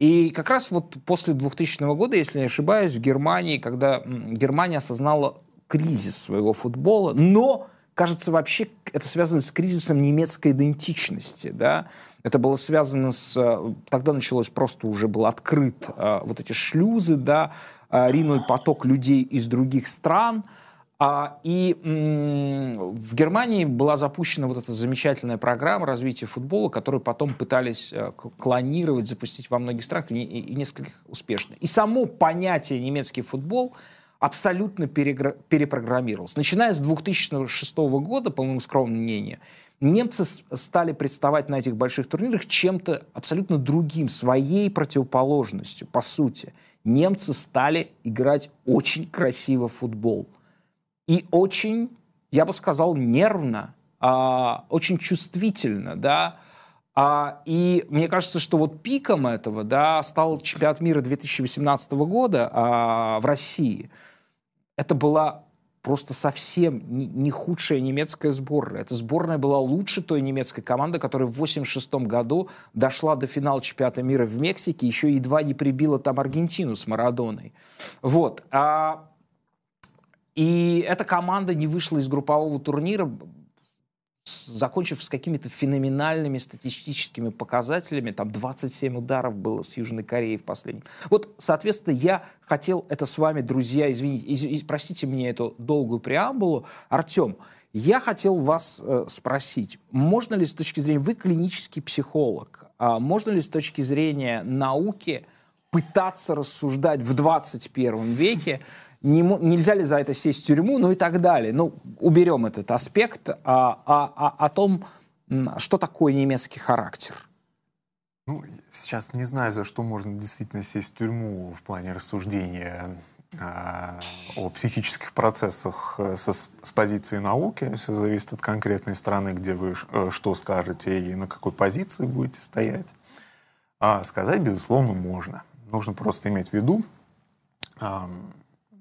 И как раз вот после 2000 года, если не ошибаюсь, в Германии, когда Германия осознала кризис своего футбола, но, кажется, вообще это связано с кризисом немецкой идентичности, да, это было связано с... Э, тогда началось просто уже был открыт э, вот эти шлюзы, да, э, ринул поток людей из других стран, а, и в Германии была запущена вот эта замечательная программа развития футбола, которую потом пытались э, клонировать, запустить во многих странах и, и нескольких успешно. И само понятие немецкий футбол абсолютно перепрограммировалось. Начиная с 2006 года, по моему скромному мнению, немцы стали представать на этих больших турнирах чем-то абсолютно другим, своей противоположностью, по сути. Немцы стали играть очень красиво в футбол – и очень, я бы сказал, нервно, а, очень чувствительно, да, а, и мне кажется, что вот пиком этого, да, стал чемпионат мира 2018 года а, в России. Это была просто совсем не, худшая немецкая сборная. Эта сборная была лучше той немецкой команды, которая в 1986 году дошла до финала чемпионата мира в Мексике, еще едва не прибила там Аргентину с Марадоной. Вот. А и эта команда не вышла из группового турнира закончив с какими-то феноменальными статистическими показателями, там 27 ударов было с Южной Кореей в последнем. Вот, соответственно, я хотел это с вами, друзья, извините, из, простите мне эту долгую преамбулу. Артем, я хотел вас э, спросить, можно ли с точки зрения, вы клинический психолог, а можно ли с точки зрения науки пытаться рассуждать в 21 веке не, нельзя ли за это сесть в тюрьму, ну и так далее. Ну, уберем этот аспект а, а, а, о том, что такое немецкий характер. Ну, сейчас не знаю, за что можно действительно сесть в тюрьму в плане рассуждения э, о психических процессах э, со, с позиции науки. Все зависит от конкретной страны, где вы э, что скажете и на какой позиции будете стоять. А сказать, безусловно, можно. Нужно просто иметь в виду,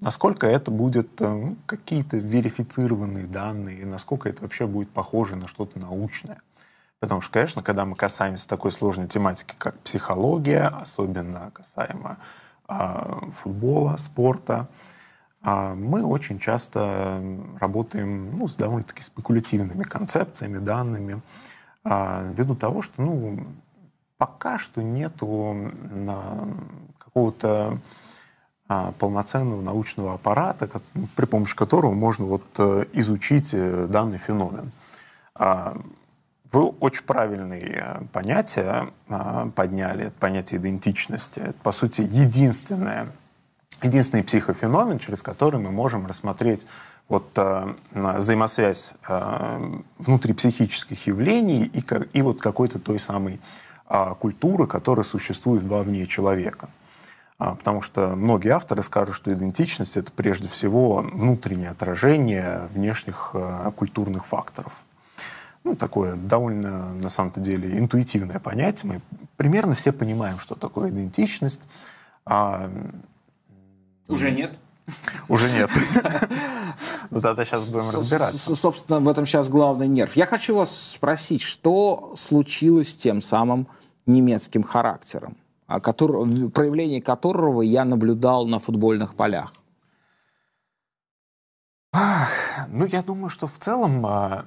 насколько это будет э, ну, какие-то верифицированные данные, насколько это вообще будет похоже на что-то научное. Потому что, конечно, когда мы касаемся такой сложной тематики, как психология, особенно касаемо э, футбола, спорта, э, мы очень часто работаем ну, с довольно-таки спекулятивными концепциями, данными, э, ввиду того, что ну, пока что нету какого-то а, полноценного научного аппарата, при помощи которого можно вот э, изучить э, данный феномен. А, вы очень правильные понятия а, подняли, понятие идентичности. Это, по сути, единственное, единственный психофеномен, через который мы можем рассмотреть вот, э, взаимосвязь внутрипсихических явлений и, и вот какой-то той самой культуры, которая существует вовне человека. А, потому что многие авторы скажут, что идентичность — это прежде всего внутреннее отражение внешних э, культурных факторов. Ну, такое довольно, на самом-то деле, интуитивное понятие. Мы примерно все понимаем, что такое идентичность. А... Уже нет? Уже нет. *laughs* Ну тогда сейчас будем разбираться. Собственно, в этом сейчас главный нерв. Я хочу вас спросить, что случилось с тем самым немецким характером? А который, проявление которого я наблюдал на футбольных полях? Ну, я думаю, что в целом а,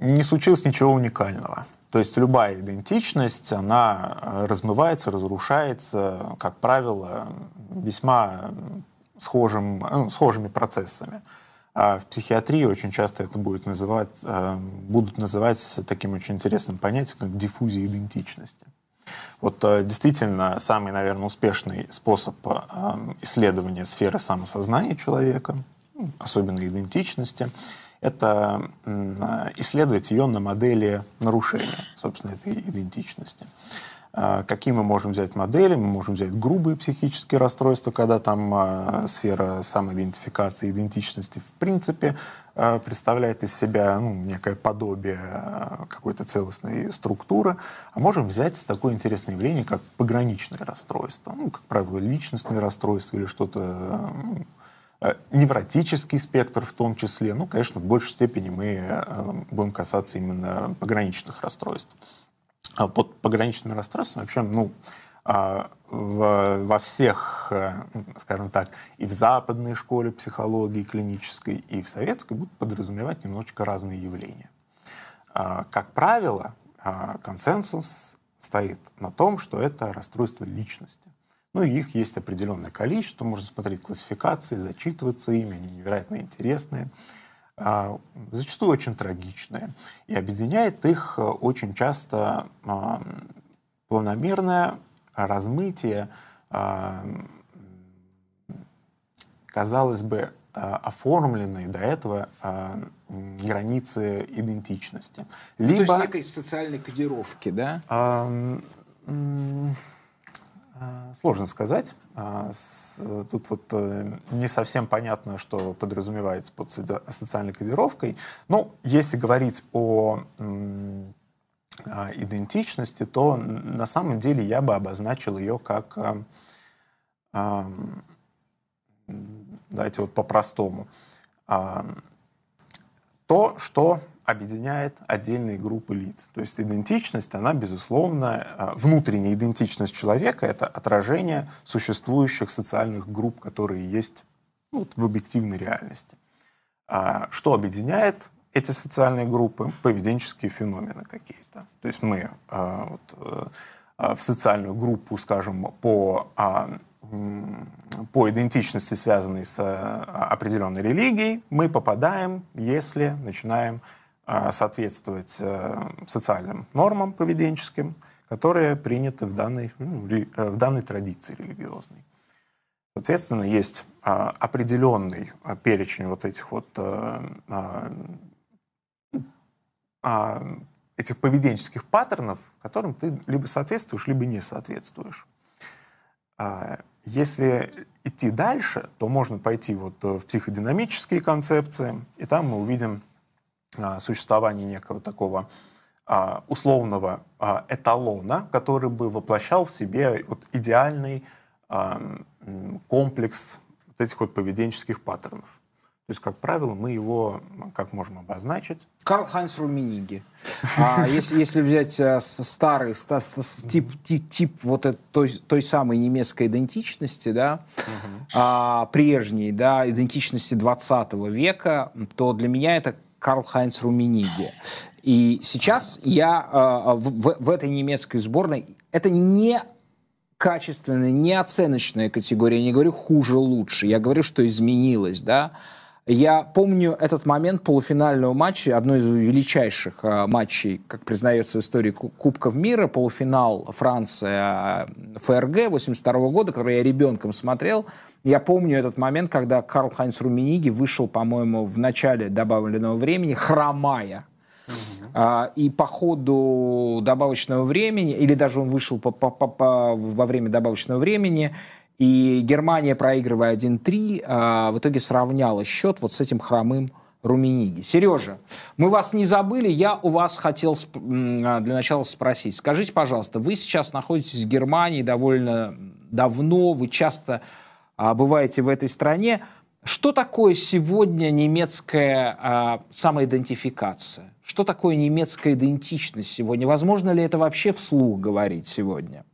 не случилось ничего уникального. То есть любая идентичность, она а, размывается, разрушается, как правило, весьма схожим, ну, схожими процессами. А в психиатрии очень часто это будет называть, будут называть таким очень интересным понятием, как диффузия идентичности. Вот э, действительно самый, наверное, успешный способ э, исследования сферы самосознания человека, ну, особенно идентичности, это исследовать ее на модели нарушения, собственно, этой идентичности. А, какие мы можем взять модели? Мы можем взять грубые психические расстройства, когда там а, сфера самоидентификации, идентичности в принципе а, представляет из себя ну, некое подобие какой-то целостной структуры. А можем взять такое интересное явление, как пограничное расстройство. Ну, как правило, личностные расстройства или что-то невротический спектр в том числе. Ну, конечно, в большей степени мы будем касаться именно пограничных расстройств. А под пограничными расстройствами вообще, ну, а, во всех, э, скажем так, и в западной школе психологии клинической, и в советской будут подразумевать немножечко разные явления. А, как правило, консенсус стоит на том, что это расстройство личности. Ну, и их есть определенное количество, можно смотреть классификации, зачитываться ими, они невероятно интересные. А, зачастую очень трагичные. И объединяет их э, очень часто а, планомерное размытие, а, казалось бы, оформленные до этого границы идентичности. Либо... Ну, то есть некой социальной кодировки, да? Сложно сказать. А, тут вот э, не совсем понятно, что подразумевается под социальной кодировкой. Но если говорить о а, идентичности, то на самом деле я бы обозначил ее как, давайте вот по-простому, то, что объединяет отдельные группы лиц. То есть идентичность, она, безусловно, э, внутренняя идентичность человека — это отражение существующих социальных групп, которые есть ну, в объективной реальности. А что объединяет эти социальные группы поведенческие феномены какие-то. То есть мы э, вот, в социальную группу, скажем, по, по идентичности, связанной с определенной религией, мы попадаем, если начинаем соответствовать э, социальным нормам поведенческим, которые приняты в данной, ну, э, в данной традиции религиозной. Соответственно, есть а, определенный а, перечень вот этих вот а, а, этих поведенческих паттернов, которым ты либо соответствуешь, либо не соответствуешь. А, если идти дальше, то можно пойти вот э, в психодинамические концепции, и там мы увидим а, существование некого такого а, условного а, эталона, который бы воплощал в себе вот идеальный а, комплекс вот этих вот поведенческих паттернов. То есть, как правило, мы его как можем обозначить? Карл Хайнс Румениги. А, если, если взять а, старый ста, тип, тип, тип вот той, той самой немецкой идентичности, да, угу. а, прежней, да, идентичности 20 века, то для меня это Карл Хайнц Румениги. И сейчас я а, в, в этой немецкой сборной, это не качественная, не оценочная категория, я не говорю хуже, лучше, я говорю, что изменилось, да, я помню этот момент полуфинального матча, одной из величайших э, матчей, как признается в истории Кубков мира, полуфинал Франция ФРГ 82 года, который я ребенком смотрел. Я помню этот момент, когда Карл Хайнс Румениги вышел, по-моему, в начале добавленного времени, хромая. Uh-huh. И по ходу добавочного времени, или даже он вышел по, по, по, по, во время добавочного времени, и Германия, проигрывая 1-3, а, в итоге сравняла счет вот с этим хромым Румениги. Сережа, мы вас не забыли, я у вас хотел а, для начала спросить. Скажите, пожалуйста, вы сейчас находитесь в Германии довольно давно, вы часто а, бываете в этой стране. Что такое сегодня немецкая а, самоидентификация? Что такое немецкая идентичность сегодня? Возможно ли это вообще вслух говорить сегодня?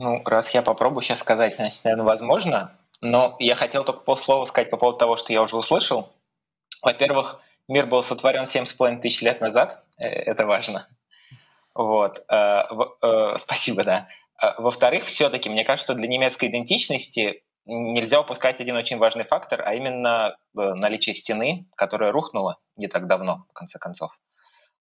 Ну, раз я попробую сейчас сказать, значит, наверное, возможно. Но я хотел только полслова сказать по поводу того, что я уже услышал. Во-первых, мир был сотворен 7,5 тысяч лет назад. Э, это важно. Вот. Э, э, спасибо, да. Во-вторых, все-таки, мне кажется, что для немецкой идентичности нельзя упускать один очень важный фактор, а именно наличие стены, которая рухнула не так давно, в конце концов.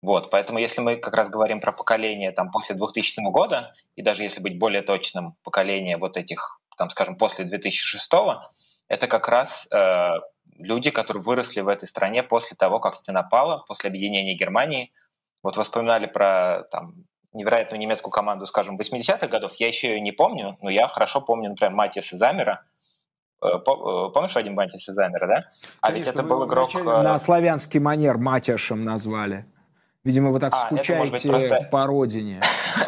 Вот, поэтому если мы как раз говорим про поколение там, после 2000 года, и даже если быть более точным, поколение вот этих, там, скажем, после 2006, это как раз э, люди, которые выросли в этой стране после того, как стена пала, после объединения Германии. Вот вы вспоминали про там, невероятную немецкую команду, скажем, 80-х годов. Я еще ее не помню, но я хорошо помню, например, Матиаса Замера. Э, э, помнишь Вадим Матиаса Замера, да? А Конечно, ведь это был игрок... На славянский манер Матяшем назвали. Видимо, вы так а, скучаете просто... по родине.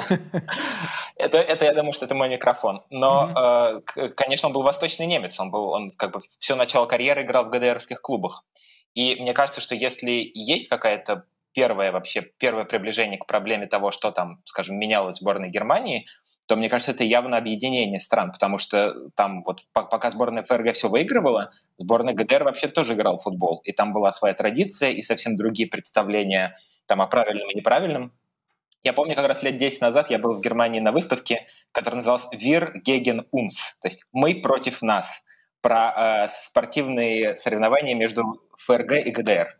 *laughs* это, это, я думаю, что это мой микрофон. Но, э, конечно, он был восточный немец. Он был, он как бы все начало карьеры играл в ГДРских клубах. И мне кажется, что если есть какая-то первое вообще, первое приближение к проблеме того, что там, скажем, менялось в сборной Германии, то, мне кажется, это явно объединение стран, потому что там вот пока сборная ФРГ все выигрывала, сборная ГДР вообще тоже играл в футбол, и там была своя традиция и совсем другие представления там, о правильном и неправильном. Я помню, как раз лет 10 назад я был в Германии на выставке, которая называлась «Wir gegen uns», то есть «Мы против нас», про э, спортивные соревнования между ФРГ и ГДР,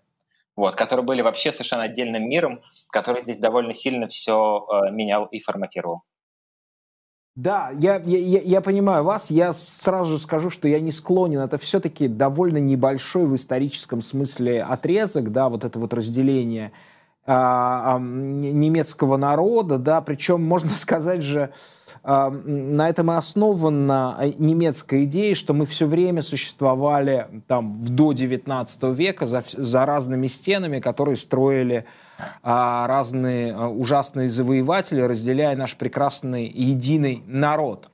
вот, которые были вообще совершенно отдельным миром, который здесь довольно сильно все э, менял и форматировал. Да, я, я, я понимаю вас. Я сразу же скажу, что я не склонен. Это все-таки довольно небольшой в историческом смысле отрезок, да, вот это вот разделение – а, немецкого народа, да, причем можно *laughs* сказать же, а, на этом и основана немецкая идея, что мы все время существовали там до 19 века за, за разными стенами, которые строили а, разные ужасные завоеватели, разделяя наш прекрасный единый народ.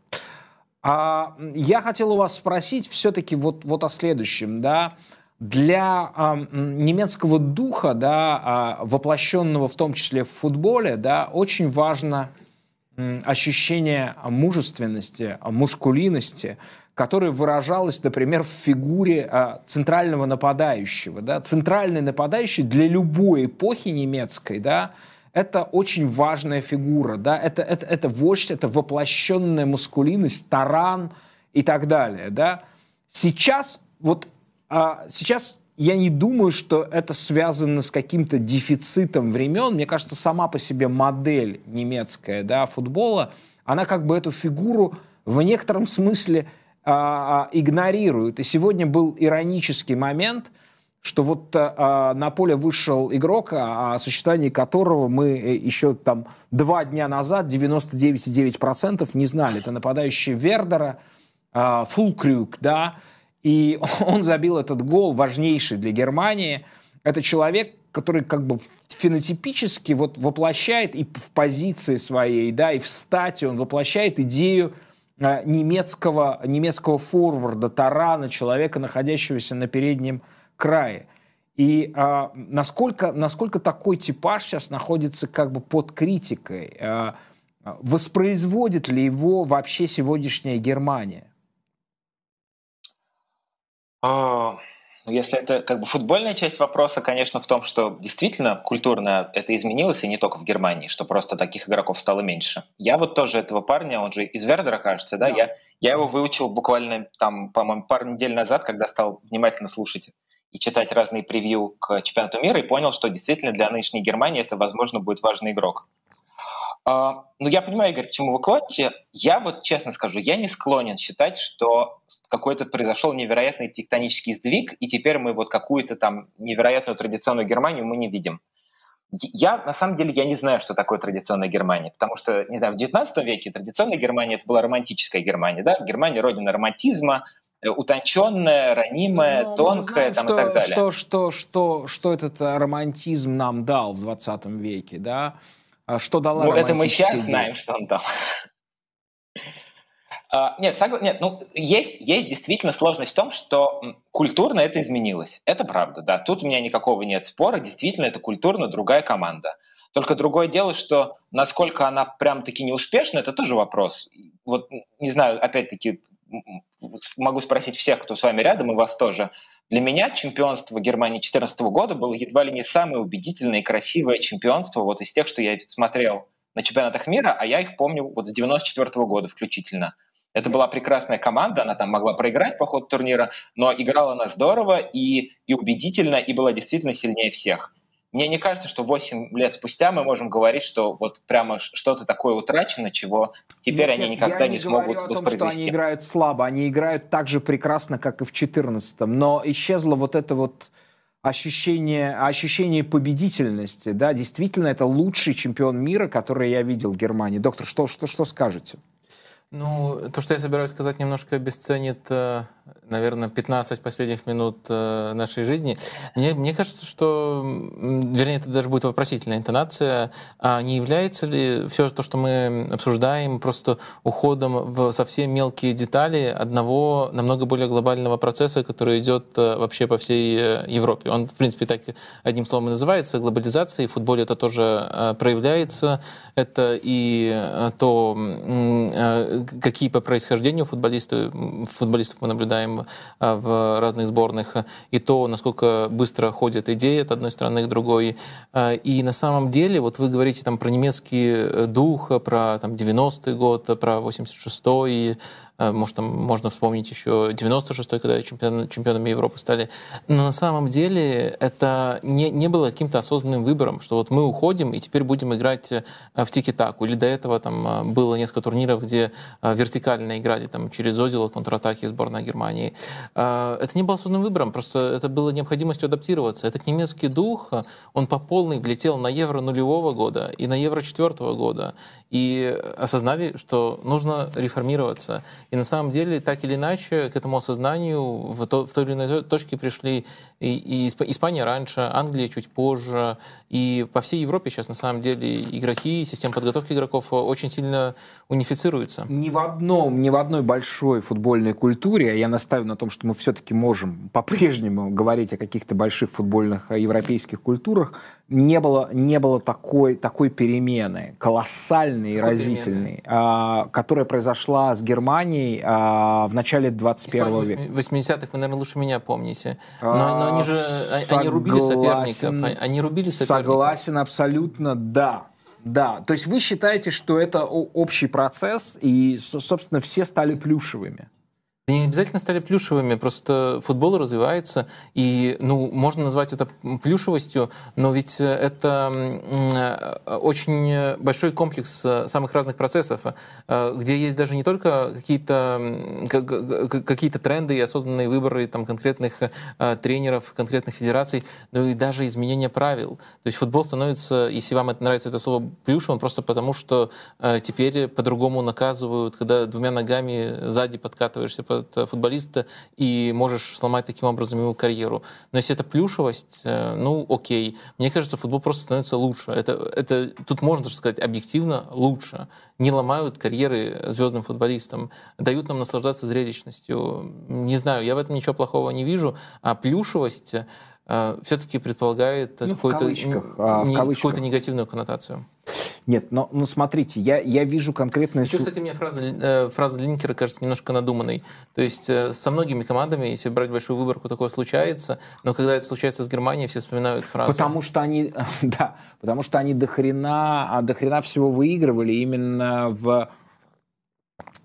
А я хотел у вас спросить все-таки вот, вот о следующем, да, для э, немецкого духа, да, э, воплощенного в том числе в футболе, да, очень важно э, ощущение мужественности, мускулинности, которая выражалась, например, в фигуре а, центрального нападающего. Да? Центральный нападающий для любой эпохи немецкой, да, это очень важная фигура, да, это, это, это вождь, это воплощенная мускулинность, таран и так далее, да. Сейчас, вот, а, сейчас я не думаю, что это связано с каким-то дефицитом времен. Мне кажется, сама по себе модель немецкая, да, футбола, она как бы эту фигуру в некотором смысле а, а, игнорируют. И сегодня был иронический момент, что вот а, на поле вышел игрок, о существовании которого мы э, еще там два дня назад 99,9% не знали. Это нападающий Вердера, а, Фулкрюк, да, и *laughs* он забил этот гол, важнейший для Германии. Это человек, который как бы фенотипически вот воплощает и в позиции своей, да, и в стате он воплощает идею Э, немецкого, немецкого форварда, тарана, человека, находящегося на переднем крае. И а, насколько, насколько такой типаж сейчас находится как бы под критикой? А, воспроизводит ли его вообще сегодняшняя Германия? А, ну, если это как бы футбольная часть вопроса, конечно, в том, что действительно культурно это изменилось, и не только в Германии, что просто таких игроков стало меньше. Я вот тоже этого парня, он же из Вердера, кажется, да, да. Я, я его выучил буквально там, по-моему, пару недель назад, когда стал внимательно слушать и читать разные превью к чемпионату мира, и понял, что действительно для нынешней Германии это, возможно, будет важный игрок. А, ну, я понимаю, Игорь, к чему вы клоните. Я вот честно скажу, я не склонен считать, что какой-то произошел невероятный тектонический сдвиг, и теперь мы вот какую-то там невероятную традиционную Германию мы не видим. Я, на самом деле, я не знаю, что такое традиционная Германия, потому что, не знаю, в XIX веке традиционная Германия – это была романтическая Германия, да? Германия – родина романтизма, э, утонченная, ранимая, Но тонкая там, что, и так далее. Что, что, что, что этот романтизм нам дал в 20 веке, да? А что дала Ну, это мы сейчас знаем, что он там. Uh, нет, согла... нет, ну есть, есть действительно сложность в том, что культурно это изменилось. Это правда, да. Тут у меня никакого нет спора. Действительно, это культурно другая команда. Только другое дело, что насколько она прям таки неуспешна, это тоже вопрос. Вот, не знаю, опять-таки, могу спросить всех, кто с вами рядом, и вас тоже. Для меня чемпионство Германии 2014 года было едва ли не самое убедительное и красивое чемпионство вот из тех, что я смотрел на чемпионатах мира, а я их помню вот с 94 года включительно. Это была прекрасная команда, она там могла проиграть по ходу турнира, но играла она здорово и, и убедительно, и была действительно сильнее всех. Мне не кажется, что 8 лет спустя мы можем говорить, что вот прямо что-то такое утрачено, чего теперь нет, они никогда я не, не смогут о том, что они играют слабо, они играют так же прекрасно, как и в 14-м, но исчезло вот это вот ощущение, ощущение победительности, да, действительно, это лучший чемпион мира, который я видел в Германии. Доктор, что, что, что скажете? Ну, то, что я собираюсь сказать, немножко обесценит, э, наверное, 15 последних минут э, нашей жизни. Мне, мне кажется, что, вернее, это даже будет вопросительная интонация, а не является ли все то, что мы обсуждаем, просто уходом в совсем мелкие детали одного намного более глобального процесса, который идет э, вообще по всей Европе? Он, в принципе, так одним словом и называется, глобализация, и в футболе это тоже проявляется. Это и то, какие по происхождению футболисты, футболистов мы наблюдаем а, в разных сборных, и то, насколько быстро ходят идеи от одной страны к другой. А, и на самом деле, вот вы говорите там про немецкий э, дух, про там 90-й год, про 86-й, а, может, там можно вспомнить еще 96-й, когда чемпион, чемпионами Европы стали. Но на самом деле это не, не было каким-то осознанным выбором, что вот мы уходим и теперь будем играть э, в тики-таку. Или до этого там было несколько турниров, где а, вертикально играли там, через Озила контратаки сборной Германии. А, это не было осознанным выбором, просто это было необходимостью адаптироваться. Этот немецкий дух, он по полной влетел на Евро нулевого года и на Евро четвертого года. И осознали, что нужно реформироваться. И на самом деле, так или иначе, к этому осознанию в, то, в той или иной точке пришли и, и Испания раньше, Англия чуть позже. И по всей Европе сейчас, на самом деле, игроки, система подготовки игроков очень сильно унифицируется. Ни в одном, ни в одной большой футбольной культуре, я настаиваю на том, что мы все-таки можем по-прежнему говорить о каких-то больших футбольных европейских культурах, не было, не было такой, такой перемены, колоссальной и разительной, а, которая произошла с Германией а, в начале 21 века. 80-х вы, наверное, лучше меня помните. Но, но они же согласен, они рубили соперников. Они рубили соперников. Согласен абсолютно, да. Да, то есть вы считаете, что это общий процесс, и, собственно, все стали плюшевыми? Не обязательно стали плюшевыми, просто футбол развивается, и, ну, можно назвать это плюшевостью, но ведь это э, очень большой комплекс э, самых разных процессов, э, где есть даже не только какие-то какие тренды и осознанные выборы там, конкретных тренеров, конкретных федераций, но и даже изменение правил. То есть футбол становится, если вам это нравится это слово, плюшевым, просто потому что теперь по-другому наказывают, когда двумя ногами сзади подкатываешься по от э, футболиста и можешь сломать таким образом его карьеру. Но если это плюшевость, э, ну окей. Мне кажется, футбол просто становится лучше. Это, это, тут можно даже сказать объективно лучше. Не ломают карьеры звездным футболистам, дают нам наслаждаться зрелищностью. Не знаю, я в этом ничего плохого не вижу. А плюшевость все-таки предполагает ну, какую-то, а, какую-то негативную коннотацию. Нет, но ну, смотрите, я, я вижу конкретные... Еще, кстати, мне фраза, э, фраза Линкера кажется немножко надуманной. То есть э, со многими командами, если брать большую выборку, такое случается, но когда это случается с Германией, все вспоминают фразу. Потому что они, *laughs* да, потому что они дохрена, а дохрена всего выигрывали именно в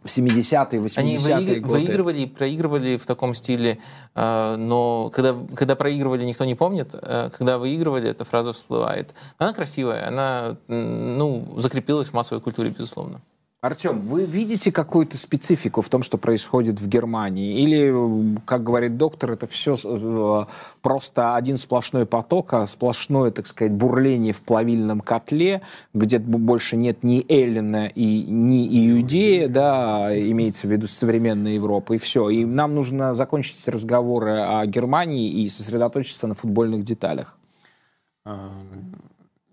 в 70-е, 80-е Они выигр... годы. выигрывали и проигрывали в таком стиле, э, но когда, когда проигрывали, никто не помнит. Э, когда выигрывали, эта фраза всплывает. Она красивая, она ну, закрепилась в массовой культуре, безусловно. Артем, вы видите какую-то специфику в том, что происходит в Германии? Или, как говорит доктор, это все э, просто один сплошной поток, а сплошное, так сказать, бурление в плавильном котле, где больше нет ни Эллина и ни Иудея, да, имеется в виду современная Европа, и все. И нам нужно закончить разговоры о Германии и сосредоточиться на футбольных деталях.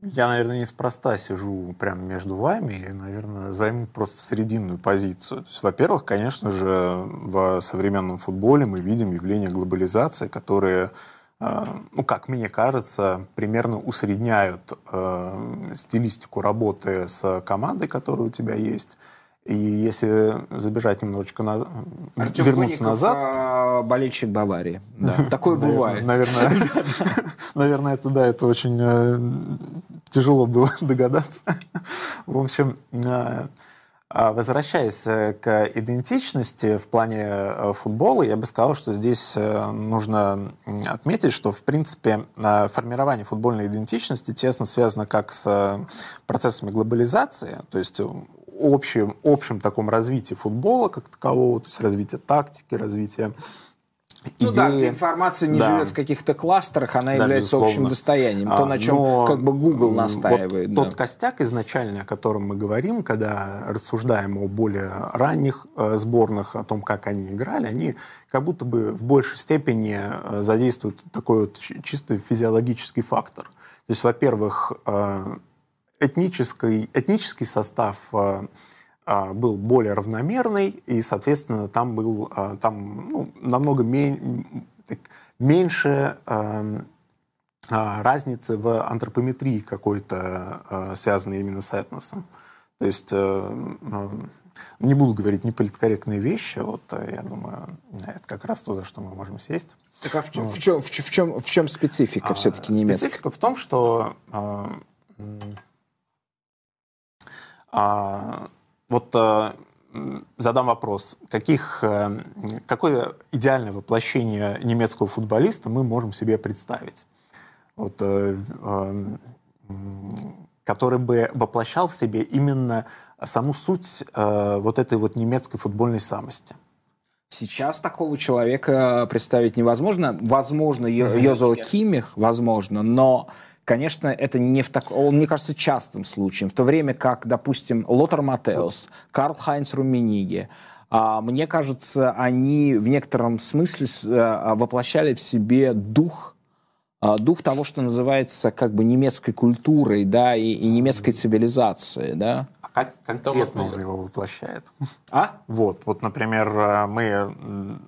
Я, наверное, неспроста сижу прямо между вами и, наверное, займу просто срединную позицию. То есть, во-первых, конечно же, в современном футболе мы видим явление глобализации, которые, э, ну, как мне кажется, примерно усредняют э, стилистику работы с командой, которая у тебя есть, и если забежать немножечко назад, Артем вернуться Коников, назад... А, болельщик Баварии. Да, *laughs* такое бывает. Наверное, *laughs* наверное, это да, это очень э, тяжело было *laughs* догадаться. В общем, э, а возвращаясь э, к идентичности в плане футбола, я бы сказал, что здесь нужно отметить, что, в принципе, формирование футбольной идентичности тесно связано как с процессами глобализации, то есть общем, общем таком развитии футбола как такового, то есть развитие тактики, развитие ну да, информация не да. живет в каких-то кластерах, она да, является безусловно. общим достоянием. То, а, на чем Но как бы Google настаивает. Вот да. Тот костяк изначальный, о котором мы говорим, когда рассуждаем о более ранних э, сборных, о том, как они играли, они как будто бы в большей степени э, задействуют такой вот чисто физиологический фактор. То есть, во-первых, э, этнический, этнический состав э, э, был более равномерный, и, соответственно, там был э, там, ну, намного мень, меньше разницы в антропометрии какой-то, связанной именно с этносом. То есть не буду говорить неполиткорректные вещи, вот я думаю, это как раз то, за что мы можем сесть. Так а в чем, вот. в чем, в чем, в чем специфика а, все-таки немецкая? Специфика в том, что а, вот а, задам вопрос. Каких, а, какое идеальное воплощение немецкого футболиста мы можем себе представить? Вот, а, который бы воплощал в себе именно саму суть а, вот этой вот немецкой футбольной самости. Сейчас такого человека представить невозможно. Возможно, Йозо Кимих, возможно, но конечно, это не в так... Он, мне кажется, частым случаем. В то время как, допустим, Лотар Матеус, Карл Хайнц Румениги, а, мне кажется, они в некотором смысле а, воплощали в себе дух а, дух того, что называется как бы немецкой культурой, да, и, и немецкой цивилизацией, да. Как конкретно он его воплощает? *laughs* А? Вот, вот, например, э, мы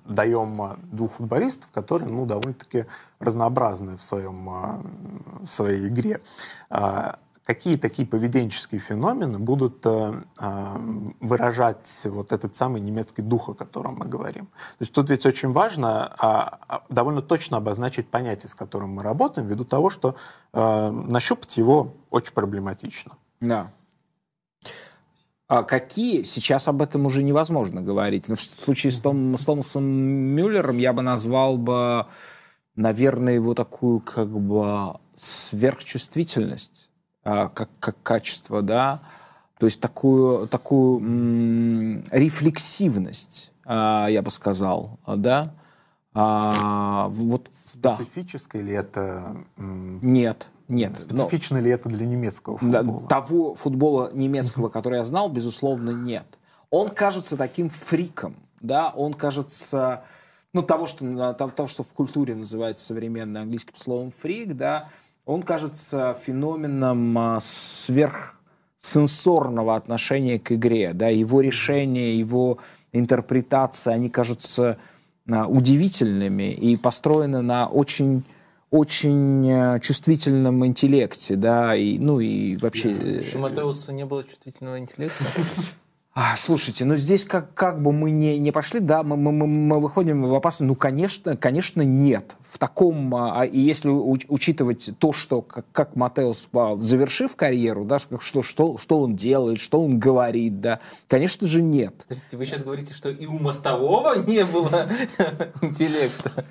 даем двух футболистов, которые, ну, довольно-таки разнообразны в своем, в своей игре. А, какие такие поведенческие феномены будут э, э, выражать вот этот самый немецкий дух, о котором мы говорим. То есть тут ведь очень важно э, довольно точно обозначить понятие, с которым мы работаем, ввиду того, что э, нащупать его очень проблематично. Да. А какие? Сейчас об этом уже невозможно говорить. Но в случае с, Том, с Томасом Мюллером я бы назвал бы, наверное, его такую как бы сверхчувствительность а, как, как качество, да, то есть такую, такую м- рефлексивность, а, я бы сказал, да. А, вот, Специфическое да. ли это? Нет, нет. Специфично но, ли это для немецкого футбола? Того футбола немецкого, который я знал, безусловно, нет. Он кажется таким фриком, да, он кажется, ну, того, что, того, что в культуре называется современным английским словом фрик, да, он кажется феноменом а, сверхсенсорного отношения к игре. Да? Его решения, его интерпретация, они кажутся а, удивительными и построены на очень очень а, чувствительном интеллекте, да, и, ну и вообще... У Матеуса не было чувствительного интеллекта? *laughs* А, слушайте, ну здесь как, как бы мы не, не пошли, да, мы, мы, мы выходим в опасность. Ну, конечно, конечно, нет. В таком, а, а и если у, учитывать то, что как, как Матеус, а, завершив карьеру, да, что, что, что он делает, что он говорит, да, конечно же, нет. Подождите, вы сейчас говорите, что и у Мостового не было *laughs* интеллекта?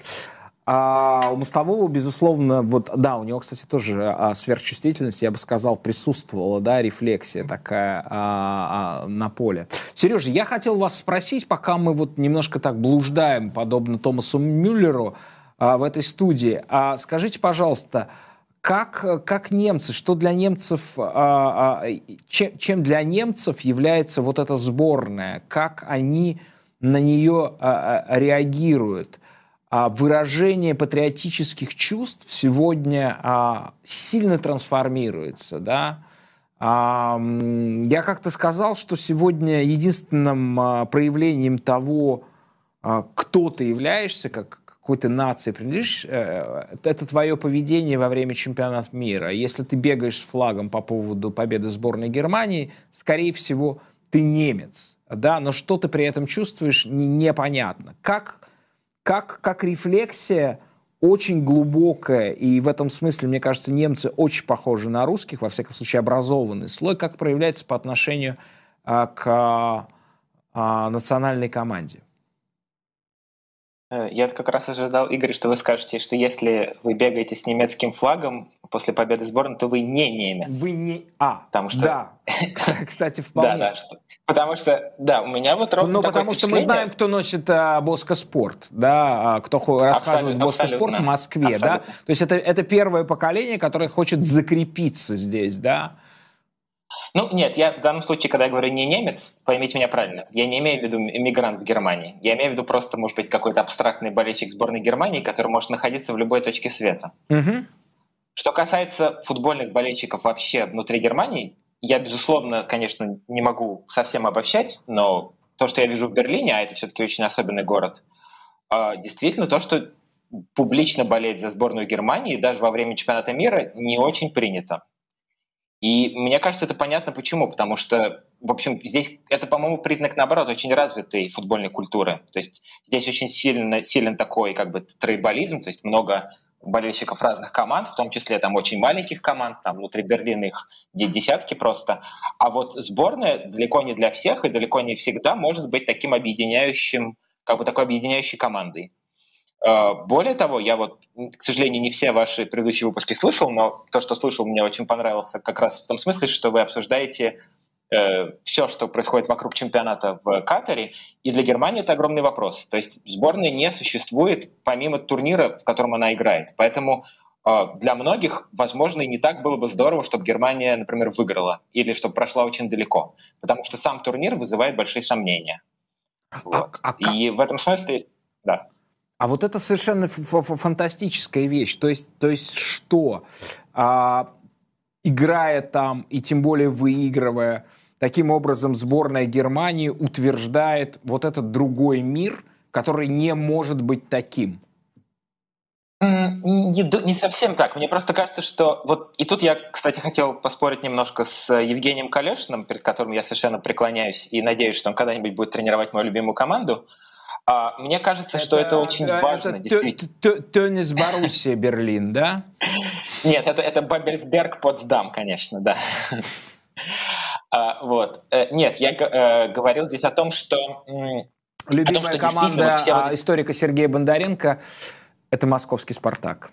А у Мостового, безусловно, вот, да, у него, кстати, тоже а, сверхчувствительность, я бы сказал, присутствовала, да, рефлексия такая а, а, на поле. Сережа, я хотел вас спросить, пока мы вот немножко так блуждаем, подобно Томасу Мюллеру а, в этой студии, а, скажите, пожалуйста, как, как немцы, что для немцев, а, а, чем, чем для немцев является вот эта сборная, как они на нее а, а, реагируют? А, выражение патриотических чувств сегодня а, сильно трансформируется, да. А, я как-то сказал, что сегодня единственным проявлением того, кто ты являешься, как какой-то нации принадлежишь, э, это твое поведение во время чемпионата мира. Если ты бегаешь с флагом по поводу победы сборной Германии, скорее всего, ты немец, да, но что ты при этом чувствуешь, непонятно. Как как, как рефлексия очень глубокая, и в этом смысле, мне кажется, немцы очень похожи на русских, во всяком случае, образованный слой, как проявляется по отношению а, к а, национальной команде. Э, я как раз ожидал, Игорь, что вы скажете, что если вы бегаете с немецким флагом после победы сборной, то вы не немец. Вы не... А, потому что... да. *laughs* Кстати, вполне. Да, да. Что... Потому что, да, у меня вот ровно Ну, потому что мы знаем, кто носит а, Боско Спорт, да, а, кто рассказывает Боско Спорт в Москве, абсолютно. да. То есть это, это первое поколение, которое хочет закрепиться здесь, да. Ну, нет, я в данном случае, когда я говорю не немец, поймите меня правильно, я не имею в виду иммигрант в Германии. Я имею в виду просто, может быть, какой-то абстрактный болельщик сборной Германии, который может находиться в любой точке света. Угу. Что касается футбольных болельщиков вообще внутри Германии, я, безусловно, конечно, не могу совсем обобщать, но то, что я вижу в Берлине, а это все-таки очень особенный город, а, действительно то, что публично болеть за сборную Германии даже во время чемпионата мира не очень принято. И мне кажется, это понятно почему, потому что, в общем, здесь это, по-моему, признак, наоборот, очень развитой футбольной культуры. То есть здесь очень сильно, силен такой как бы трейболизм, то есть много болельщиков разных команд, в том числе там очень маленьких команд, там внутри Берлина их десятки просто. А вот сборная далеко не для всех и далеко не всегда может быть таким объединяющим, как бы такой объединяющей командой. Э, более того, я вот, к сожалению, не все ваши предыдущие выпуски слышал, но то, что слышал, мне очень понравился как раз в том смысле, что вы обсуждаете э, все, что происходит вокруг чемпионата в Катаре, и для Германии это огромный вопрос. То есть сборная не существует помимо турнира, в котором она играет. Поэтому э, для многих, возможно, и не так было бы здорово, чтобы Германия, например, выиграла или чтобы прошла очень далеко, потому что сам турнир вызывает большие сомнения. А, вот. А, а, и в этом смысле, да. А вот это совершенно фантастическая вещь. То есть, то есть что? А, играя там, и тем более выигрывая, Таким образом, сборная Германии утверждает вот этот другой мир, который не может быть таким. Не, не совсем так. Мне просто кажется, что вот и тут я, кстати, хотел поспорить немножко с Евгением Калешиным, перед которым я совершенно преклоняюсь и надеюсь, что он когда-нибудь будет тренировать мою любимую команду. А, мне кажется, это, что это очень это важно, действительно. Теннис Боруссия Берлин, да? Нет, это, это Бабельсберг Потсдам, конечно, да. А, вот. Э, нет, я э, говорил здесь о том, что... Любимая том, что команда все... А, историка Сергея Бондаренко – это московский «Спартак».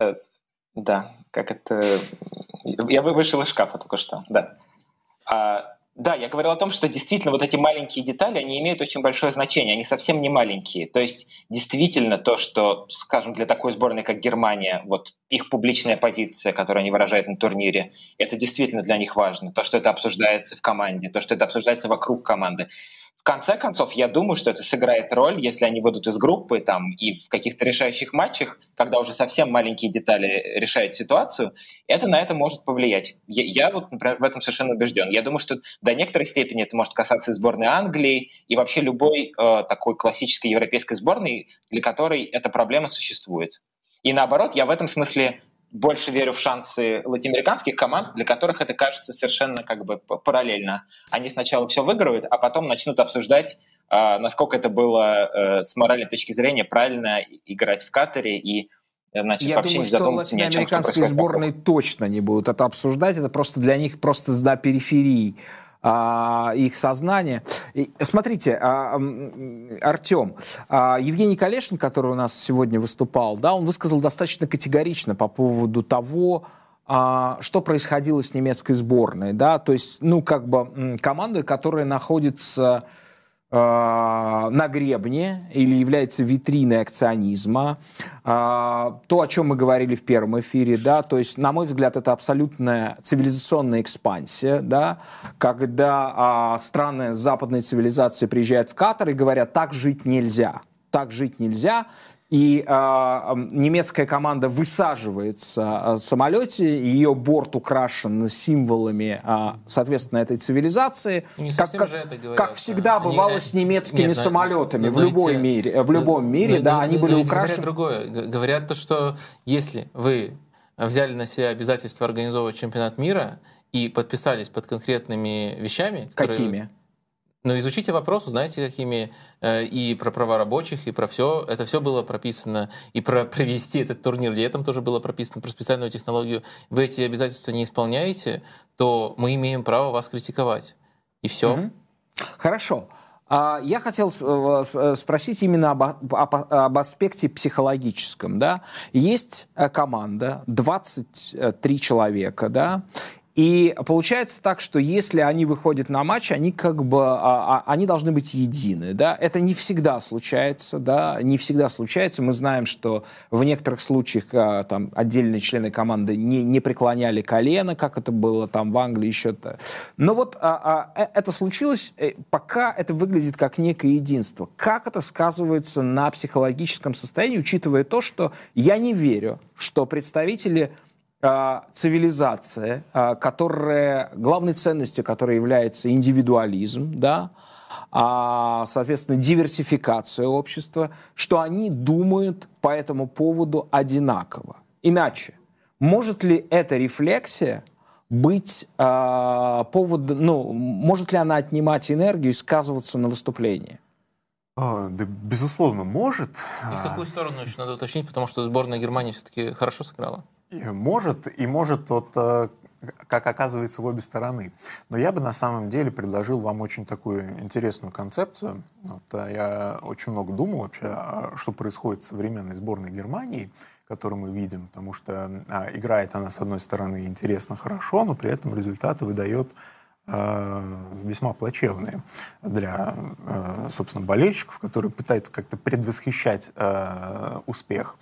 Э, да, как это... Я вышел из шкафа только что, да. А, да, я говорил о том, что действительно вот эти маленькие детали, они имеют очень большое значение, они совсем не маленькие. То есть действительно то, что, скажем, для такой сборной, как Германия, вот их публичная позиция, которую они выражают на турнире, это действительно для них важно. То, что это обсуждается в команде, то, что это обсуждается вокруг команды конце концов, я думаю, что это сыграет роль, если они выйдут из группы там, и в каких-то решающих матчах, когда уже совсем маленькие детали решают ситуацию, это на это может повлиять. Я, я вот, например, в этом совершенно убежден. Я думаю, что до некоторой степени это может касаться и сборной Англии, и вообще любой э, такой классической европейской сборной, для которой эта проблема существует. И наоборот, я в этом смысле больше верю в шансы латиноамериканских команд, для которых это кажется совершенно как бы параллельно. Они сначала все выиграют, а потом начнут обсуждать, а, насколько это было э, с моральной точки зрения правильно играть в Катаре и э, Значит, Я вообще думаю, не что латиноамериканские сборные точно не будут это обсуждать. Это просто для них просто на периферии а, их сознание. Смотрите, а, Артем, а, Евгений Калешин, который у нас сегодня выступал, да, он высказал достаточно категорично по поводу того, а, что происходило с немецкой сборной, да, то есть, ну, как бы команды, которая находится на гребне или является витриной акционизма. Э, то, о чем мы говорили в первом эфире, да, то есть, на мой взгляд, это абсолютная цивилизационная экспансия, да, когда а, страны западной цивилизации приезжают в Катар и говорят, так жить нельзя, так жить нельзя, и э, немецкая команда высаживается в самолете, ее борт украшен символами, э, соответственно, этой цивилизации. Не как, как, же это говорят. как всегда бывало они, с немецкими нет, самолетами в любой эти, мире, в любом но, мире, но, да, но, они но, были украшены. Говорят другое. Говорят то, что если вы взяли на себя обязательство организовывать чемпионат мира и подписались под конкретными вещами, которые, какими? Но изучите вопрос, узнаете, какими э, и про права рабочих, и про все. Это все было прописано. И про *laughs* провести этот турнир летом тоже было прописано, про специальную технологию. Вы эти обязательства не исполняете, то мы имеем право вас критиковать. И все. Угу. Хорошо. А, я хотел э, э, спросить именно об, об, об аспекте психологическом. Да? Есть команда, 23 человека, да? И получается так, что если они выходят на матч, они как бы, а, а, они должны быть едины, да. Это не всегда случается, да, не всегда случается. Мы знаем, что в некоторых случаях а, там отдельные члены команды не, не преклоняли колено, как это было там в Англии еще-то. Но вот а, а, э, это случилось, э, пока это выглядит как некое единство. Как это сказывается на психологическом состоянии, учитывая то, что я не верю, что представители цивилизация, а, которая, главной ценностью которой является индивидуализм, да, а, соответственно, диверсификация общества, что они думают по этому поводу одинаково. Иначе, может ли эта рефлексия быть а, поводом, ну, может ли она отнимать энергию и сказываться на выступлении? А, да, безусловно, может. И в какую сторону еще надо уточнить, потому что сборная Германии все-таки хорошо сыграла. И может, и может вот э, как оказывается в обе стороны. Но я бы на самом деле предложил вам очень такую интересную концепцию. Вот, э, я очень много думал вообще, а что происходит в современной сборной Германии, которую мы видим, потому что а, играет она, с одной стороны, интересно, хорошо, но при этом результаты выдает весьма плачевные для, собственно, болельщиков, которые пытаются как-то предвосхищать успех.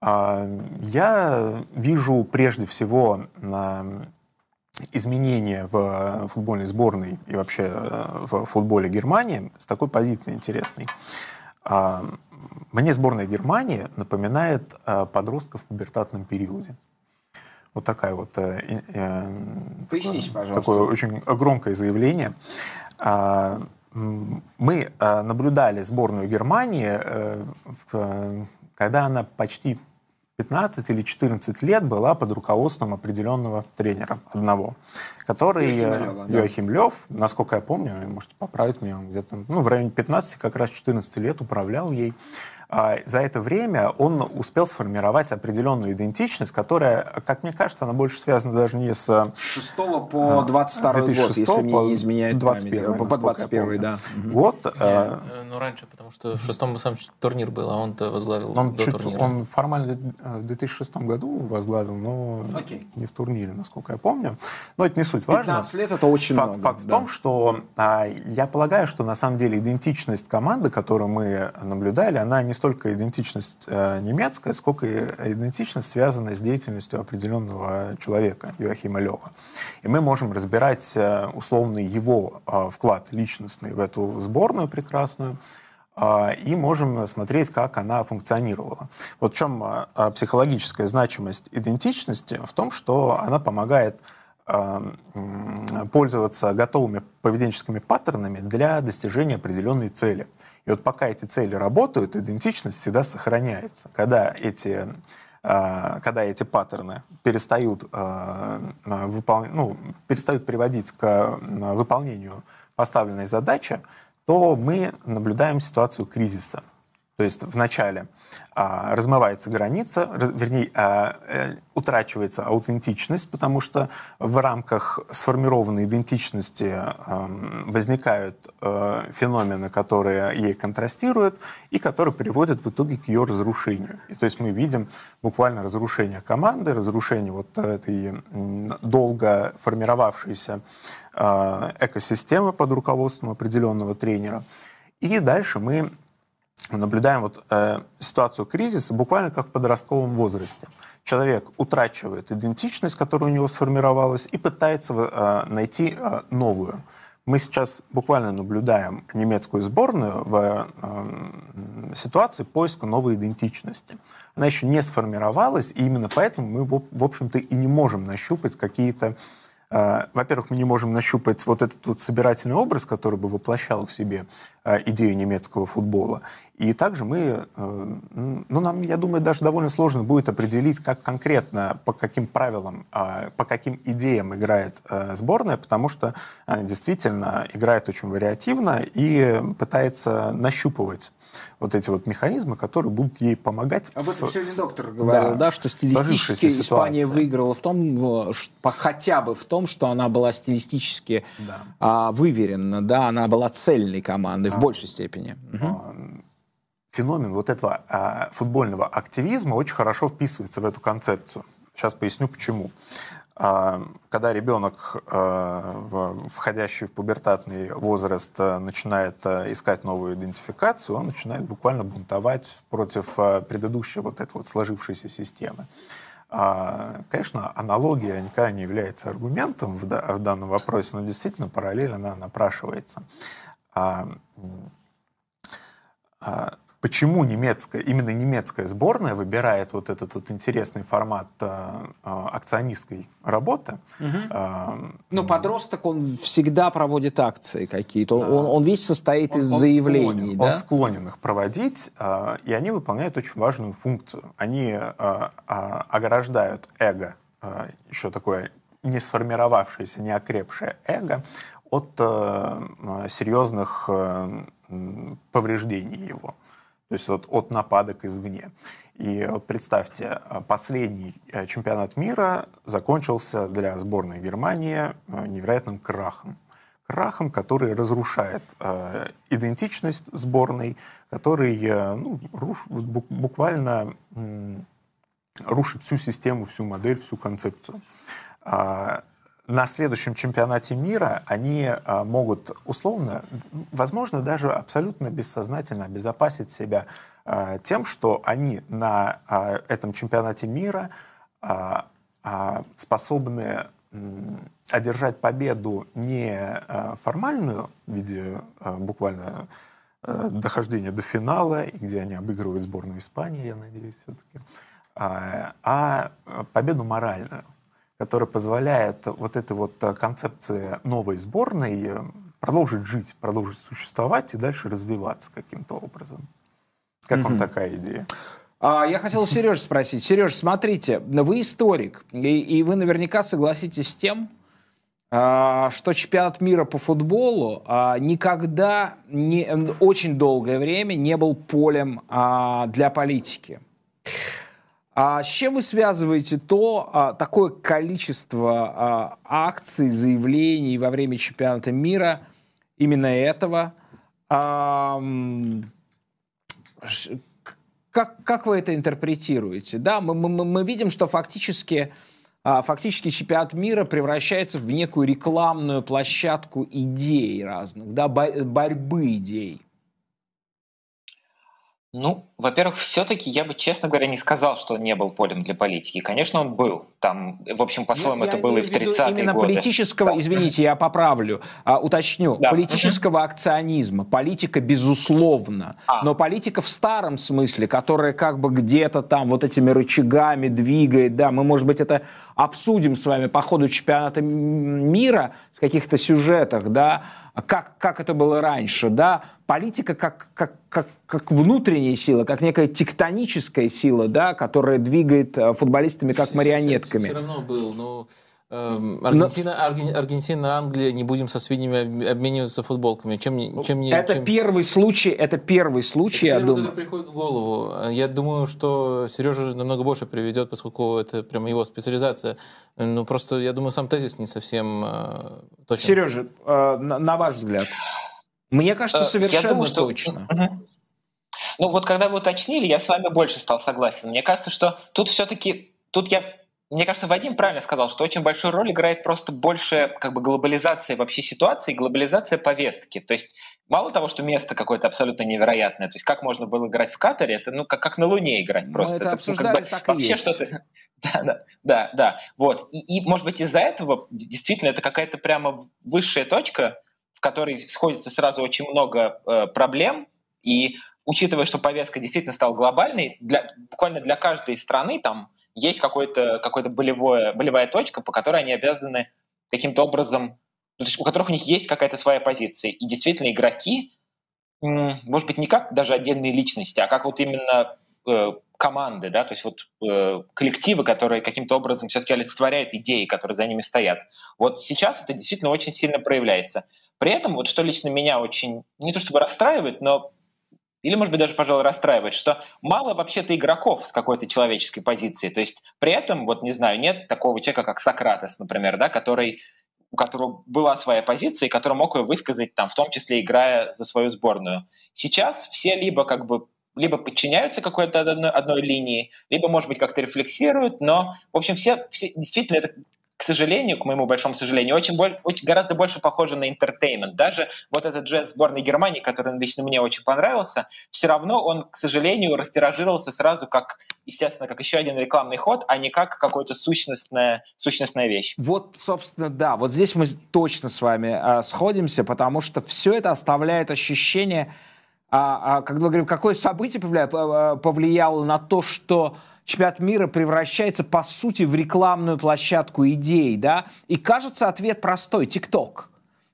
А, я вижу прежде всего изменения в футбольной сборной и вообще э, в футболе Германии с такой позиции интересной. А, мне сборная Германии напоминает подростков в пубертатном периоде. Вот такая вот... э, э, Поясните, такое, пожалуйста. Такое очень громкое заявление. А, Мы наблюдали сборную Германии, э, э, когда она почти 15 или 14 лет была под руководством определенного тренера одного, который Йохима э, Лёва, да. Йохим Лев, насколько я помню, можете поправить меня, где-то ну, в районе 15, как раз 14 лет управлял ей. А За это время он успел сформировать определенную идентичность, которая, как мне кажется, она больше связана даже не с С 6 по 22 год, 2006 если мне по не изменяет 21, память. По насколько я 21, помню. да. Мгм. год. э, Э, Ну, раньше, потому что в шестом сам турнир был, а он-то возглавил Он, до чуть- турнира. он формально в 2006 году возглавил, но Окей. не в турнире, насколько я помню. Но это не суть важно. 15 лет это очень факт, много. факт в да. том, что а, я полагаю, что на самом деле идентичность команды, которую мы наблюдали, она не столько идентичность э, немецкая, сколько идентичность, связанная с деятельностью определенного человека, Йоахима Лева. И мы можем разбирать э, условный его э, вклад личностный в эту сборную прекрасную, а, и можем смотреть, как она функционировала. Вот в чем а, психологическая значимость идентичности? В том, что она помогает м, пользоваться готовыми поведенческими паттернами для достижения определенной цели. И вот пока эти цели работают, идентичность всегда сохраняется. Когда эти а, когда эти паттерны перестают, а, выпол- ну, перестают приводить к выполнению поставленной задачи, то мы наблюдаем ситуацию кризиса. То есть вначале а, размывается граница, раз- вернее, а, э, утрачивается аутентичность, потому что в рамках сформированной идентичности ам, возникают э, феномены, которые ей контрастируют и которые приводят в итоге к ее разрушению. И то есть мы видим буквально разрушение команды, разрушение вот этой долго формировавшейся э, экосистемы под руководством определенного тренера. И дальше мы наблюдаем вот, э, ситуацию кризиса буквально как в подростковом возрасте. Человек утрачивает идентичность, которая у него сформировалась, и пытается э, найти э, новую. Мы сейчас буквально наблюдаем немецкую сборную в э, ситуации поиска новой идентичности. Она еще не сформировалась, и именно поэтому мы, в, в общем-то, и не можем нащупать какие-то Во-первых, мы не можем нащупать вот этот вот собирательный образ, который бы воплощал в себе э, идею немецкого футбола. И также мы, э, ну, нам, я думаю, даже довольно сложно будет определить, как конкретно, по каким правилам, а, по каким идеям играет э, сборная, потому что она действительно играет очень вариативно и пытается нащупывать вот эти вот механизмы, которые будут ей помогать. Об этом в- сегодня доктор говорил, да, что стилистически Испания выиграла в том, по- хотя бы в том, что она была стилистически Да. а, выверена, да, она была цельной командой в большей степени. Мгм. феномен вот этого а, футбольного активизма очень хорошо вписывается в эту концепцию. Сейчас поясню почему. А, когда ребенок, а, в- входящий в пубертатный возраст, а, начинает а, искать новую идентификацию, он начинает буквально бунтовать против а, предыдущей вот этой вот сложившейся системы. А, Конечно, аналогия никогда не является аргументом в да- в данном вопросе, но действительно параллель она напрашивается. Почему немецкая, именно немецкая сборная выбирает вот этот вот интересный формат а, а, акционистской работы? А, Ну, подросток, он всегда проводит акции какие-то. Он, он весь состоит из он заявлений, склонен, да? Он склонен их проводить, а, и они выполняют очень важную функцию. Они а, а, ограждают эго, а, еще такое не сформировавшееся, не окрепшее эго, от а, серьезных м, повреждений его. То есть вот от нападок извне. И вот представьте, а, последний э, чемпионат мира закончился для сборной Германии э, невероятным крахом крахом, который разрушает э, идентичность сборной, который э, ну, руш- буквально м, рушит всю систему, всю модель, всю концепцию. А, на следующем чемпионате мира они а, могут условно, возможно, даже абсолютно бессознательно обезопасить себя а, тем, что они на а, этом чемпионате мира способны одержать победу не формальную в виде буквально э, дохождения до финала, где они обыгрывают сборную Испании, я надеюсь, все-таки, а победу моральную. Которая позволяет вот этой вот концепции новой сборной продолжить жить, продолжить существовать и дальше развиваться каким-то образом. Как вам такая идея? А, я хотел Сереж спросить. Сереж, смотрите, вы историк, и, и вы наверняка согласитесь с тем, а, что чемпионат мира по футболу а, никогда, не, очень долгое время не был полем для политики. А с чем вы связываете то такое количество акций, заявлений во время чемпионата мира именно этого? как, как вы это интерпретируете? Да, мы, мы, мы видим, что фактически, а, фактически чемпионат мира превращается в некую рекламную площадку идей разных, да, борьбы идей. Ну, во-первых, все-таки я бы, честно говоря, не сказал, что он не был полем для политики. Конечно, он был. Там, в общем, по-своему, это было и в 30-е годы. Именно политического, да. извините, я поправлю, а, уточню, да. политического акционизма. Политика, безусловно. А. Но политика в старом смысле, которая как бы где-то там вот этими рычагами двигает, да, мы, может быть, это обсудим с вами по ходу чемпионата мира в каких-то сюжетах, да, как, как это было раньше, да, политика как, как, как, как внутренняя сила, как некая тектоническая сила, да, которая двигает э, футболистами как марионетками. Все, все, все равно был, но Аргентина, Но... Аргентина, Англия, не будем со свиньями обмениваться футболками. Чем, чем не, это чем... первый случай, это первый случай, это я думаю. Это приходит в голову. Я думаю, что Сережа намного больше приведет, поскольку это прямо его специализация. Ну просто, я думаю, сам тезис не совсем э, точен. Сережа, э, на, на ваш взгляд? Мне кажется, э, совершенно я думаю, что... точно. Ну вот когда вы уточнили, я с вами больше стал согласен. Мне кажется, что тут все-таки, тут я, мне кажется, Вадим правильно сказал, что очень большую роль играет просто больше как бы глобализация вообще ситуации, глобализация повестки. То есть мало того, что место какое-то абсолютно невероятное, то есть как можно было играть в Катаре, это ну как, как на Луне играть Мы просто. это, это обсуждали, ну, как бы, так вообще что-то. *laughs* Да, да, да, да. Вот. И, и может быть из-за этого действительно это какая-то прямо высшая точка, в которой сходится сразу очень много э, проблем, и учитывая, что повестка действительно стала глобальной, для, буквально для каждой страны там есть какой-то, какой-то болевое, болевая точка, по которой они обязаны каким-то образом, ну, то есть у которых у них есть какая-то своя позиция. И действительно игроки, может быть, не как даже отдельные личности, а как вот именно э, команды, да, то есть вот э, коллективы, которые каким-то образом все-таки олицетворяют идеи, которые за ними стоят. Вот сейчас это действительно очень сильно проявляется. При этом, вот что лично меня очень, не то чтобы расстраивает, но или, может быть, даже, пожалуй, расстраивает, что мало вообще-то игроков с какой-то человеческой позиции. То есть при этом, вот не знаю, нет такого человека, как Сократес, например, да, который у которого была своя позиция, и который мог ее высказать, там, в том числе играя за свою сборную. Сейчас все либо как бы либо подчиняются какой-то одной, одной линии, либо, может быть, как-то рефлексируют, но, в общем, все, все действительно это к сожалению, к моему большому сожалению, очень, очень гораздо больше похоже на интертеймент. Даже вот этот джет сборной Германии, который лично мне очень понравился, все равно он, к сожалению, растиражировался сразу как, естественно, как еще один рекламный ход, а не как какая-то сущностная, сущностная вещь. Вот, собственно, да, вот здесь мы точно с вами э, сходимся, потому что все это оставляет ощущение, а, а, когда мы говорим, какое событие повлияло на то, что чемпионат мира превращается, по сути, в рекламную площадку идей, да? И кажется, ответ простой – ТикТок.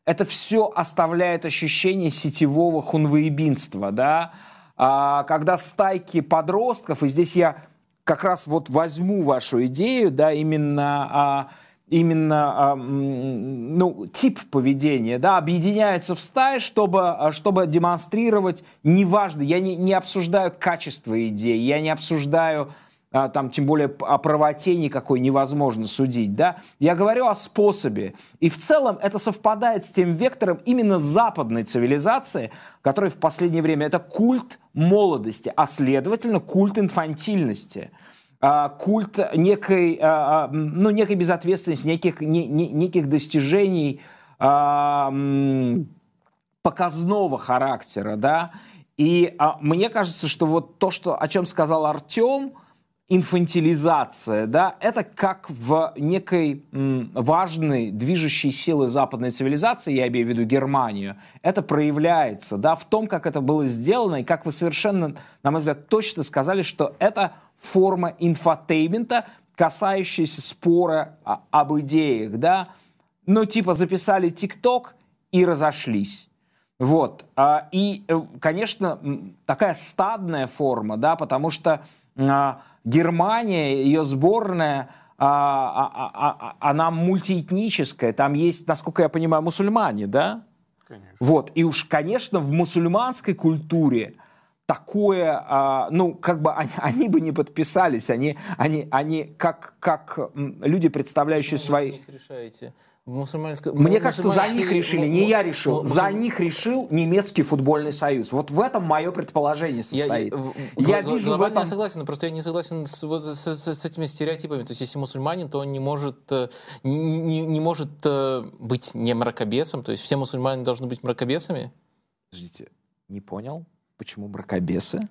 Это все оставляет ощущение сетевого хунвоебинства, да? А, когда стайки подростков, и здесь я как раз вот возьму вашу идею, да, именно а, именно ну, тип поведения, да, объединяются в стаи, чтобы, а, чтобы демонстрировать, неважно, я не, не обсуждаю качество идей, я не обсуждаю а, там, тем более о правоте никакой невозможно судить, да, я говорю о способе. И в целом это совпадает с тем вектором именно западной цивилизации, который в последнее время это культ молодости, а следовательно культ инфантильности. А, культ некой, а, а, ну, некой безответственности, неких, не, не, неких достижений показного характера, да, и а, мне кажется, что вот то, что, о чем сказал Артем, инфантилизация, да, это как в некой м, важной движущей силы западной цивилизации, я имею в виду Германию, это проявляется, да, в том, как это было сделано, и как вы совершенно, на мой взгляд, точно сказали, что это форма инфотейнмента, касающиеся спора об идеях, да, ну, типа записали ТикТок и разошлись. Вот. А, и, э, конечно, такая стадная форма, да, потому что а, Германия, ее сборная, а, она мультиэтническая. Там есть, насколько я понимаю, мусульмане, да? Конечно. Вот. И уж, конечно, в мусульманской культуре такое, ну, как бы они, *laughs* они бы не подписались, они, они, они как, как люди, представляющие Почему свои... Вы решаете? Мусульманское... Мне кажется, за них решили, не я решил, за них решил немецкий футбольный союз. Вот в этом мое предположение состоит. Я, я вижу в этом... Я согласен, но просто я не согласен с, вот, с, с, с этими стереотипами. То есть, если мусульманин, то он не может, э, не, не может э, быть не мракобесом. То есть, все мусульмане должны быть мракобесами? Подождите, не понял, почему мракобесы?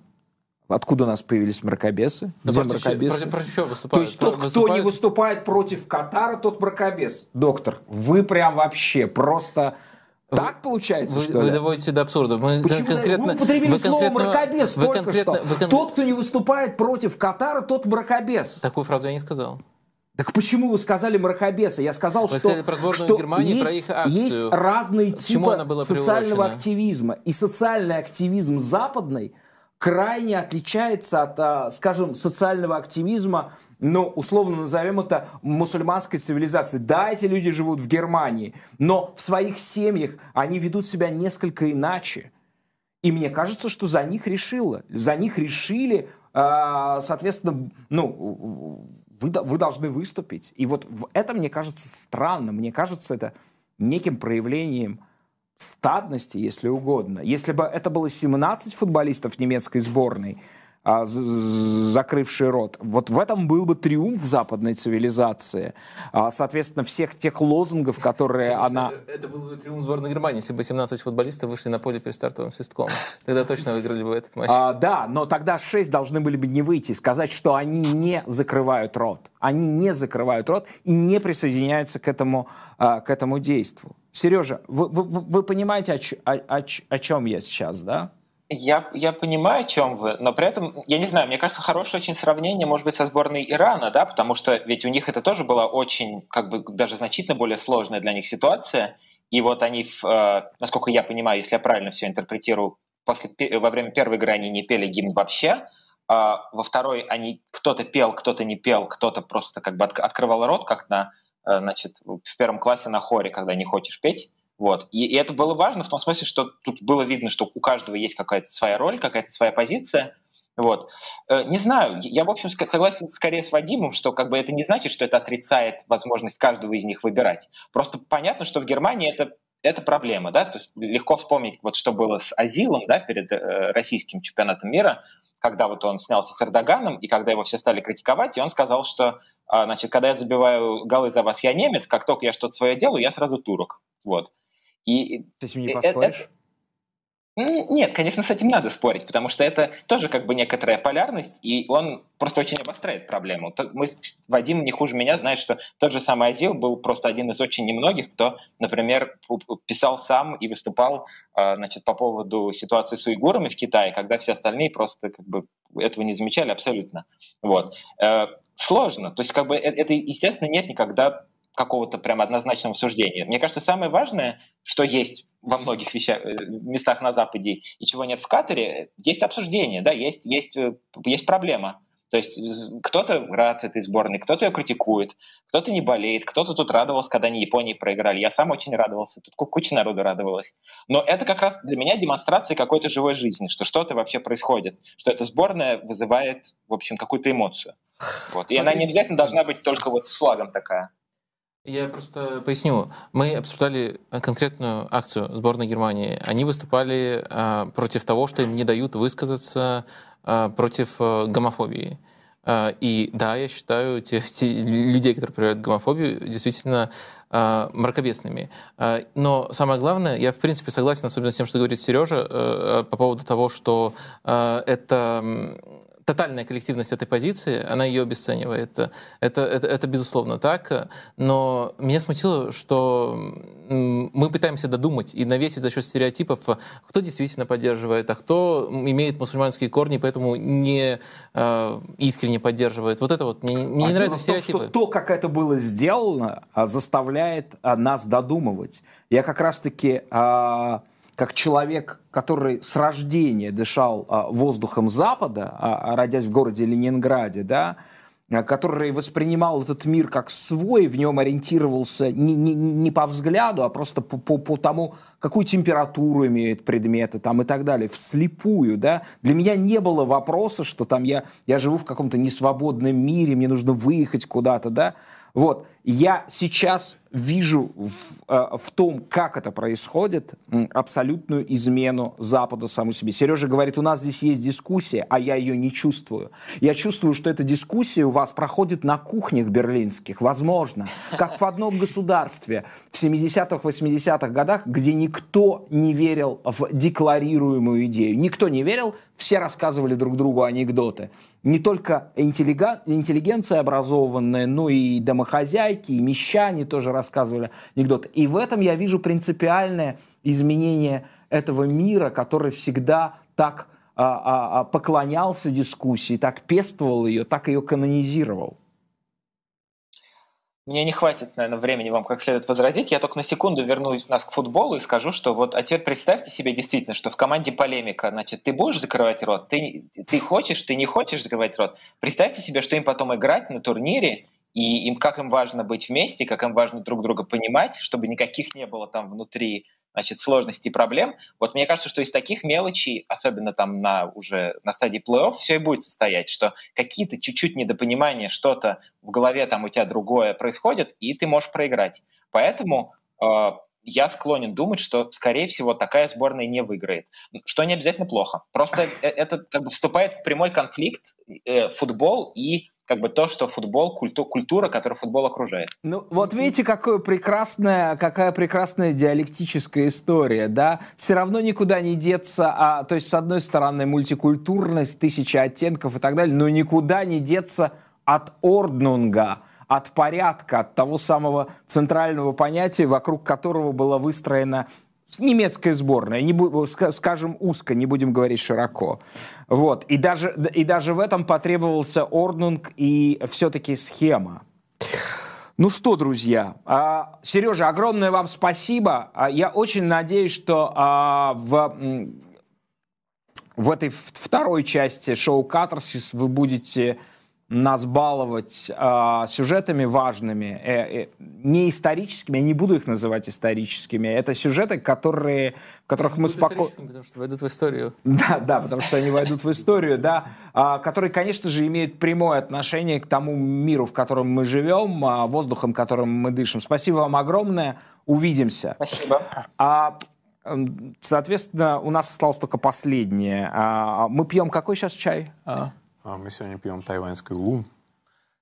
Откуда у нас появились мракобесы? Да Где против, мракобесы? Против, против чего выступают? То есть тот, выступают... кто не выступает против Катара, тот мракобес. Доктор, вы прям вообще просто... Вы, так получается, вы, что вы ли? доводите до абсурда. Мы Почему? конкретно, вы употребили вы слово «мракобес» вы только что. Вы кон... Тот, кто не выступает против Катара, тот мракобес. Такую фразу я не сказал. Так почему вы сказали мракобесы? Я сказал, вы что, про что Германии, есть, про их акцию. есть разные типы социального активизма. И социальный активизм западный – крайне отличается от, а, скажем, социального активизма, ну, условно назовем это мусульманской цивилизацией. Да, эти люди живут в Германии, но в своих семьях они ведут себя несколько иначе. И мне кажется, что за них решило. За них решили, а, соответственно, ну, вы, вы должны выступить. И вот это мне кажется странным. Мне кажется, это неким проявлением стадности, если угодно. Если бы это было 17 футболистов немецкой сборной, а, закрывший рот. Вот в этом был бы триумф западной цивилизации. А, соответственно, всех тех лозунгов, которые Конечно, она... Это был бы триумф сборной Германии, если бы 17 футболистов вышли на поле перед стартовым свистком. Тогда точно выиграли бы этот матч. А, да, но тогда 6 должны были бы не выйти, сказать, что они не закрывают рот. Они не закрывают рот и не присоединяются к этому, а, к этому действу. Сережа, вы, вы, вы понимаете, о, о, о чем я сейчас, да? Я, я понимаю, о чем вы, но при этом, я не знаю, мне кажется, хорошее очень сравнение может быть со сборной Ирана, да, потому что ведь у них это тоже была очень, как бы даже значительно более сложная для них ситуация, и вот они, э, насколько я понимаю, если я правильно все интерпретирую, после, во время первой игры они не пели гимн вообще, а во второй они кто-то пел, кто-то не пел, кто-то просто как бы открывал рот, как на, э, значит, в первом классе на хоре, когда не хочешь петь, вот. И, и это было важно в том смысле, что тут было видно, что у каждого есть какая-то своя роль, какая-то своя позиция. Вот. Э, не знаю, я, в общем, согласен скорее с Вадимом, что как бы это не значит, что это отрицает возможность каждого из них выбирать. Просто понятно, что в Германии это, это проблема, да, то есть легко вспомнить, вот что было с Азилом, да, перед э, российским чемпионатом мира, когда вот он снялся с Эрдоганом, и когда его все стали критиковать, и он сказал, что, а, значит, когда я забиваю голы за вас, я немец, как только я что-то свое делаю, я сразу турок. Вот. И с этим не э, поспоришь? Это, нет, конечно, с этим надо спорить, потому что это тоже как бы некоторая полярность, и он просто очень обостряет проблему. Мы, Вадим не хуже меня знает, что тот же самый Азил был просто один из очень немногих, кто, например, писал сам и выступал а, значит, по поводу ситуации с уйгурами в Китае, когда все остальные просто как бы этого не замечали абсолютно. Вот. Э, сложно. То есть, как бы, э, это, естественно, нет никогда какого-то прям однозначного суждения. Мне кажется, самое важное, что есть во многих вещах, э, местах на Западе и чего нет в Катаре, есть обсуждение, да, есть, есть, э, есть проблема. То есть кто-то рад этой сборной, кто-то ее критикует, кто-то не болеет, кто-то тут радовался, когда они Японии проиграли. Я сам очень радовался, тут куча народу радовалась. Но это как раз для меня демонстрация какой-то живой жизни, что что-то вообще происходит, что эта сборная вызывает, в общем, какую-то эмоцию. Вот. И она не обязательно должна быть только вот с флагом такая. Я просто поясню. Мы обсуждали конкретную акцию сборной Германии. Они выступали э, против того, что им не дают высказаться э, против э, гомофобии. Э, и да, я считаю тех, *laughs* тех людей, которые проявляют гомофобию, действительно э, мракобесными. Э, но самое главное, я в принципе согласен, особенно с тем, что говорит Сережа, э, по поводу того, что э, это тотальная коллективность этой позиции, она ее обесценивает. Это, это, это безусловно так. Но меня смутило, что мы пытаемся додумать и навесить за счет стереотипов, кто действительно поддерживает, а кто имеет мусульманские корни, поэтому не э, искренне поддерживает. Вот это вот мне, мне а не нравятся стереотипы. Том, что то, как это было сделано, заставляет а, нас додумывать. Я как раз-таки э, как человек, который с рождения дышал а, воздухом Запада, а, а, родясь в городе Ленинграде, да, который воспринимал этот мир как свой, в нем ориентировался не, не, не по взгляду, а просто по, по, по тому, какую температуру имеют предметы там, и так далее, вслепую. Да? Для меня не было вопроса, что там я, я живу в каком-то несвободном мире, мне нужно выехать куда-то. Да? Вот. Я сейчас вижу в, э, в том, как это происходит, абсолютную измену Западу саму себе. Сережа говорит, у нас здесь есть дискуссия, а я ее не чувствую. Я чувствую, что эта дискуссия у вас проходит на кухнях берлинских, возможно, как в одном государстве в 70-х, 80-х годах, где никто не верил в декларируемую идею. Никто не верил, все рассказывали друг другу анекдоты. Не только интеллигенция образованная, но и домохозяйки, и мещане тоже рассказывали анекдоты. И в этом я вижу принципиальное изменение этого мира, который всегда так а, а, а, поклонялся дискуссии, так пестовал ее, так ее канонизировал. Мне не хватит, наверное, времени вам как следует возразить. Я только на секунду вернусь нас к футболу и скажу, что вот, а теперь представьте себе действительно, что в команде полемика, значит, ты будешь закрывать рот, ты, ты хочешь, ты не хочешь закрывать рот. Представьте себе, что им потом играть на турнире, и им, как им важно быть вместе, как им важно друг друга понимать, чтобы никаких не было там внутри значит, сложностей и проблем. Вот мне кажется, что из таких мелочей, особенно там на уже на стадии плей-офф, все и будет состоять, что какие-то чуть-чуть недопонимания, что-то в голове там у тебя другое происходит, и ты можешь проиграть. Поэтому э, я склонен думать, что, скорее всего, такая сборная не выиграет. Что не обязательно плохо. Просто *laughs* э, это как бы вступает в прямой конфликт э, футбол и как бы то, что футбол, культу, культура, которая футбол окружает. Ну, вот видите, какое прекрасная, какая прекрасная диалектическая история, да? Все равно никуда не деться, а, то есть, с одной стороны, мультикультурность, тысяча оттенков и так далее, но никуда не деться от орднунга, от порядка, от того самого центрального понятия, вокруг которого была выстроена немецкая сборная, не, скажем узко, не будем говорить широко. Вот. И, даже, и даже в этом потребовался орднунг и все-таки схема. Ну что, друзья, а, Сережа, огромное вам спасибо. А, я очень надеюсь, что а, в, в этой второй части шоу «Катарсис» вы будете нас баловать э, сюжетами важными, э, э, не историческими, я не буду их называть историческими, это сюжеты, которые, в которых мы спокойно... потому что войдут в историю. *laughs* Да, да, потому что они войдут в историю, да, э, которые, конечно же, имеют прямое отношение к тому миру, в котором мы живем, э, воздухом, которым мы дышим. Спасибо вам огромное, увидимся. Спасибо. А, соответственно, у нас осталось только последнее. А, мы пьем какой сейчас чай? А. А мы сегодня пьем тайваньский улун.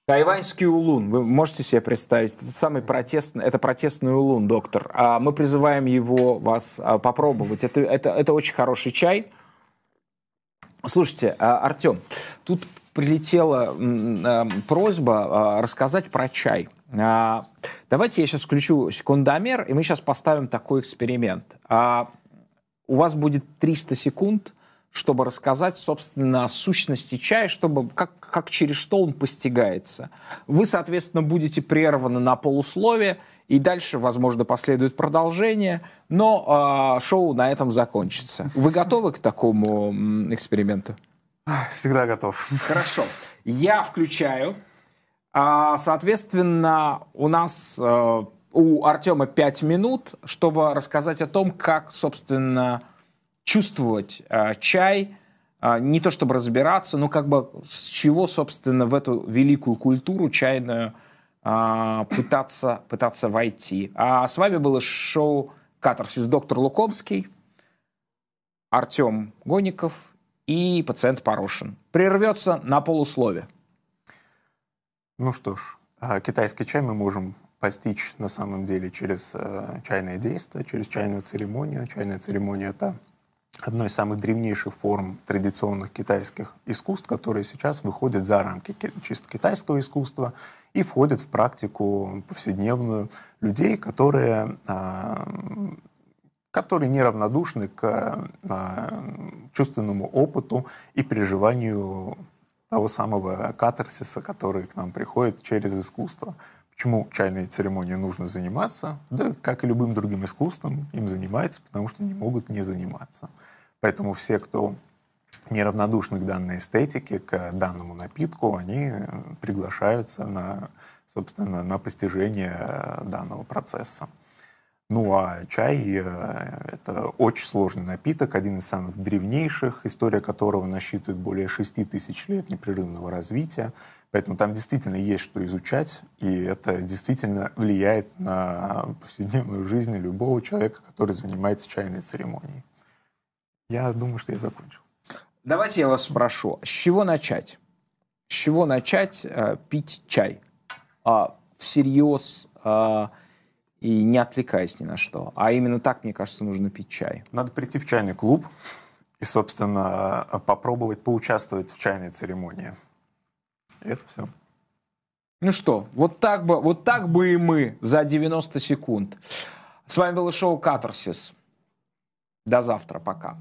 Тайваньский улун. Вы можете себе представить? Это самый протестный, это протестный улун, доктор. А мы призываем его вас а, попробовать. Это, это, это очень хороший чай. Слушайте, Артем, тут прилетела просьба рассказать про чай. Давайте я сейчас включу секундомер, и мы сейчас поставим такой эксперимент. У вас будет 300 секунд чтобы рассказать, собственно, о сущности чая, чтобы как, как через что он постигается. Вы, соответственно, будете прерваны на полусловие, и дальше, возможно, последует продолжение, но э, шоу на этом закончится. Вы готовы к такому эксперименту? Всегда готов. Хорошо. Я включаю. А, соответственно, у нас а, у Артема 5 минут, чтобы рассказать о том, как, собственно, чувствовать э, чай, э, не то чтобы разбираться, но как бы с чего, собственно, в эту великую культуру чайную э, пытаться, пытаться войти. А с вами было шоу «Катарсис» доктор Лукомский, Артем Гоников и пациент Порошин. Прервется на полуслове. Ну что ж, китайский чай мы можем постичь на самом деле через чайное действие, через чайную церемонию. Чайная церемония – это одной из самых древнейших форм традиционных китайских искусств, которые сейчас выходят за рамки чисто китайского искусства и входят в практику повседневную людей, которые, а, которые неравнодушны к а, чувственному опыту и переживанию того самого катарсиса, который к нам приходит через искусство. Почему чайной церемонией нужно заниматься? Да, как и любым другим искусством, им занимаются, потому что не могут не заниматься. Поэтому все, кто неравнодушны к данной эстетике, к данному напитку, они приглашаются на, собственно, на постижение данного процесса. Ну а чай э, — это очень сложный напиток, один из самых древнейших, история которого насчитывает более 6 тысяч лет непрерывного развития. Поэтому там действительно есть что изучать, и это действительно влияет на повседневную жизнь любого человека, который занимается чайной церемонией. Я думаю, что я закончил. Давайте я вас спрошу, с чего начать? С чего начать э, пить чай? А, всерьез, а, и не отвлекаясь ни на что. А именно так, мне кажется, нужно пить чай. Надо прийти в чайный клуб и, собственно, попробовать поучаствовать в чайной церемонии. Это все. Ну что, вот так бы, вот так бы и мы за 90 секунд. С вами было шоу «Катарсис». До завтра, пока.